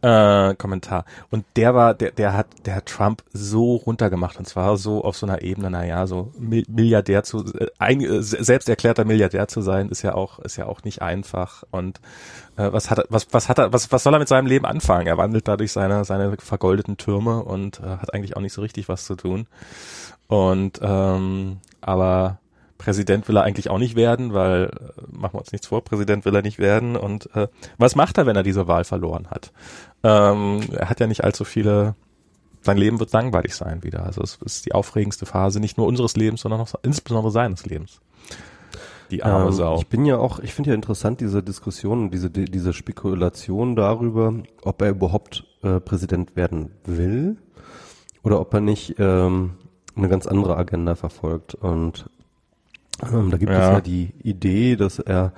Äh, Kommentar. Und der war, der, der hat, der hat Trump so runtergemacht und zwar so auf so einer Ebene, naja, so Milliardär zu, äh, ein, äh, selbst erklärter Milliardär zu sein, ist ja auch, ist ja auch nicht einfach. Und äh, was hat er, was, was hat er, was, was soll er mit seinem Leben anfangen? Er wandelt dadurch seine, seine vergoldeten Türme und äh, hat eigentlich auch nicht so richtig was zu tun. Und ähm, aber Präsident will er eigentlich auch nicht werden, weil, äh, machen wir uns nichts vor, Präsident will er nicht werden. Und äh, was macht er, wenn er diese Wahl verloren hat? Ähm, er hat ja nicht allzu viele, sein Leben wird langweilig sein wieder. Also es ist die aufregendste Phase nicht nur unseres Lebens, sondern auch insbesondere seines Lebens. Die arme ähm, Sau. Ich bin ja auch, ich finde ja interessant diese Diskussion, diese, diese Spekulation darüber, ob er überhaupt äh, Präsident werden will oder ob er nicht ähm, eine ganz andere Agenda verfolgt. Und ähm, da gibt ja. es ja die Idee, dass er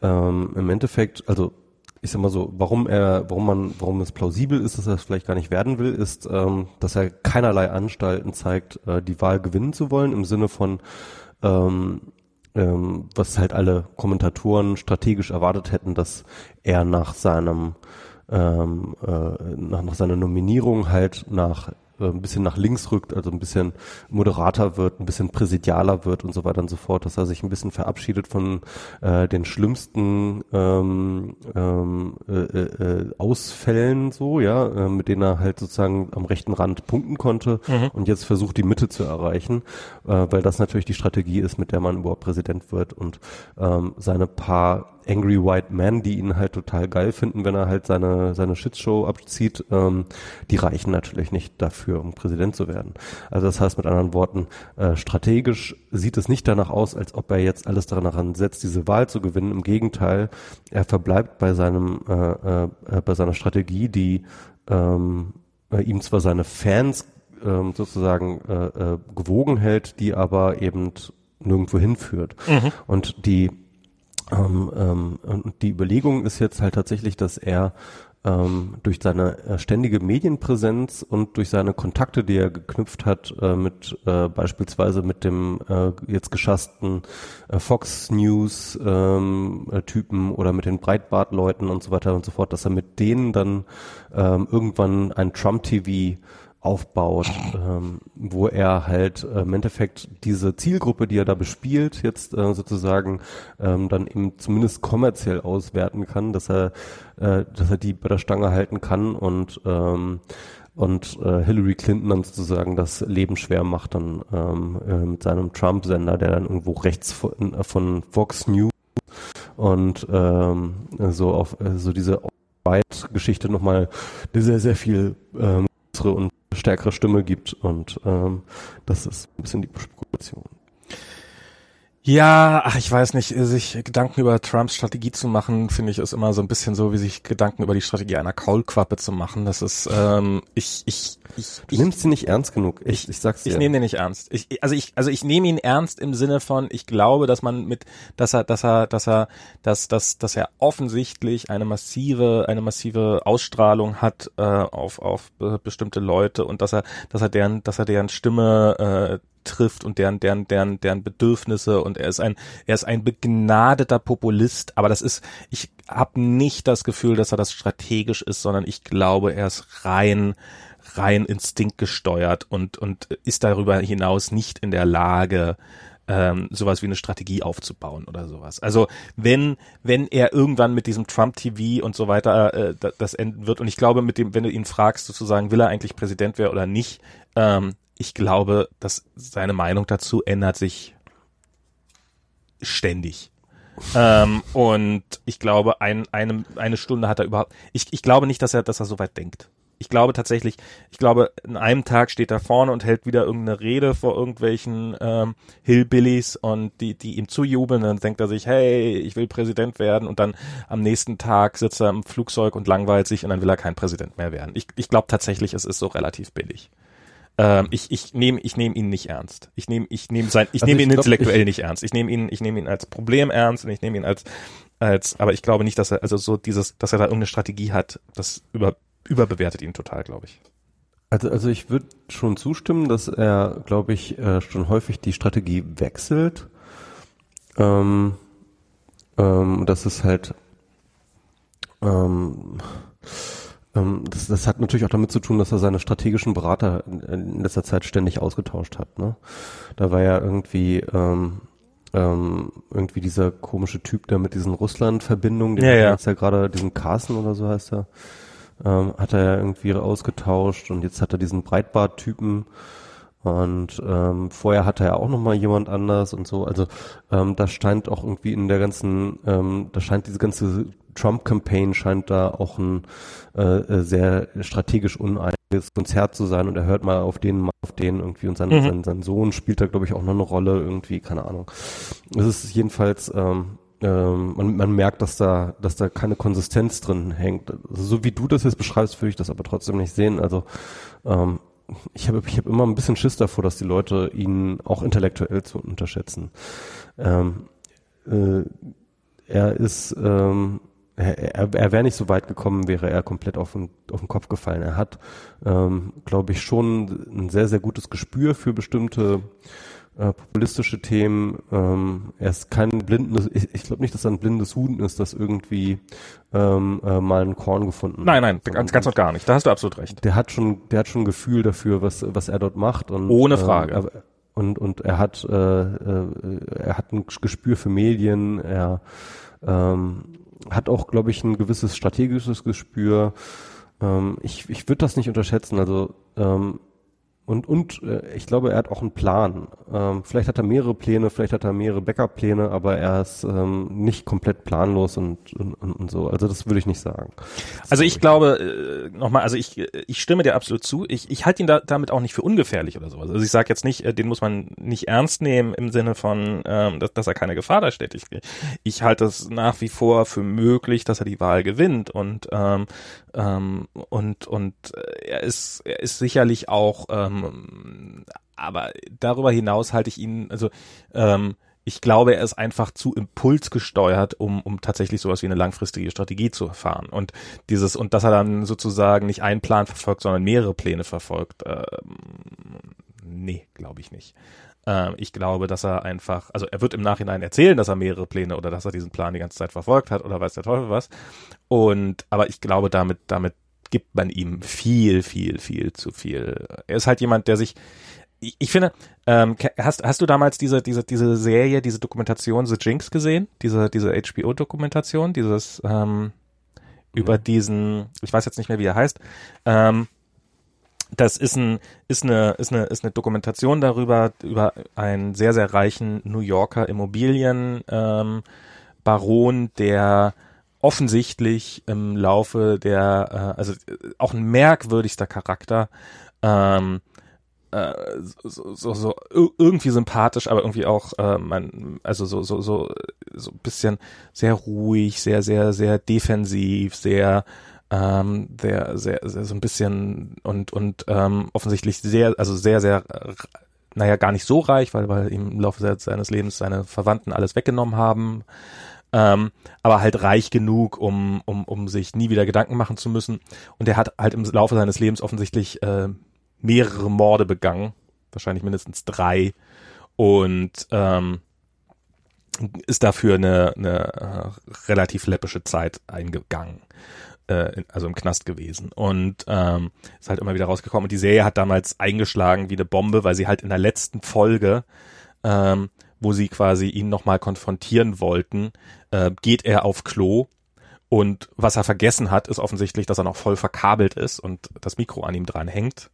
ähm, im Endeffekt, also ich sag mal so, warum er, warum man, warum es plausibel ist, dass er es vielleicht gar nicht werden will, ist, ähm, dass er keinerlei Anstalten zeigt, äh, die Wahl gewinnen zu wollen, im Sinne von ähm, ähm, was halt alle Kommentatoren strategisch erwartet hätten, dass er nach seinem ähm, äh, nach, nach seiner Nominierung halt nach äh, ein bisschen nach links rückt, also ein bisschen moderater wird, ein bisschen präsidialer wird und so weiter und so fort, dass er sich ein bisschen verabschiedet von äh, den schlimmsten ähm, ähm, äh, äh, Ausfällen so, ja, äh, mit denen er halt sozusagen am rechten Rand punkten konnte mhm. und jetzt versucht die Mitte zu erreichen, äh, weil das natürlich die Strategie ist, mit der man überhaupt Präsident wird und ähm, seine paar Angry White Men, die ihn halt total geil finden, wenn er halt seine, seine Shitshow abzieht, ähm, die reichen natürlich nicht dafür, um Präsident zu werden. Also das heißt mit anderen Worten, äh, strategisch sieht es nicht danach aus, als ob er jetzt alles daran setzt, diese Wahl zu gewinnen. Im Gegenteil, er verbleibt bei seinem, äh, äh, bei seiner Strategie, die ähm, äh, ihm zwar seine Fans ähm, sozusagen äh, äh, gewogen hält, die aber eben nirgendwo hinführt. Mhm. Und die ähm, ähm, und die Überlegung ist jetzt halt tatsächlich, dass er ähm, durch seine äh, ständige Medienpräsenz und durch seine Kontakte, die er geknüpft hat äh, mit äh, beispielsweise mit dem äh, jetzt geschassten äh, Fox News ähm, äh, Typen oder mit den Breitbart-Leuten und so weiter und so fort, dass er mit denen dann ähm, irgendwann ein Trump TV aufbaut, ähm, wo er halt äh, im Endeffekt diese Zielgruppe, die er da bespielt, jetzt äh, sozusagen ähm, dann eben zumindest kommerziell auswerten kann, dass er, äh, dass er die bei der Stange halten kann und ähm, und äh, Hillary Clinton dann sozusagen das Leben schwer macht dann ähm, äh, mit seinem Trump-Sender, der dann irgendwo rechts von, äh, von Fox News und ähm, so auf äh, so diese Geschichte nochmal sehr, sehr viel ähm, und stärkere Stimme gibt und ähm, das ist ein bisschen die Spekulation. Ja, ach, ich weiß nicht, sich Gedanken über Trumps Strategie zu machen, finde ich, ist immer so ein bisschen so, wie sich Gedanken über die Strategie einer Kaulquappe zu machen. Das ist, ähm, ich, ich, ich. Du nimmst sie nicht ernst genug. Ich, ich sag's dir. Ich nehme den nicht ernst. Ich, also ich, also ich nehme ihn ernst im Sinne von, ich glaube, dass man mit, dass er, dass er, dass er, dass, dass, dass er offensichtlich eine massive, eine massive Ausstrahlung hat äh, auf, auf bestimmte Leute und dass er, dass er deren, dass er deren Stimme äh, trifft und deren, deren, deren, deren Bedürfnisse und er ist ein, er ist ein begnadeter Populist, aber das ist, ich habe nicht das Gefühl, dass er das strategisch ist, sondern ich glaube, er ist rein, rein instinktgesteuert und, und ist darüber hinaus nicht in der Lage, ähm, sowas wie eine Strategie aufzubauen oder sowas. Also wenn wenn er irgendwann mit diesem Trump TV und so weiter äh, das enden wird und ich glaube mit dem wenn du ihn fragst sozusagen will er eigentlich Präsident werden oder nicht ähm, ich glaube, dass seine Meinung dazu ändert sich ständig. ähm, und ich glaube, ein, eine, eine Stunde hat er überhaupt. Ich, ich glaube nicht, dass er, dass er so weit denkt. Ich glaube tatsächlich, ich glaube, in einem Tag steht er vorne und hält wieder irgendeine Rede vor irgendwelchen ähm, Hillbillies und die, die ihm zujubeln. Dann denkt er sich, hey, ich will Präsident werden. Und dann am nächsten Tag sitzt er im Flugzeug und langweilt sich und dann will er kein Präsident mehr werden. Ich, ich glaube tatsächlich, es ist so relativ billig. Ähm, ich ich nehme ich nehm ihn nicht ernst. Ich nehme ich nehm sein ich also nehme ihn glaub, intellektuell ich, nicht ernst. Ich nehme ihn ich nehme ihn als Problem ernst und ich nehme ihn als als aber ich glaube nicht, dass er also so dieses dass er da irgendeine Strategie hat, das über überbewertet ihn total, glaube ich. Also, also ich würde schon zustimmen, dass er, glaube ich, äh, schon häufig die Strategie wechselt. Ähm, ähm, das ist halt ähm, das, das hat natürlich auch damit zu tun, dass er seine strategischen Berater in, letzter Zeit ständig ausgetauscht hat. Ne? Da war ja irgendwie ähm, ähm, irgendwie dieser komische Typ, der mit diesen Russland-Verbindungen, den ja, ja. jetzt ja gerade, diesen Carsten oder so heißt er, ähm, hat er ja irgendwie ausgetauscht und jetzt hat er diesen Breitbart-Typen Und ähm, vorher hatte er auch noch mal jemand anders und so. Also ähm, da scheint auch irgendwie in der ganzen, ähm, da scheint diese ganze Trump-Campaign scheint da auch ein äh, äh sehr strategisch uneiniges Konzert zu sein und er hört mal auf den, mal auf den irgendwie und sein, mhm. sein, sein Sohn spielt da glaube ich auch noch eine Rolle irgendwie, keine Ahnung. Es ist jedenfalls ähm, ähm, man, man merkt, dass da, dass da keine Konsistenz drin hängt. Also, so wie du das jetzt beschreibst, würde ich das aber trotzdem nicht sehen. Also ähm, ich habe ich hab immer ein bisschen Schiss davor, dass die Leute ihn auch intellektuell zu unterschätzen. Ähm, äh, er ist, ähm, er, er, er wäre nicht so weit gekommen, wäre er komplett auf den, auf den Kopf gefallen. Er hat, ähm, glaube ich, schon ein sehr, sehr gutes Gespür für bestimmte äh, populistische Themen. Ähm, er ist kein blindes, ich, ich glaube nicht, dass er ein blindes Huhn ist, das irgendwie ähm, äh, mal ein Korn gefunden Nein, nein, ganz, ganz und gar nicht. Da hast du absolut recht. Der hat schon, der hat schon ein Gefühl dafür, was, was er dort macht. Und, Ohne Frage. Äh, und, und er hat, äh, äh, er hat ein Gespür für Medien, er ähm, hat auch, glaube ich, ein gewisses strategisches Gespür. Ähm, ich ich würde das nicht unterschätzen. Also ähm, und, und äh, ich glaube, er hat auch einen Plan. Ähm, vielleicht hat er mehrere Pläne, vielleicht hat er mehrere Backup-Pläne, aber er ist ähm, nicht komplett planlos und, und, und so. Also das würde ich nicht sagen. Also ich glaube, äh, nochmal, also ich, ich stimme dir absolut zu. Ich, ich halte ihn da, damit auch nicht für ungefährlich oder sowas. Also ich sage jetzt nicht, äh, den muss man nicht ernst nehmen im Sinne von, ähm, dass, dass er keine Gefahr darstellt. Ich, ich halte es nach wie vor für möglich, dass er die Wahl gewinnt und ähm, ähm, und und äh, er ist er ist sicherlich auch ähm, aber darüber hinaus halte ich ihn also ähm, ich glaube, er ist einfach zu impulsgesteuert, um, um tatsächlich sowas wie eine langfristige Strategie zu erfahren. Und dieses, und dass er dann sozusagen nicht einen Plan verfolgt, sondern mehrere Pläne verfolgt, ähm, nee, glaube ich nicht. Ähm, ich glaube, dass er einfach, also er wird im Nachhinein erzählen, dass er mehrere Pläne oder dass er diesen Plan die ganze Zeit verfolgt hat oder weiß der Teufel was. Und, aber ich glaube, damit, damit gibt man ihm viel, viel, viel zu viel. Er ist halt jemand, der sich, ich, ich finde, ähm, hast, hast du damals diese, diese, diese Serie, diese Dokumentation The Jinx gesehen? Diese, diese HBO-Dokumentation, dieses, ähm, über mhm. diesen, ich weiß jetzt nicht mehr, wie er heißt, ähm, das ist ein ist eine ist eine ist eine Dokumentation darüber über einen sehr sehr reichen New Yorker Immobilien ähm, Baron, der offensichtlich im Laufe der äh, also auch ein merkwürdigster Charakter ähm, äh, so, so, so irgendwie sympathisch, aber irgendwie auch äh, man also so so so so ein bisschen sehr ruhig, sehr sehr sehr defensiv, sehr ähm, der sehr, sehr so ein bisschen und und ähm, offensichtlich sehr, also sehr, sehr, naja, gar nicht so reich, weil weil ihm im Laufe seines Lebens seine Verwandten alles weggenommen haben. Ähm, aber halt reich genug, um, um, um sich nie wieder Gedanken machen zu müssen. Und er hat halt im Laufe seines Lebens offensichtlich äh, mehrere Morde begangen, wahrscheinlich mindestens drei. Und ähm, ist dafür eine, eine äh, relativ läppische Zeit eingegangen äh, also im Knast gewesen und ähm, ist halt immer wieder rausgekommen. Und die Serie hat damals eingeschlagen wie eine Bombe, weil sie halt in der letzten Folge, ähm, wo sie quasi ihn nochmal konfrontieren wollten, äh, geht er auf Klo und was er vergessen hat, ist offensichtlich, dass er noch voll verkabelt ist und das Mikro an ihm dran hängt.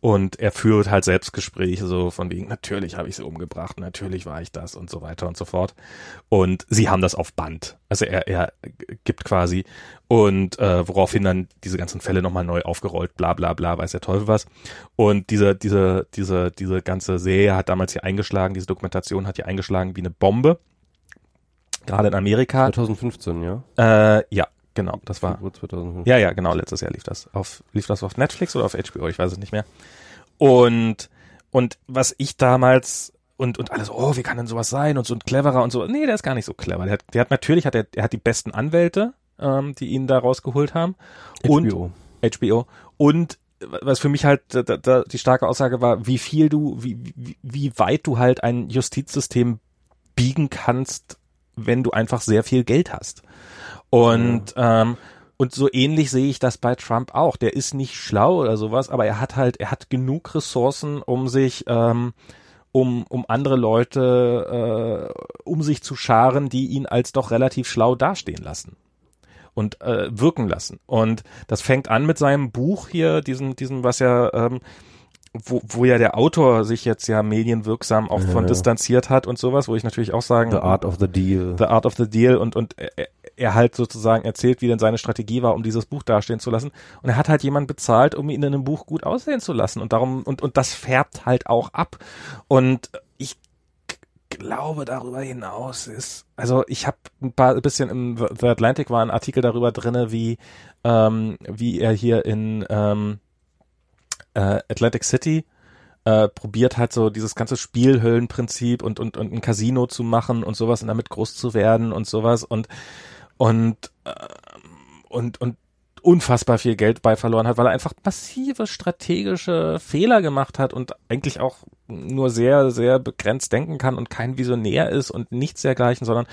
Und er führt halt Selbstgespräche so von wegen, natürlich habe ich sie umgebracht, natürlich war ich das und so weiter und so fort. Und sie haben das auf Band. Also er, er gibt quasi und äh, woraufhin dann diese ganzen Fälle nochmal neu aufgerollt, bla bla bla, weiß der Teufel was. Und diese, diese, diese, diese ganze Serie hat damals hier eingeschlagen, diese Dokumentation hat hier eingeschlagen wie eine Bombe gerade in Amerika. 2015, ja? Äh, ja, genau, das war. 2015. Ja, ja, genau, letztes Jahr lief das. Auf, lief das auf Netflix oder auf HBO? Ich weiß es nicht mehr. Und, und was ich damals und, und alles, oh, wie kann denn sowas sein und so ein cleverer und so. Nee, der ist gar nicht so clever. Der hat, der hat natürlich, hat er, er hat die besten Anwälte, ähm, die ihn da rausgeholt haben. HBO. Und, HBO. Und was für mich halt da, da, die starke Aussage war, wie viel du, wie, wie, wie weit du halt ein Justizsystem biegen kannst, wenn du einfach sehr viel Geld hast. Und ja. ähm, und so ähnlich sehe ich das bei Trump auch. Der ist nicht schlau oder sowas, aber er hat halt, er hat genug Ressourcen, um sich, ähm, um, um andere Leute äh, um sich zu scharen, die ihn als doch relativ schlau dastehen lassen und äh, wirken lassen. Und das fängt an mit seinem Buch hier, diesem, diesem, was ja ähm, wo, wo ja der Autor sich jetzt ja medienwirksam auch von Ja. distanziert hat und sowas, wo ich natürlich auch sagen, The Art of the Deal. The Art of the Deal und, und er, er halt sozusagen erzählt, wie denn seine Strategie war, um dieses Buch dastehen zu lassen. Und er hat halt jemanden bezahlt, um ihn in einem Buch gut aussehen zu lassen. Und darum, und, und das färbt halt auch ab. Und ich glaube darüber hinaus ist, also ich habe ein paar ein bisschen im The Atlantic war ein Artikel darüber drinne, wie ähm, wie er hier in ähm, äh, Atlantic City äh, probiert halt so dieses ganze Spielhöllenprinzip und, und, und ein Casino zu machen und sowas und damit groß zu werden und sowas und und äh, und und unfassbar viel Geld bei verloren hat, weil er einfach massive strategische Fehler gemacht hat und eigentlich auch nur sehr, sehr begrenzt denken kann und kein Visionär ist und nichts dergleichen, sondern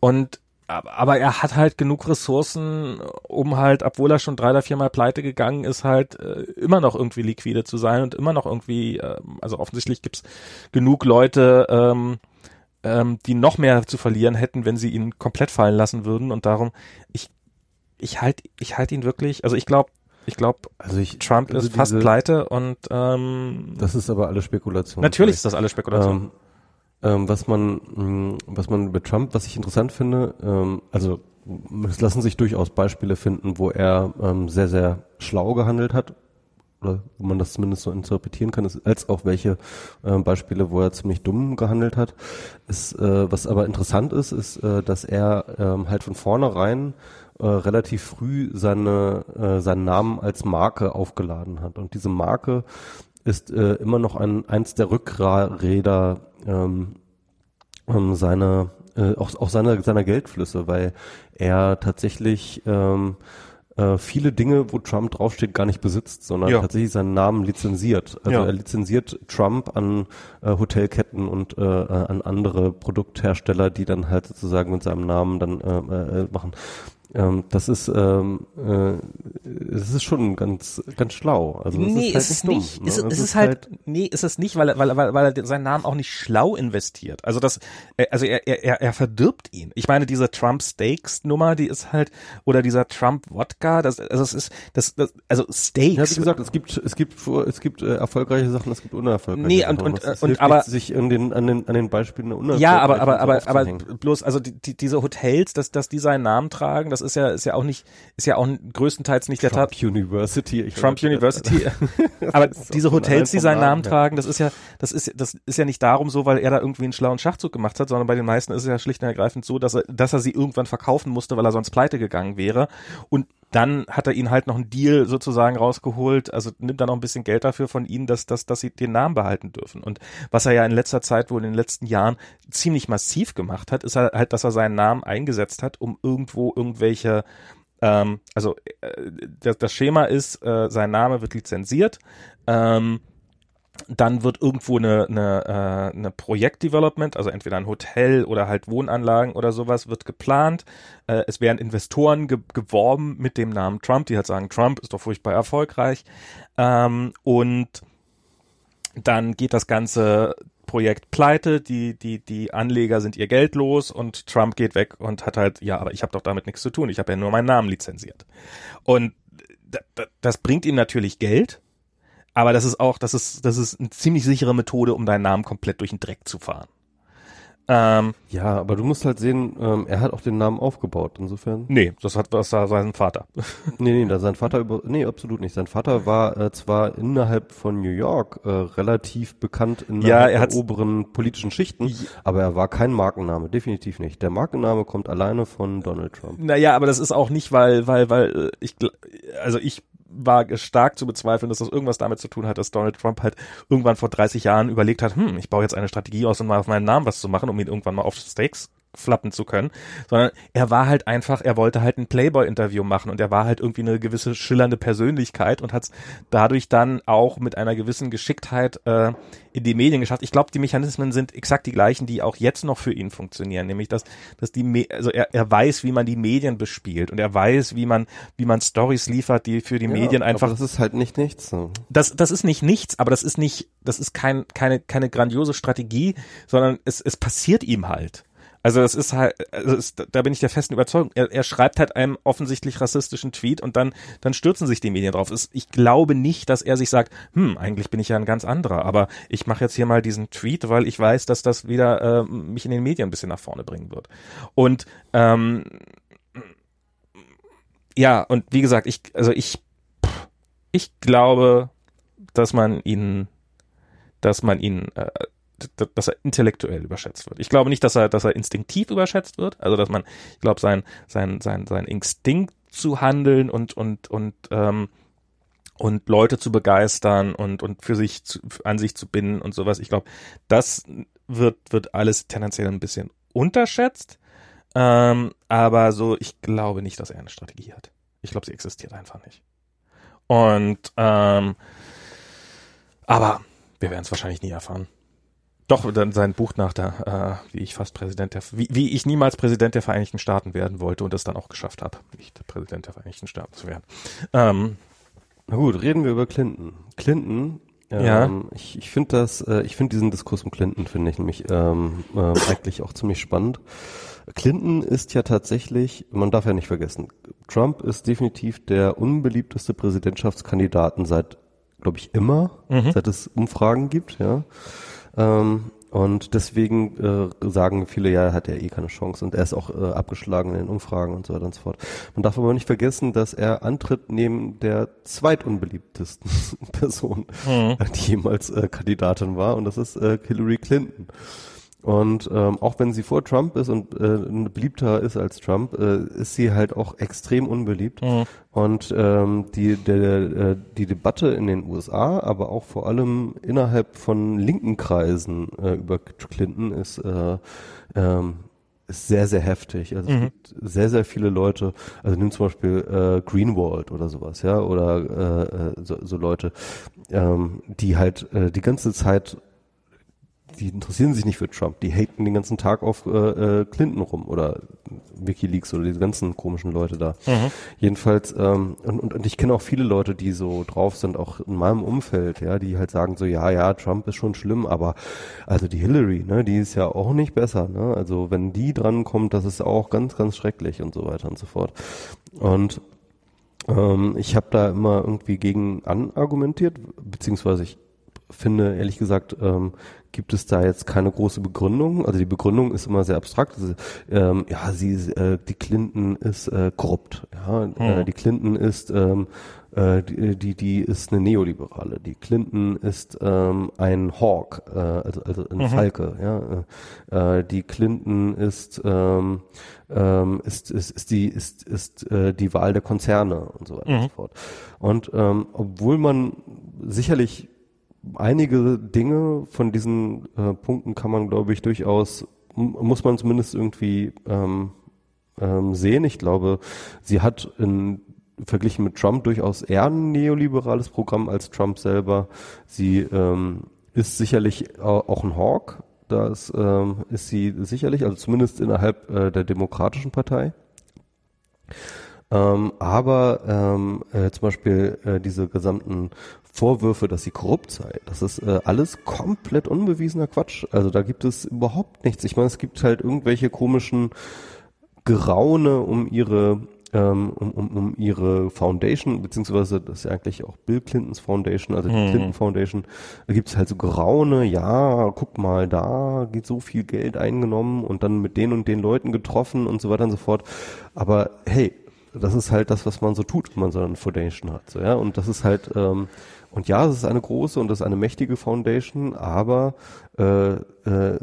und aber er hat halt genug Ressourcen, um halt, obwohl er schon drei oder viermal pleite gegangen ist, halt äh, immer noch irgendwie liquide zu sein und immer noch irgendwie, äh, also offensichtlich gibt's genug Leute, ähm, ähm, die noch mehr zu verlieren hätten, wenn sie ihn komplett fallen lassen würden. Und darum, ich, ich halt, ich halt ihn wirklich, also ich glaube, ich glaube, Also ich, Trump also ist fast diese- pleite und ähm, Das ist aber alles Spekulation. natürlich ist das alles Spekulation. Ähm, ähm, was man, mh, was man bei Trump, was ich interessant finde, ähm, also es lassen sich durchaus Beispiele finden, wo er ähm, sehr, sehr schlau gehandelt hat, oder wo man das zumindest so interpretieren kann, als auch welche ähm, Beispiele, wo er ziemlich dumm gehandelt hat. Ist, äh, was aber interessant ist, ist, äh, dass er ähm, halt von vornherein äh, relativ früh seine, äh, seinen Namen als Marke aufgeladen hat. Und diese Marke ist äh, immer noch ein, eins der Rückräder ähm, ähm, seiner, äh, auch, auch seiner, seiner Geldflüsse, weil er tatsächlich ähm, äh, viele Dinge, wo Trump draufsteht, gar nicht besitzt, sondern Ja. tatsächlich seinen Namen lizenziert. Also Ja. er lizenziert Trump an äh, Hotelketten und äh, äh, an andere Produkthersteller, die dann halt sozusagen mit seinem Namen dann äh, äh, machen. Ähm, das ist ähm, äh, es ist schon ganz ganz schlau. Also es nee, ist halt ist dumm, nicht. ne? Ist, Es es ist halt, nee, ist es nicht, weil er, weil, er- weil, weil er seinen Namen auch nicht schlau investiert. Also das, äh, also er, er, er, er verdirbt ihn. Ich meine, diese Trump Steaks Nummer, die ist halt, oder dieser Trump Wodka, das, also es ist, das, das also Steaks. Ja, wie gesagt, es gibt es gibt es gibt äh, erfolgreiche Sachen, es gibt unerfolgreiche Nee, Sachen. und- und- und hilft aber- sich an den an den an den Beispielen der unerfolgreichen Ja, aber aber aber aber bloß also die, die, diese Hotels, dass dass die seinen Namen tragen, das ist ja ist ja auch nicht ist ja auch größtenteils nicht der Tat Trump University, ich Trump University. Aber diese Hotels, die seinen Namen her. tragen, das ist ja, das ist, das ist ja nicht darum so, weil er da irgendwie einen schlauen Schachzug gemacht hat, sondern bei den meisten ist es ja schlicht und ergreifend so, dass er, dass er sie irgendwann verkaufen musste, weil er sonst pleite gegangen wäre. Und dann hat er ihnen halt noch einen Deal sozusagen rausgeholt, also nimmt dann noch ein bisschen Geld dafür von ihnen, dass, dass, dass sie den Namen behalten dürfen. Und was er ja in letzter Zeit, wohl in den letzten Jahren ziemlich massiv gemacht hat, ist halt, dass er seinen Namen eingesetzt hat, um irgendwo irgendwelche ähm, also äh, das, das Schema ist, äh, sein Name wird lizenziert, ähm, dann wird irgendwo eine, eine, äh, eine Projektdevelopment, also entweder ein Hotel oder halt Wohnanlagen oder sowas, wird geplant. Äh, es werden Investoren ge geworben mit dem Namen Trump, die halt sagen, Trump ist doch furchtbar erfolgreich. Ähm, und dann geht das ganze Projekt pleite, die, die, die Anleger sind ihr Geld los und Trump geht weg und hat halt, ja, aber ich habe doch damit nichts zu tun, ich habe ja nur meinen Namen lizenziert. Und das bringt ihm natürlich Geld, aber das ist auch, das ist, das ist eine ziemlich sichere Methode, um deinen Namen komplett durch den Dreck zu fahren. Ähm, Ja, aber du musst halt sehen, ähm, er hat auch den Namen aufgebaut. Insofern. nee, das hat was da sein Vater. Nee, nee, da sein Vater über nee, absolut nicht. Sein Vater war äh, zwar innerhalb von New York äh, relativ bekannt in Ja, er der oberen politischen Schichten, aber er war kein Markenname, definitiv nicht. Der Markenname kommt alleine von Donald Trump. Naja, aber das ist auch nicht, weil, weil, weil äh, ich, also ich war stark zu bezweifeln, dass das irgendwas damit zu tun hat, dass Donald Trump halt irgendwann vor 30 Jahren überlegt hat, hm, ich baue jetzt eine Strategie aus, um mal auf meinen Namen was zu machen, um ihn irgendwann mal auf Stakes flappen zu können, sondern er war halt einfach, er wollte halt ein Playboy-Interview machen und er war halt irgendwie eine gewisse schillernde Persönlichkeit und hat es dadurch dann auch mit einer gewissen Geschicktheit äh, in die Medien geschafft. Ich glaube, die Mechanismen sind exakt die gleichen, die auch jetzt noch für ihn funktionieren, nämlich dass, dass die, Me also er, er weiß, wie man die Medien bespielt und er weiß, wie man, wie man Stories liefert, die für die Medien aber einfach das ist halt nicht nichts. So. das, das ist nicht nichts, aber das ist nicht, das ist kein, keine, keine grandiose Strategie, sondern es, es passiert ihm halt. Also es ist halt, also es, da bin ich der festen Überzeugung. Er, er schreibt halt einen offensichtlich rassistischen Tweet und dann, dann stürzen sich die Medien drauf. Es, ich glaube nicht, dass er sich sagt, hm, eigentlich bin ich ja ein ganz anderer, aber ich mache jetzt hier mal diesen Tweet, weil ich weiß, dass das wieder äh, mich in den Medien ein bisschen nach vorne bringen wird. Und ähm, ja, und wie gesagt, ich, also ich, ich glaube, dass man ihn, dass man ihn, äh, dass er intellektuell überschätzt wird. Ich glaube nicht, dass er, dass er instinktiv überschätzt wird. Also dass man, ich glaube, sein, sein, sein, sein Instinkt zu handeln und und und ähm, und Leute zu begeistern und und für sich zu, an sich zu binden und sowas. Ich glaube, das wird wird alles tendenziell ein bisschen unterschätzt. Ähm, aber so, ich glaube nicht, dass er eine Strategie hat. Ich glaube, sie existiert einfach nicht. Und ähm, aber wir werden es wahrscheinlich nie erfahren. Doch, dann sein Buch nach der, äh, wie ich fast Präsident der, wie, wie ich niemals Präsident der Vereinigten Staaten werden wollte und es dann auch geschafft habe, nicht Präsident der Vereinigten Staaten zu werden. Ähm, Na gut, reden wir über Clinton. Clinton, ähm, Ja. ich, ich finde das, äh, ich finde diesen Diskurs um Clinton finde ich nämlich ähm, äh, eigentlich auch ziemlich spannend. Clinton ist ja tatsächlich, man darf ja nicht vergessen, Trump ist definitiv der unbeliebteste Präsidentschaftskandidaten seit, glaube ich, immer, Mhm. seit es Umfragen gibt, ja. Ähm, und deswegen äh, sagen viele, ja, er hat ja eh keine Chance und er ist auch äh, abgeschlagen in den Umfragen und so weiter und so fort. Man darf aber nicht vergessen, dass er antritt neben der zweitunbeliebtesten Person, Mhm. die jemals äh, Kandidatin war und das ist äh, Hillary Clinton. Und ähm, auch wenn sie vor Trump ist und äh, beliebter ist als Trump, äh, ist sie halt auch extrem unbeliebt. Mhm. Und ähm, die, der, äh, die Debatte in den USA, aber auch vor allem innerhalb von linken Kreisen äh, über Clinton ist, äh, ähm, ist sehr, sehr heftig. Also es Mhm. gibt sehr, sehr viele Leute, also nimm zum Beispiel äh, Greenwald oder sowas, ja, oder äh, äh, so, so Leute, ähm, die halt äh, die ganze Zeit die interessieren sich nicht für Trump, die haten den ganzen Tag auf äh, äh, Clinton rum oder WikiLeaks oder diese ganzen komischen Leute da. Mhm. Jedenfalls, ähm, und, und, und ich kenne auch viele Leute, die so drauf sind, auch in meinem Umfeld, ja, die halt sagen so, ja, ja, Trump ist schon schlimm, aber also die Hillary, ne, die ist ja auch nicht besser, ne? Also wenn die dran kommt, das ist auch ganz, ganz schrecklich und so weiter und so fort. Und ähm, ich habe da immer irgendwie gegen anargumentiert, beziehungsweise ich finde, ehrlich gesagt, ähm, gibt es da jetzt keine große Begründung. Also die Begründung ist immer sehr abstrakt. Also, ähm, ja, sie, äh, die Clinton ist äh, korrupt. Ja, äh, die Clinton ist ähm, äh, die, die, die ist eine Neoliberale. Die Clinton ist ähm, ein Hawk, äh, also, also ein Falke. Ja, äh, die Clinton ist ähm, ähm, ist, ist, ist die ist, ist äh, die Wahl der Konzerne und so weiter und so fort. Und ähm, obwohl man sicherlich einige Dinge von diesen äh, Punkten kann man, glaube ich, durchaus, muss man zumindest irgendwie ähm, ähm, sehen. Ich glaube, sie hat in verglichen mit Trump durchaus eher ein neoliberales Programm als Trump selber. Sie ähm, ist sicherlich au- auch ein Hawk. Das ähm, ist sie sicherlich, also zumindest innerhalb äh, der Demokratischen Partei. Ähm, aber ähm, äh, zum Beispiel äh, diese gesamten Vorwürfe, dass sie korrupt sei, das ist äh, alles komplett unbewiesener Quatsch. Also da gibt es überhaupt nichts. Ich meine, es gibt halt irgendwelche komischen Geraune um ihre ähm, um, um, um ihre Foundation, beziehungsweise das ist ja eigentlich auch Bill Clintons Foundation, also die Mhm. Clinton Foundation, da gibt es halt so Geraune, ja, guck mal, da geht so viel Geld eingenommen und dann mit den und den Leuten getroffen und so weiter und so fort. Aber hey, das ist halt das, was man so tut, wenn man so eine Foundation hat. So, ja? Und das ist halt, ähm, und ja, es ist eine große und das ist eine mächtige Foundation, aber äh, äh,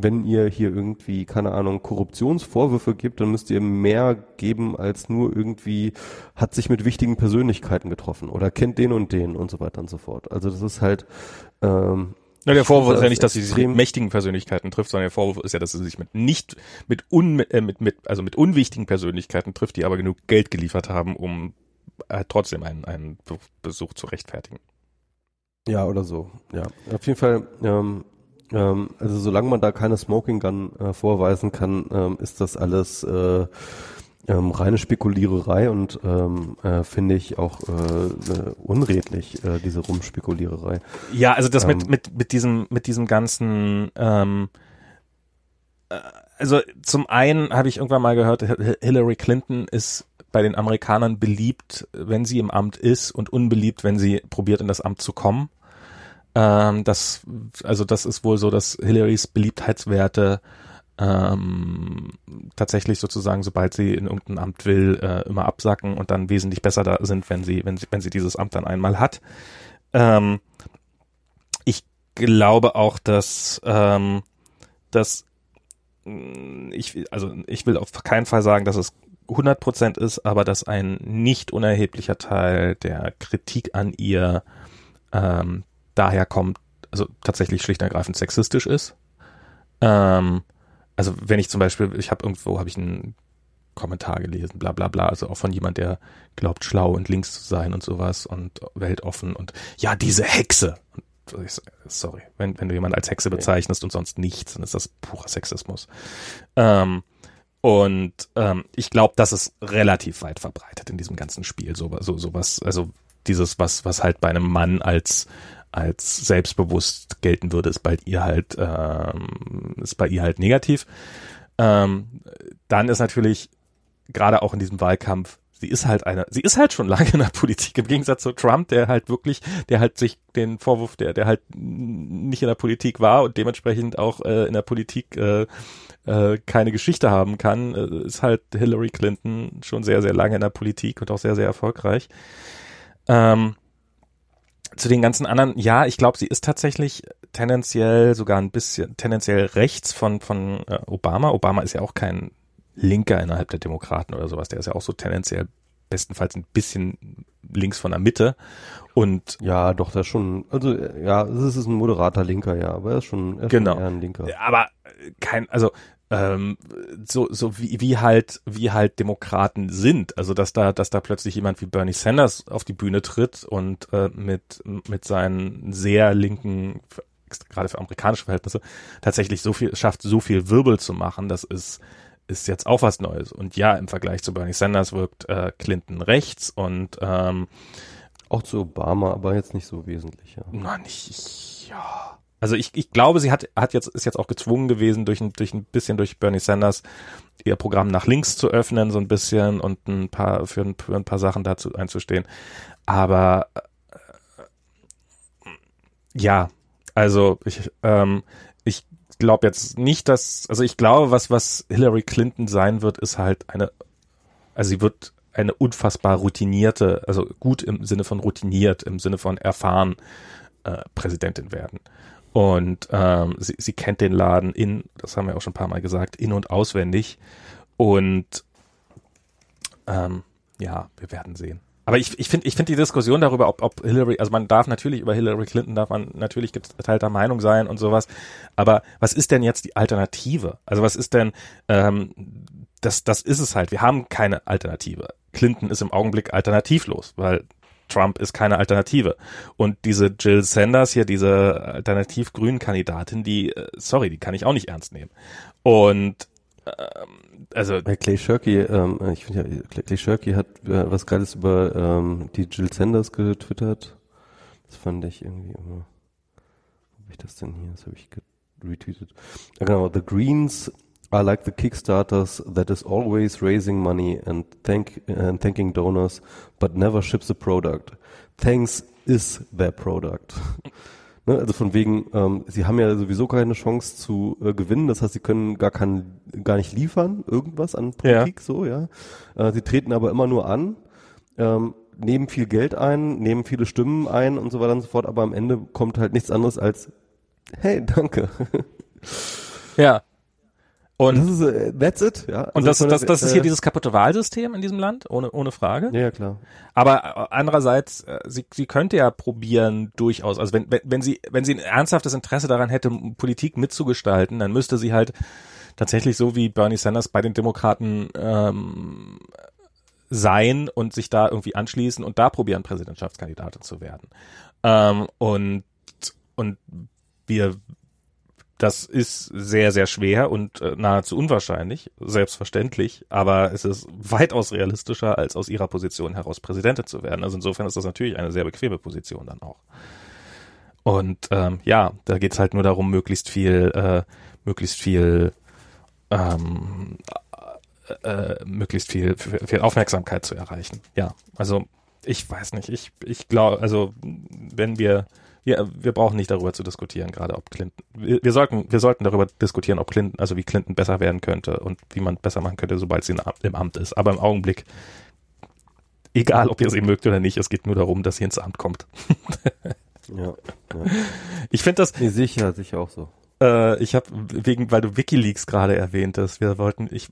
wenn ihr hier irgendwie, keine Ahnung, Korruptionsvorwürfe gibt, dann müsst ihr mehr geben als nur irgendwie, hat sich mit wichtigen Persönlichkeiten getroffen oder kennt den und den und so weiter und so fort. Also das ist halt ähm, Na, der Vorwurf ist ja nicht, dass sie sich mit mächtigen Persönlichkeiten trifft, sondern der Vorwurf ist ja, dass sie sich mit nicht mit un äh, mit, mit also mit unwichtigen Persönlichkeiten trifft, die aber genug Geld geliefert haben, um äh, trotzdem einen einen Be- Besuch zu rechtfertigen. Ja, oder so. Ja, auf jeden Fall. Ähm, ähm, also solange man da keine Smoking Gun äh, vorweisen kann, ähm, ist das alles äh, ähm, reine Spekuliererei und ähm, äh, finde ich auch äh, äh, unredlich äh, diese Rumspekuliererei. Ja, also das Ähm. mit mit mit diesem mit diesem ganzen ähm, also zum einen habe ich irgendwann mal gehört, Hillary Clinton ist bei den Amerikanern beliebt, wenn sie im Amt ist und unbeliebt, wenn sie probiert in das Amt zu kommen. Ähm, das, also das ist wohl so, dass Hillarys Beliebtheitswerte ähm, tatsächlich sozusagen, sobald sie in irgendein Amt will, äh, immer absacken und dann wesentlich besser da sind, wenn sie, wenn sie, wenn sie dieses Amt dann einmal hat. Ähm, ich glaube auch, dass, ähm, dass mm, ich, also ich will auf keinen Fall sagen, dass es 100 Prozent ist, aber dass ein nicht unerheblicher Teil der Kritik an ihr ähm, daher kommt, also tatsächlich schlicht und ergreifend sexistisch ist. Ähm, also wenn ich zum Beispiel, ich habe irgendwo, habe ich einen Kommentar gelesen, bla bla bla, also auch von jemand, der glaubt, schlau und links zu sein und sowas und weltoffen und ja, diese Hexe. sorry, wenn, wenn du jemanden als Hexe bezeichnest und sonst nichts, dann ist das purer Sexismus. Ähm, und ähm, ich glaube, das ist relativ weit verbreitet in diesem ganzen Spiel. So, so, sowas, also dieses, was, was halt bei einem Mann als als selbstbewusst gelten würde, ist bei ihr halt, ähm, ist bei ihr halt negativ. Ähm, dann ist natürlich gerade auch in diesem Wahlkampf, sie ist halt eine, sie ist halt schon lange in der Politik, im Gegensatz zu Trump, der halt wirklich, der halt sich den Vorwurf, der, der halt nicht in der Politik war und dementsprechend auch äh, in der Politik äh, äh, keine Geschichte haben kann, äh, ist halt Hillary Clinton schon sehr, sehr lange in der Politik und auch sehr, sehr erfolgreich. Ähm, zu den ganzen anderen, ja, ich glaube, sie ist tatsächlich tendenziell sogar ein bisschen tendenziell rechts von von äh, Obama. Obama ist ja auch kein Linker innerhalb der Demokraten oder sowas. Der ist ja auch so tendenziell bestenfalls ein bisschen links von der Mitte. Und ja, doch, der ist schon, also ja, es ist ein moderater Linker, ja, aber er ist schon, er ist genau. schon eher ein Linker. Aber kein, also ähm, so so wie wie halt wie halt Demokraten sind. Also dass da dass da plötzlich jemand wie Bernie Sanders auf die Bühne tritt und äh, mit mit seinen sehr linken gerade für amerikanische Verhältnisse tatsächlich so viel schafft so viel Wirbel zu machen das ist ist jetzt auch was Neues. Und ja im Vergleich zu Bernie Sanders wirkt äh, Clinton rechts und ähm, auch zu Obama aber jetzt nicht so wesentlich ja. Na nicht ja also ich, ich glaube, sie hat, hat jetzt, ist jetzt auch gezwungen gewesen, durch ein, durch ein bisschen durch Bernie Sanders ihr Programm nach links zu öffnen, so ein bisschen und ein paar, für ein, für ein paar Sachen dazu einzustehen. Aber äh, ja, also ich, ähm, ich glaube jetzt nicht, dass, also ich glaube, was, was Hillary Clinton sein wird, ist halt eine, also sie wird eine unfassbar routinierte, also gut im Sinne von routiniert, im Sinne von erfahren äh, Präsidentin werden. Und ähm, sie, sie kennt den Laden in, das haben wir auch schon ein paar Mal gesagt, in und auswendig. Und ähm, ja, wir werden sehen. Aber ich, ich finde ich finde die Diskussion darüber, ob, ob Hillary, also man darf natürlich über Hillary Clinton, darf man natürlich geteilter Meinung sein und sowas. Aber was ist denn jetzt die Alternative? Also was ist denn, ähm, das, das ist es halt. Wir haben keine Alternative. Clinton ist im Augenblick alternativlos, weil Trump ist keine Alternative. Und diese Jill Sanders hier, diese alternativ-grünen Kandidatin, die, äh, sorry, die kann ich auch nicht ernst nehmen. Und ähm, also Bei Clay Shirky, ähm, ich finde ja, Clay Shirky hat äh, was Geiles über ähm, die Jill Sanders getwittert. Das fand ich irgendwie immer. Wo habe ich das denn hier? Das habe ich retweetet. Ja, genau, The Greens are like the Kickstarters that is always raising money and thank and thanking donors, but never ships a product. Thanks is their product. ne, also von wegen, ähm, sie haben ja sowieso keine Chance zu äh, gewinnen, das heißt, sie können gar kein, gar nicht liefern, irgendwas an Politik, ja. so, ja. Äh, sie treten aber immer nur an, ähm, nehmen viel Geld ein, nehmen viele Stimmen ein und so weiter und so fort, aber am Ende kommt halt nichts anderes als, hey, danke. ja. Und das ist, uh, that's it, ja. Also und das, das, das ist hier äh, dieses kaputte Wahlsystem in diesem Land, ohne, ohne Frage. Ja, klar. Aber äh, andererseits, sie, sie könnte ja probieren, durchaus, also wenn, wenn, wenn sie, wenn sie ein ernsthaftes Interesse daran hätte, Politik mitzugestalten, dann müsste sie halt tatsächlich so wie Bernie Sanders bei den Demokraten ähm, sein und sich da irgendwie anschließen und da probieren, Präsidentschaftskandidatin zu werden. Ähm, und, und wir das ist sehr, sehr schwer und äh, nahezu unwahrscheinlich, selbstverständlich, aber es ist weitaus realistischer, als aus ihrer Position heraus Präsidentin zu werden. Also insofern ist das natürlich eine sehr bequeme Position dann auch. Und ähm, ja, da geht's halt nur darum, möglichst viel, äh, möglichst viel ähm, äh, äh, möglichst viel, viel Aufmerksamkeit zu erreichen. Ja, also ich weiß nicht, ich, ich glaube, also wenn wir, wir, wir brauchen nicht darüber zu diskutieren, gerade ob Clinton, wir, wir sollten, wir sollten darüber diskutieren, ob Clinton, also wie Clinton besser werden könnte und wie man besser machen könnte, sobald sie im Amt ist. Aber im Augenblick, egal ob ihr sie mögt oder nicht, es geht nur darum, dass sie ins Amt kommt. ja, ja. Ich finde das. Nee, sicher, sicher auch so. Äh, ich habe wegen, weil du WikiLeaks gerade erwähnt hast, wir wollten, ich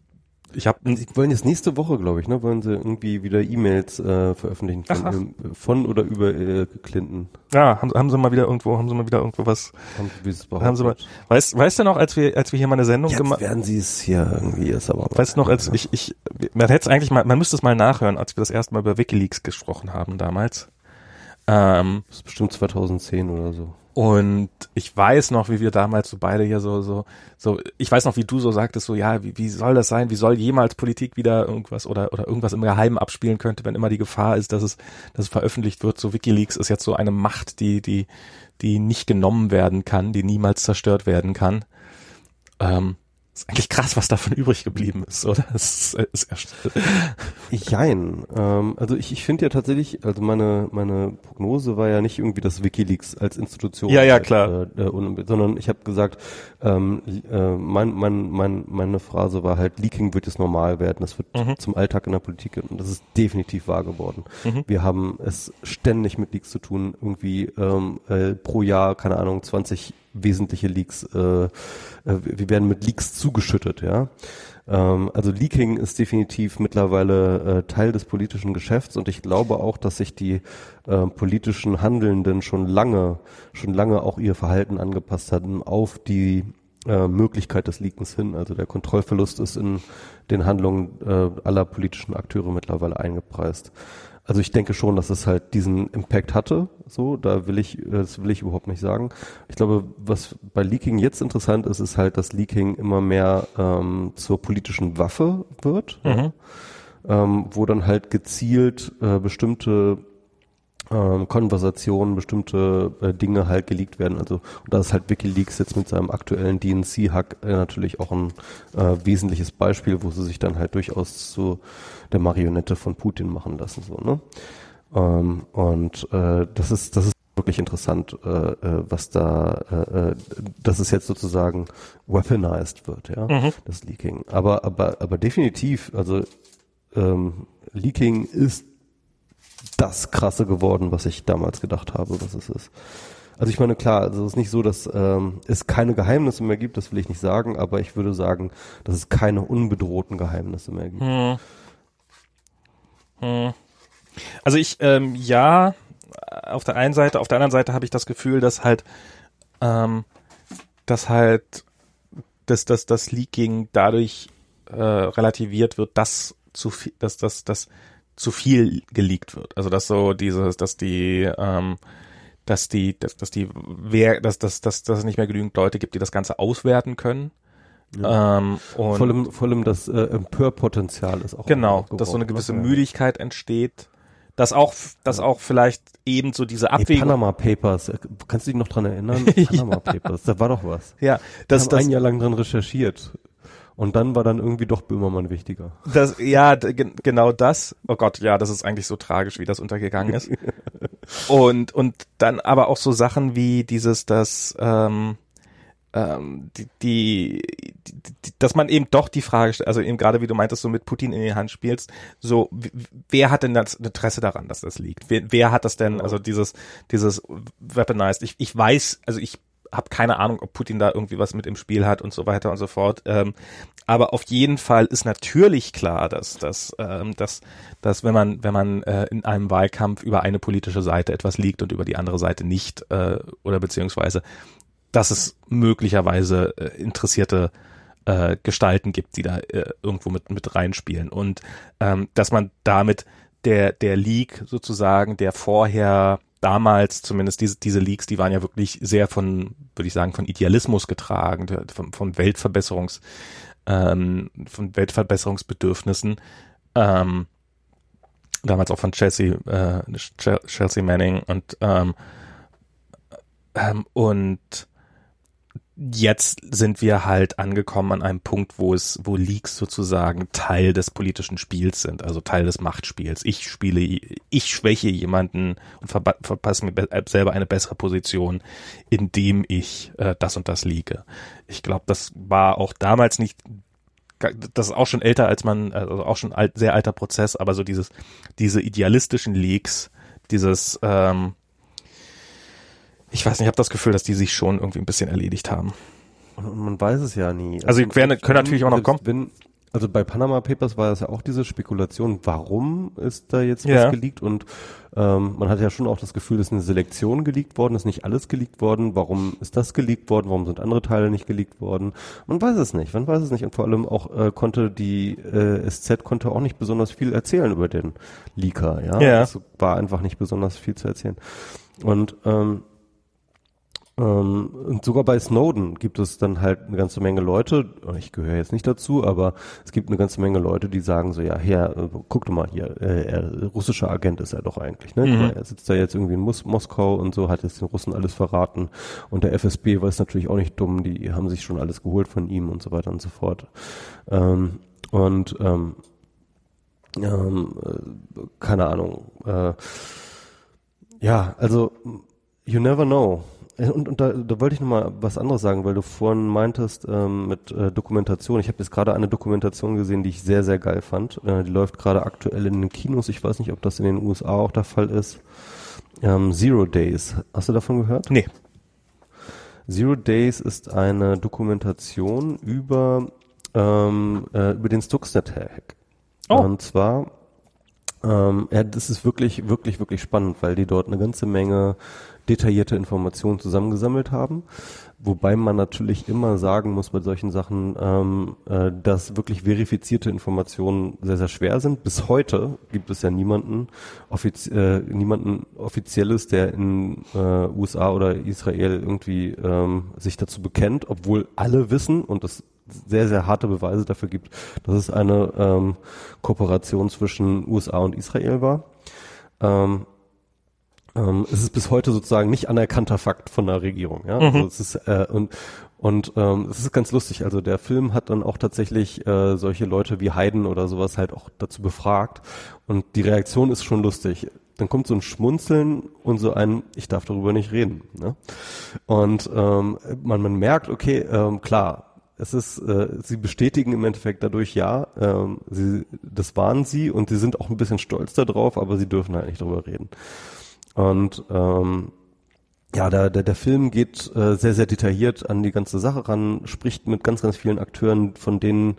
ich habe Sie wollen jetzt nächste Woche, glaube ich, ne, wollen sie irgendwie wieder E-Mails äh, veröffentlichen von, äh, von, oder über äh, Clinton. Ja, haben, haben sie mal wieder irgendwo, haben sie mal wieder irgendwo was. Haben, sie, haben sie mal. Weißt, weißt du noch, als wir, als wir hier mal eine Sendung gemacht werden sie es hier irgendwie ist aber. Weißt du noch, als ich, ich, man hätte es eigentlich mal, man müsste es mal nachhören, als wir das erste Mal über WikiLeaks gesprochen haben damals. Ähm, das ist bestimmt 2010 oder so. Und ich weiß noch, wie wir damals so beide hier so, so, so, ich weiß noch, wie du so sagtest, so, ja, wie, wie soll das sein? Wie soll jemals Politik wieder irgendwas oder, oder irgendwas im Geheimen abspielen könnte, wenn immer die Gefahr ist, dass es, dass es veröffentlicht wird? So WikiLeaks ist jetzt so eine Macht, die, die, die nicht genommen werden kann, die niemals zerstört werden kann. Ähm, ist eigentlich krass, was davon übrig geblieben ist, oder? Das ist, ist erst Jein. Ähm, also ich, ich finde ja tatsächlich, also meine, meine Prognose war ja nicht irgendwie das Wikileaks als Institution. Ja, ja, klar. Äh, äh, sondern ich habe gesagt, ähm, äh, mein, mein, mein, meine Phrase war halt, Leaking wird jetzt normal werden. Das wird mhm. zum Alltag in der Politik und das ist definitiv wahr geworden. Mhm. Wir haben es ständig mit Leaks zu tun, irgendwie ähm, äh, pro Jahr, keine Ahnung, 20 wesentliche Leaks, äh, äh, wir werden mit Leaks zugeschüttet, ja. Ähm, also Leaking ist definitiv mittlerweile äh, Teil des politischen Geschäfts und ich glaube auch, dass sich die äh, politischen Handelnden schon lange, schon lange auch ihr Verhalten angepasst hatten auf die äh, Möglichkeit des Leakens hin. Also der Kontrollverlust ist in den Handlungen äh, aller politischen Akteure mittlerweile eingepreist. Also ich denke schon, dass es halt diesen Impact hatte. So, da will ich, das will ich überhaupt nicht sagen. Ich glaube, was bei Leaking jetzt interessant ist, ist halt, dass Leaking immer mehr ähm, zur politischen Waffe wird, mhm. ähm, wo dann halt gezielt äh, bestimmte ähm, Konversationen, bestimmte äh, Dinge halt geleakt werden. Also und da ist halt WikiLeaks jetzt mit seinem aktuellen DNC-Hack äh, natürlich auch ein äh, wesentliches Beispiel, wo sie sich dann halt durchaus zu der Marionette von Putin machen lassen. So, ne? Ähm, und äh, das ist das ist wirklich interessant, äh, äh, was da, äh, äh, dass es jetzt sozusagen weaponized wird, ja, mhm. das Leaking. Aber aber aber definitiv, also ähm, Leaking ist das krasse geworden, was ich damals gedacht habe, was es ist. Also ich meine, klar, also es ist nicht so, dass ähm, es keine Geheimnisse mehr gibt, das will ich nicht sagen, aber ich würde sagen, dass es keine unbedrohten Geheimnisse mehr gibt. Hm. Hm. Also ich, ähm, ja, auf der einen Seite, auf der anderen Seite habe ich das Gefühl, dass halt, ähm, dass halt, dass, dass das Leaking dadurch äh, relativiert wird, dass zu viel, dass, dass, dass zu viel geleakt wird. Also dass so dieses, dass die, ähm, dass die, dass, dass die, wer, dass, dass, dass, dass es nicht mehr genügend Leute gibt, die das Ganze auswerten können. Ja. Ähm, und vor allem, vor allem das äh, Empörpotenzial ist auch. Genau, dass so eine gewisse ja. Müdigkeit entsteht. Dass auch, dass auch vielleicht eben so diese Abwägung. Hey, Panama Papers, äh, kannst du dich noch dran erinnern? Panama Papers, da war doch was. Ja, das, haben das ein Jahr lang dran recherchiert. Und dann war dann irgendwie doch Böhmermann wichtiger. Das, ja, genau das. Oh Gott, ja, das ist eigentlich so tragisch, wie das untergegangen ist. und, und dann aber auch so Sachen wie dieses, dass, ähm, ähm, die, die, die, dass man eben doch die Frage stellt, also eben gerade wie du meintest, so mit Putin in die Hand spielst, so, wer hat denn das Interesse daran, dass das liegt? Wer, wer hat das denn, also dieses, dieses Weaponized? Ich, ich weiß, also ich habe keine Ahnung, ob Putin da irgendwie was mit im Spiel hat und so weiter und so fort. Ähm, aber auf jeden Fall ist natürlich klar, dass, dass, ähm, dass, dass wenn man, wenn man äh, in einem Wahlkampf über eine politische Seite etwas liegt und über die andere Seite nicht, äh, oder beziehungsweise, dass es möglicherweise äh, interessierte äh, Gestalten gibt, die da äh, irgendwo mit, mit reinspielen. Und ähm, dass man damit der, der Leak sozusagen, der vorher damals zumindest diese, diese Leaks, die waren ja wirklich sehr von, würde ich sagen, von Idealismus getragen, von, von Weltverbesserungs, ähm, von Weltverbesserungsbedürfnissen. Ähm, damals auch von Chelsea, äh, Chelsea Manning und ähm, ähm, und jetzt sind wir halt angekommen an einem Punkt, wo es, wo Leaks sozusagen Teil des politischen Spiels sind, also Teil des Machtspiels. Ich spiele, ich schwäche jemanden und verpasse mir selber eine bessere Position, indem ich äh, das und das liege. Ich glaube, das war auch damals nicht das ist auch schon älter als man, also auch schon alt, sehr alter Prozess, aber so dieses, diese idealistischen Leaks, dieses, ähm, ich weiß nicht, ich habe das Gefühl, dass die sich schon irgendwie ein bisschen erledigt haben. Und man weiß es ja nie. Also, also werden, können natürlich auch noch kommen. Wenn, also bei Panama Papers war das ja auch diese Spekulation, warum ist da jetzt ja. was geleakt und ähm, man hat ja schon auch das Gefühl, dass eine Selektion geleakt worden ist, nicht alles geleakt worden. Warum ist das geleakt worden? Warum sind andere Teile nicht geleakt worden? Man weiß es nicht. Man weiß es nicht. Und vor allem auch äh, konnte die äh, SZ konnte auch nicht besonders viel erzählen über den Leaker. Ja, ja. es war einfach nicht besonders viel zu erzählen. Und ähm, ähm, und sogar bei Snowden gibt es dann halt eine ganze Menge Leute, ich gehöre jetzt nicht dazu, aber es gibt eine ganze Menge Leute, die sagen so, ja, Herr, äh, guck doch mal hier, äh, er, russischer Agent ist er doch eigentlich, ne? Mhm. Er sitzt da jetzt irgendwie in Mos Moskau und so, hat jetzt den Russen alles verraten und der FSB war es natürlich auch nicht dumm, die haben sich schon alles geholt von ihm und so weiter und so fort. Ähm, und ähm, ähm, äh, keine Ahnung. Äh, ja, also you never know. Äh, und, und da, da wollte ich noch mal was anderes sagen, weil du vorhin meintest ähm, mit äh, Dokumentation. Ich habe jetzt gerade eine Dokumentation gesehen, die ich sehr, sehr geil fand. Äh, die läuft gerade aktuell in den Kinos. Ich weiß nicht, ob das in den USA auch der Fall ist. Ähm, Zero Days. Hast du davon gehört? Nee. Zero Days ist eine Dokumentation über, ähm, äh, über den Stuxnet-Hack. Oh. Und zwar ähm, ja, das ist wirklich, wirklich, wirklich spannend, weil die dort eine ganze Menge detaillierte Informationen zusammengesammelt haben. Wobei man natürlich immer sagen muss bei solchen Sachen, ähm, äh, dass wirklich verifizierte Informationen sehr, sehr schwer sind. Bis heute gibt es ja niemanden, offiz äh, niemanden offizielles, der in äh, USA oder Israel irgendwie ähm, sich dazu bekennt, obwohl alle wissen und es sehr, sehr harte Beweise dafür gibt, dass es eine ähm, Kooperation zwischen USA und Israel war. Ähm, ähm, es ist bis heute sozusagen nicht anerkannter Fakt von der Regierung. Ja? Mhm. Also es ist, äh, und und ähm, es ist ganz lustig. Also der Film hat dann auch tatsächlich äh, solche Leute wie Hayden oder sowas halt auch dazu befragt. Und die Reaktion ist schon lustig. Dann kommt so ein Schmunzeln und so ein, ich darf darüber nicht reden. Ne? Und ähm, man, man merkt, okay, ähm, klar, es ist, äh, sie bestätigen im Endeffekt dadurch ja, ähm, sie, das waren sie und sie sind auch ein bisschen stolz darauf, aber sie dürfen halt nicht darüber reden. Und ähm, ja, der, der, der Film geht äh, sehr, sehr detailliert an die ganze Sache ran, spricht mit ganz, ganz vielen Akteuren, von denen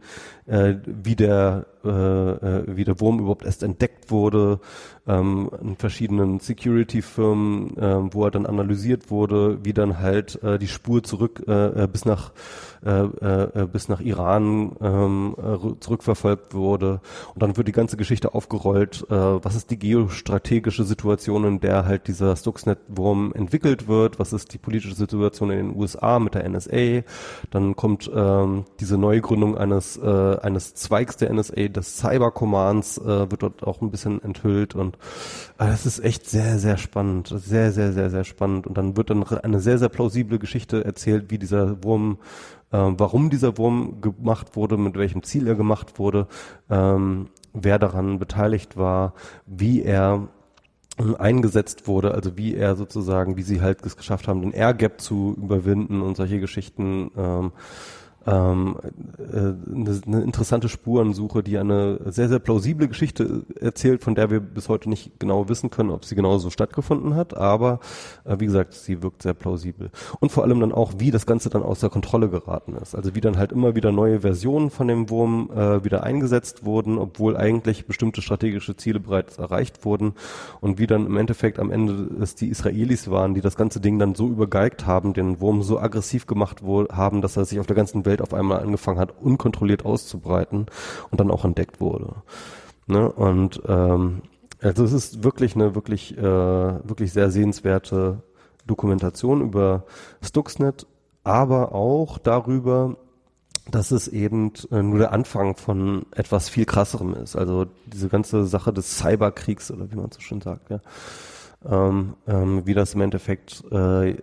äh, wie der äh, äh, wie der Wurm überhaupt erst entdeckt wurde, ähm, in verschiedenen Security-Firmen, äh, wo er dann analysiert wurde, wie dann halt äh, die Spur zurück äh, äh bis nach äh, äh, bis nach Iran ähm, äh, zurückverfolgt wurde. Und dann wird die ganze Geschichte aufgerollt, äh, was ist die geostrategische Situation, in der halt dieser Stuxnet-Wurm entwickelt wird, was ist die politische Situation in den USA mit der NSA, dann kommt ähm, diese Neugründung eines äh, eines Zweigs der NSA, des Cyber Commands, äh, wird dort auch ein bisschen enthüllt und äh, das ist echt sehr, sehr spannend. Sehr, sehr, sehr, sehr spannend. Und dann wird dann eine sehr, sehr plausible Geschichte erzählt, wie dieser Wurm äh, warum dieser Wurm gemacht wurde, mit welchem Ziel er gemacht wurde, ähm, wer daran beteiligt war, wie er eingesetzt wurde, also wie er sozusagen, wie sie halt es geschafft haben, den Air Gap zu überwinden und solche Geschichten. Ähm, ähm, äh, eine, eine interessante Spurensuche, die eine sehr, sehr plausible Geschichte erzählt, von der wir bis heute nicht genau wissen können, ob sie genauso stattgefunden hat, aber äh, wie gesagt, sie wirkt sehr plausibel. Und vor allem dann auch, wie das Ganze dann außer Kontrolle geraten ist. Also wie dann halt immer wieder neue Versionen von dem Wurm äh, wieder eingesetzt wurden, obwohl eigentlich bestimmte strategische Ziele bereits erreicht wurden und wie dann im Endeffekt am Ende es die Israelis waren, die das ganze Ding dann so übergeigt haben, den Wurm so aggressiv gemacht haben, dass er sich auf der ganzen Welt Welt auf einmal angefangen hat, unkontrolliert auszubreiten und dann auch entdeckt wurde. Ne? Und ähm, also es ist wirklich eine wirklich, äh, wirklich sehr sehenswerte Dokumentation über Stuxnet, aber auch darüber, dass es eben äh, nur der Anfang von etwas viel krasserem ist. Also diese ganze Sache des Cyberkriegs oder wie man so schön sagt, ja. Ähm, ähm, wie das im Endeffekt äh,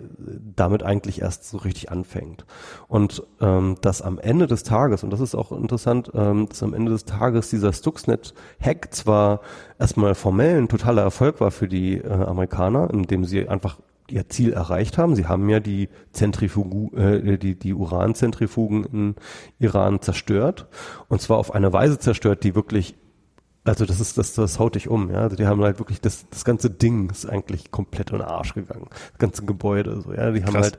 damit eigentlich erst so richtig anfängt. Und ähm, dass am Ende des Tages, und das ist auch interessant, ähm, dass am Ende des Tages dieser Stuxnet-Hack zwar erstmal formell ein totaler Erfolg war für die äh, Amerikaner, indem sie einfach ihr Ziel erreicht haben. Sie haben ja die Zentrifugu, äh, die, die Uranzentrifugen in Iran zerstört. Und zwar auf eine Weise zerstört, die wirklich also das ist, das, das haut dich um, ja. Also die haben halt wirklich, das, das ganze Ding ist eigentlich komplett in den Arsch gegangen. Das ganze Gebäude, so, ja. Die haben Krass. halt,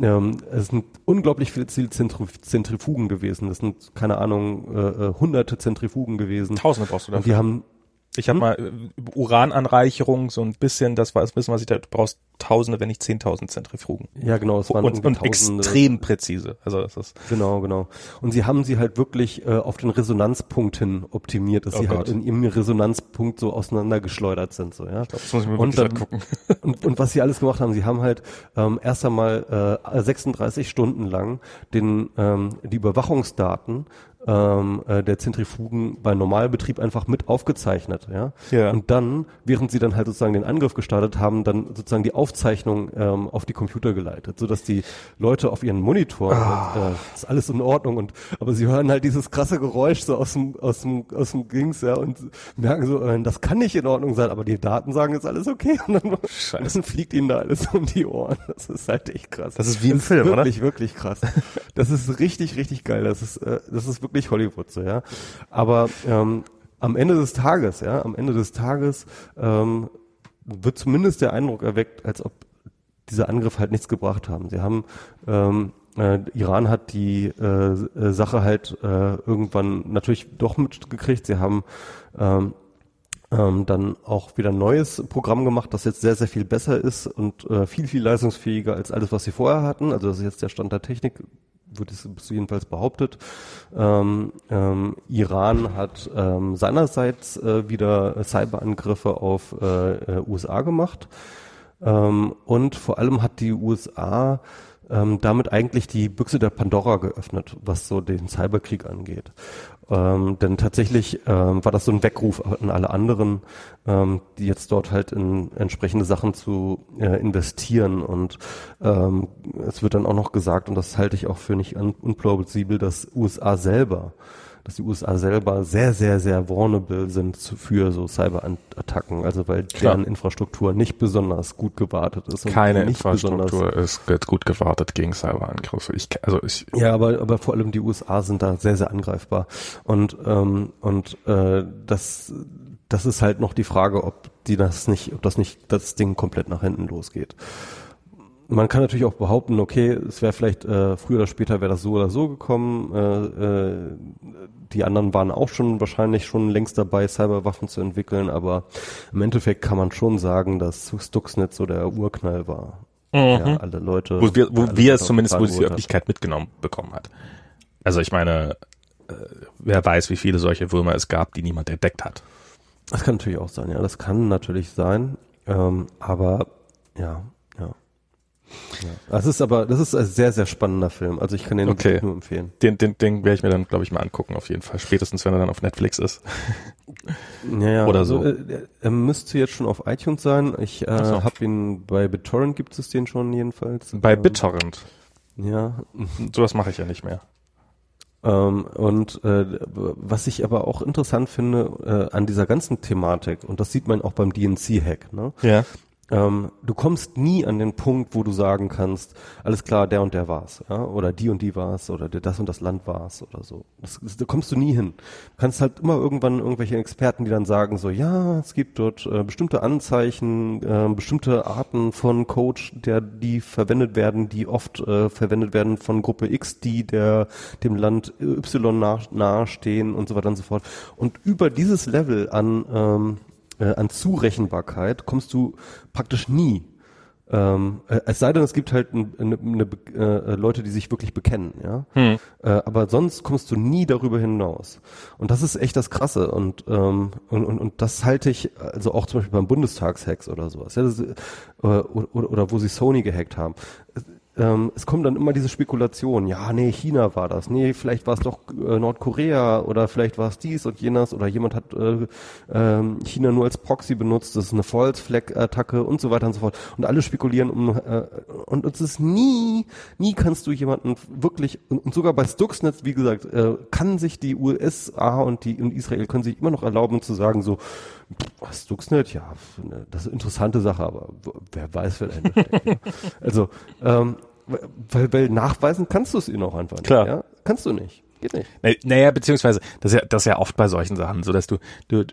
ähm, es sind unglaublich viele Zentrifugen gewesen. Das sind, keine Ahnung, äh, äh, hunderte Zentrifugen gewesen. Tausende brauchst du dafür. Und die haben, ich habe hm? mal äh, Urananreicherung, so ein bisschen, das war das Wissen, was ich da, du brauchst Tausende, wenn nicht Zehntausend Zentrifugen. Ja, genau. Es waren und, und extrem präzise. Also das ist genau, genau. Und sie haben sie halt wirklich äh, auf den Resonanzpunkt hin optimiert, dass oh sie halt Gott. halt in ihrem Resonanzpunkt so auseinandergeschleudert sind. So, ja. Glaub, das muss ich mir und, dann, angucken. und, und was sie alles gemacht haben, sie haben halt ähm, erst einmal äh, 36 Stunden lang den ähm, die Überwachungsdaten ähm, äh, der Zentrifugen bei Normalbetrieb einfach mit aufgezeichnet, ja? ja. Und dann, während sie dann halt sozusagen den Angriff gestartet haben, dann sozusagen die Aufzeichnung ähm, auf die Computer geleitet, so dass die Leute auf ihren Monitor, oh. äh, ist alles in Ordnung und aber sie hören halt dieses krasse Geräusch so aus dem aus dem aus dem Dings, ja, und merken so, äh, das kann nicht in Ordnung sein, aber die Daten sagen jetzt alles okay und dann, dann fliegt ihnen da alles um die Ohren. Das ist halt echt krass. Das ist wie im Film, wirklich, oder? Wirklich, wirklich krass. Das ist richtig, richtig geil. Das ist, äh, das ist wirklich wirklich Hollywood so, ja. Aber ähm, am Ende des Tages, ja, am Ende des Tages ähm, wird zumindest der Eindruck erweckt, als ob diese Angriffe halt nichts gebracht haben. Sie haben ähm, äh, Iran hat die äh, äh, Sache halt äh, irgendwann natürlich doch mitgekriegt. Sie haben ähm, ähm, dann auch wieder ein neues Programm gemacht, das jetzt sehr, sehr viel besser ist und äh, viel, viel leistungsfähiger als alles, was sie vorher hatten. Also das ist jetzt der Stand der Technik wird es jedenfalls behauptet. Ähm, ähm, Iran hat ähm, seinerseits äh, wieder Cyberangriffe auf äh, äh USA gemacht. Ähm, und vor allem hat die USA ähm, damit eigentlich die Büchse der Pandora geöffnet, was so den Cyberkrieg angeht. Ähm, denn tatsächlich ähm, war das so ein Weckruf an alle anderen, ähm, die jetzt dort halt in entsprechende Sachen zu äh, investieren. Und ähm, es wird dann auch noch gesagt, und das halte ich auch für nicht unplausibel, dass USA selber dass die USA selber sehr, sehr, sehr vulnerable sind für so Cyberattacken, also weil Klar. deren Infrastruktur nicht besonders gut gewartet ist. Keine Infrastruktur ist gut gewartet gegen Cyberangriffe. Ich, also ich, ja, aber, aber vor allem die USA sind da sehr, sehr angreifbar. Und, ähm, und äh, das, das ist halt noch die Frage, ob die das nicht, ob das nicht das Ding komplett nach hinten losgeht man kann natürlich auch behaupten, okay, es wäre vielleicht äh, früher oder später wäre das so oder so gekommen. Äh, äh, die anderen waren auch schon wahrscheinlich schon längst dabei, Cyberwaffen zu entwickeln, aber im Endeffekt kann man schon sagen, dass Stuxnet so der Urknall war. Mhm. Ja, alle Leute. Wo wir, wo wir es zumindest, wo die Öffentlichkeit hat. mitgenommen bekommen hat. Also ich meine, äh, wer weiß, wie viele solche Würmer es gab, die niemand entdeckt hat. Das kann natürlich auch sein, ja, das kann natürlich sein. Ähm, aber ja, ja. Das ist aber, das ist ein sehr, sehr spannender Film. Also ich kann den okay. nur empfehlen. Den, den, den werde ich mir dann, glaube ich, mal angucken, auf jeden Fall. Spätestens, wenn er dann auf Netflix ist. Ja, ja. Oder so. Also, er müsste jetzt schon auf iTunes sein. Ich äh, so. habe ihn bei BitTorrent gibt es den schon jedenfalls. Bei ähm, BitTorrent? Ja. Sowas mache ich ja nicht mehr. Ähm, und äh, was ich aber auch interessant finde äh, an dieser ganzen Thematik, und das sieht man auch beim DNC-Hack, ne? Ja. Ähm, du kommst nie an den Punkt, wo du sagen kannst, alles klar, der und der war's, ja, oder die und die war's, oder das und das Land war's, oder so. Das, das, da kommst du nie hin. Du kannst halt immer irgendwann irgendwelche Experten, die dann sagen so, ja, es gibt dort äh, bestimmte Anzeichen, äh, bestimmte Arten von Coach, der die verwendet werden, die oft äh, verwendet werden von Gruppe X, die der dem Land Y nach, nahestehen und so weiter und so fort. Und über dieses Level an ähm, äh, an Zurechenbarkeit kommst du praktisch nie. Ähm, äh, es sei denn, es gibt halt eine, eine, äh, Leute, die sich wirklich bekennen, ja. Hm. Äh, aber sonst kommst du nie darüber hinaus. Und das ist echt das Krasse. Und, ähm, und, und, und das halte ich, also auch zum Beispiel beim Bundestagshacks oder sowas, ja, das, äh, oder, oder, oder wo sie Sony gehackt haben ähm, es kommt dann immer diese Spekulation, ja, nee, China war das, nee, vielleicht war es doch äh, Nordkorea oder vielleicht war es dies und jenes oder jemand hat äh, ähm, China nur als Proxy benutzt, das ist eine False Flag Attacke und so weiter und so fort und alle spekulieren um äh, und es ist nie, nie kannst du jemanden wirklich und, und sogar bei Stuxnet, wie gesagt, äh, kann sich die USA und die und Israel können sich immer noch erlauben zu sagen so, Stuxnet, ja, ne, das ist eine interessante Sache, aber wer weiß, wer dahinter steckt. ja. Also ähm, weil, weil nachweisen kannst du es ihnen auch einfach nicht. Klar. Ja? Kannst du nicht. Geht nicht. Na- Naja, beziehungsweise, das ist ja, das ist ja oft bei solchen Sachen, so dass du, du,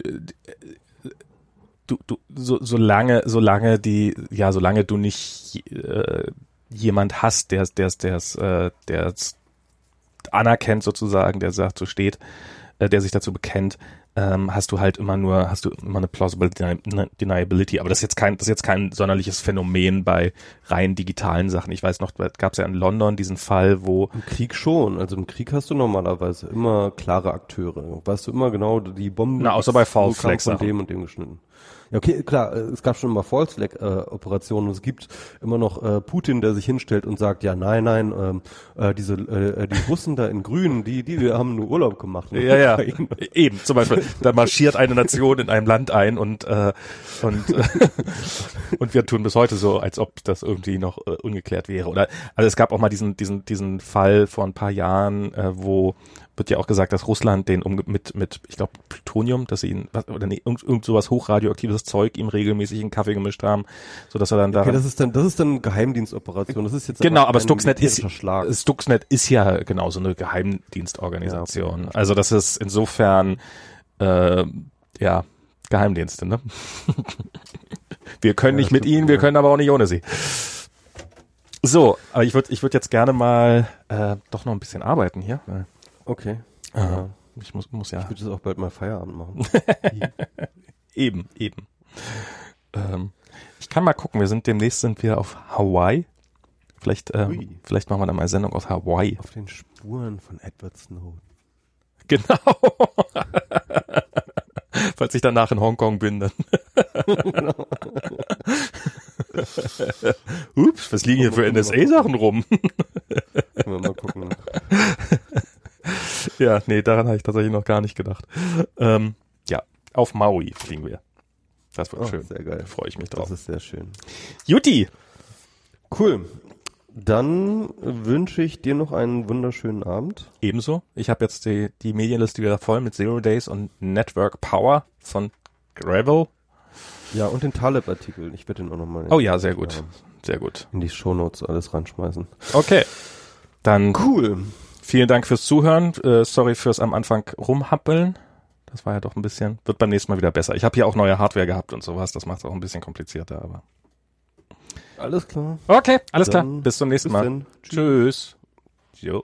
du, du so, solange, solange die, ja, solange du nicht äh, jemand hast, der, der, der, der, der anerkennt sozusagen, der sagt, so steht, äh, der sich dazu bekennt, ähm, hast du halt immer nur, hast du immer eine plausible Deni Deniability. Aber das ist jetzt kein, das ist jetzt kein sonderliches Phänomen bei rein digitalen Sachen. Ich weiß noch, gab es ja in London diesen Fall, wo Im Krieg schon. Also im Krieg hast du normalerweise immer klare Akteure. Weißt du immer genau, die Bombe. Na, außer bei Flag von dem und dem geschnitten. Ja, okay, klar, äh, es gab schon immer False Flag äh, Operationen und es gibt immer noch äh, Putin, der sich hinstellt und sagt, ja, nein, nein, ähm, äh, diese äh, die Russen da in Grün, die die wir haben nur Urlaub gemacht. in Ja, ja. Eben, zum Beispiel, da marschiert eine Nation in einem Land ein und äh, und äh, und wir tun bis heute so, als ob das irgendwie noch äh, ungeklärt wäre. Oder also es gab auch mal diesen diesen diesen Fall vor ein paar Jahren, äh, wo wird ja auch gesagt, dass Russland den um, mit mit ich glaube Plutonium, dass sie ihn was, oder nee, irgend, irgend sowas hochradioaktives Zeug ihm regelmäßig in Kaffee gemischt haben, so dass er dann Okay, daran das ist dann das ist dann Geheimdienstoperation. Das ist jetzt Genau, aber Stuxnet ist, Schlag. Stuxnet ist ja genau so eine Geheimdienstorganisation. Ja, okay. Also das ist insofern, äh, ja, Geheimdienste, ne? wir können Ja, nicht mit ihnen, wir können aber auch nicht ohne sie. So, aber ich würde ich würd jetzt gerne mal äh, doch noch ein bisschen arbeiten hier. Weil, Okay. Ja. Ich muss, muss ja Ich würde jetzt auch bald mal Feierabend machen. eben, eben. Ähm, ich kann mal gucken, wir sind demnächst sind wir auf Hawaii. Vielleicht, ähm, vielleicht machen wir dann mal eine Sendung aus Hawaii. Auf den Spuren von Edward Snowden. Genau. Falls ich danach in Hongkong bin, dann. Ups, was liegen hier für NSA-Sachen rum? Können wir mal gucken. ja, nee, daran habe ich tatsächlich noch gar nicht gedacht. Ähm, ja, auf Maui fliegen wir. Das wird Oh, schön. sehr geil. Da freue ich mich Das drauf. ist sehr schön. Juti! Cool. Dann wünsche ich dir noch einen wunderschönen Abend. Ebenso. Ich habe jetzt die, die Medienliste wieder voll mit Zero Days und Network Power von Gravel. Ja, und den Taleb-Artikel. Ich werde den auch nochmal Oh ja, sehr gut. Sehr gut. in die Shownotes alles ranschmeißen. Okay. Dann Cool. Vielen Dank fürs Zuhören. Äh, sorry fürs am Anfang rumhappeln. Das war ja doch ein bisschen, wird beim nächsten Mal wieder besser. Ich habe hier auch neue Hardware gehabt und sowas. Das macht es auch ein bisschen komplizierter, aber. Alles klar. Okay, alles klar. Dann Bis zum nächsten bis Mal. dann. Tschüss. Jo.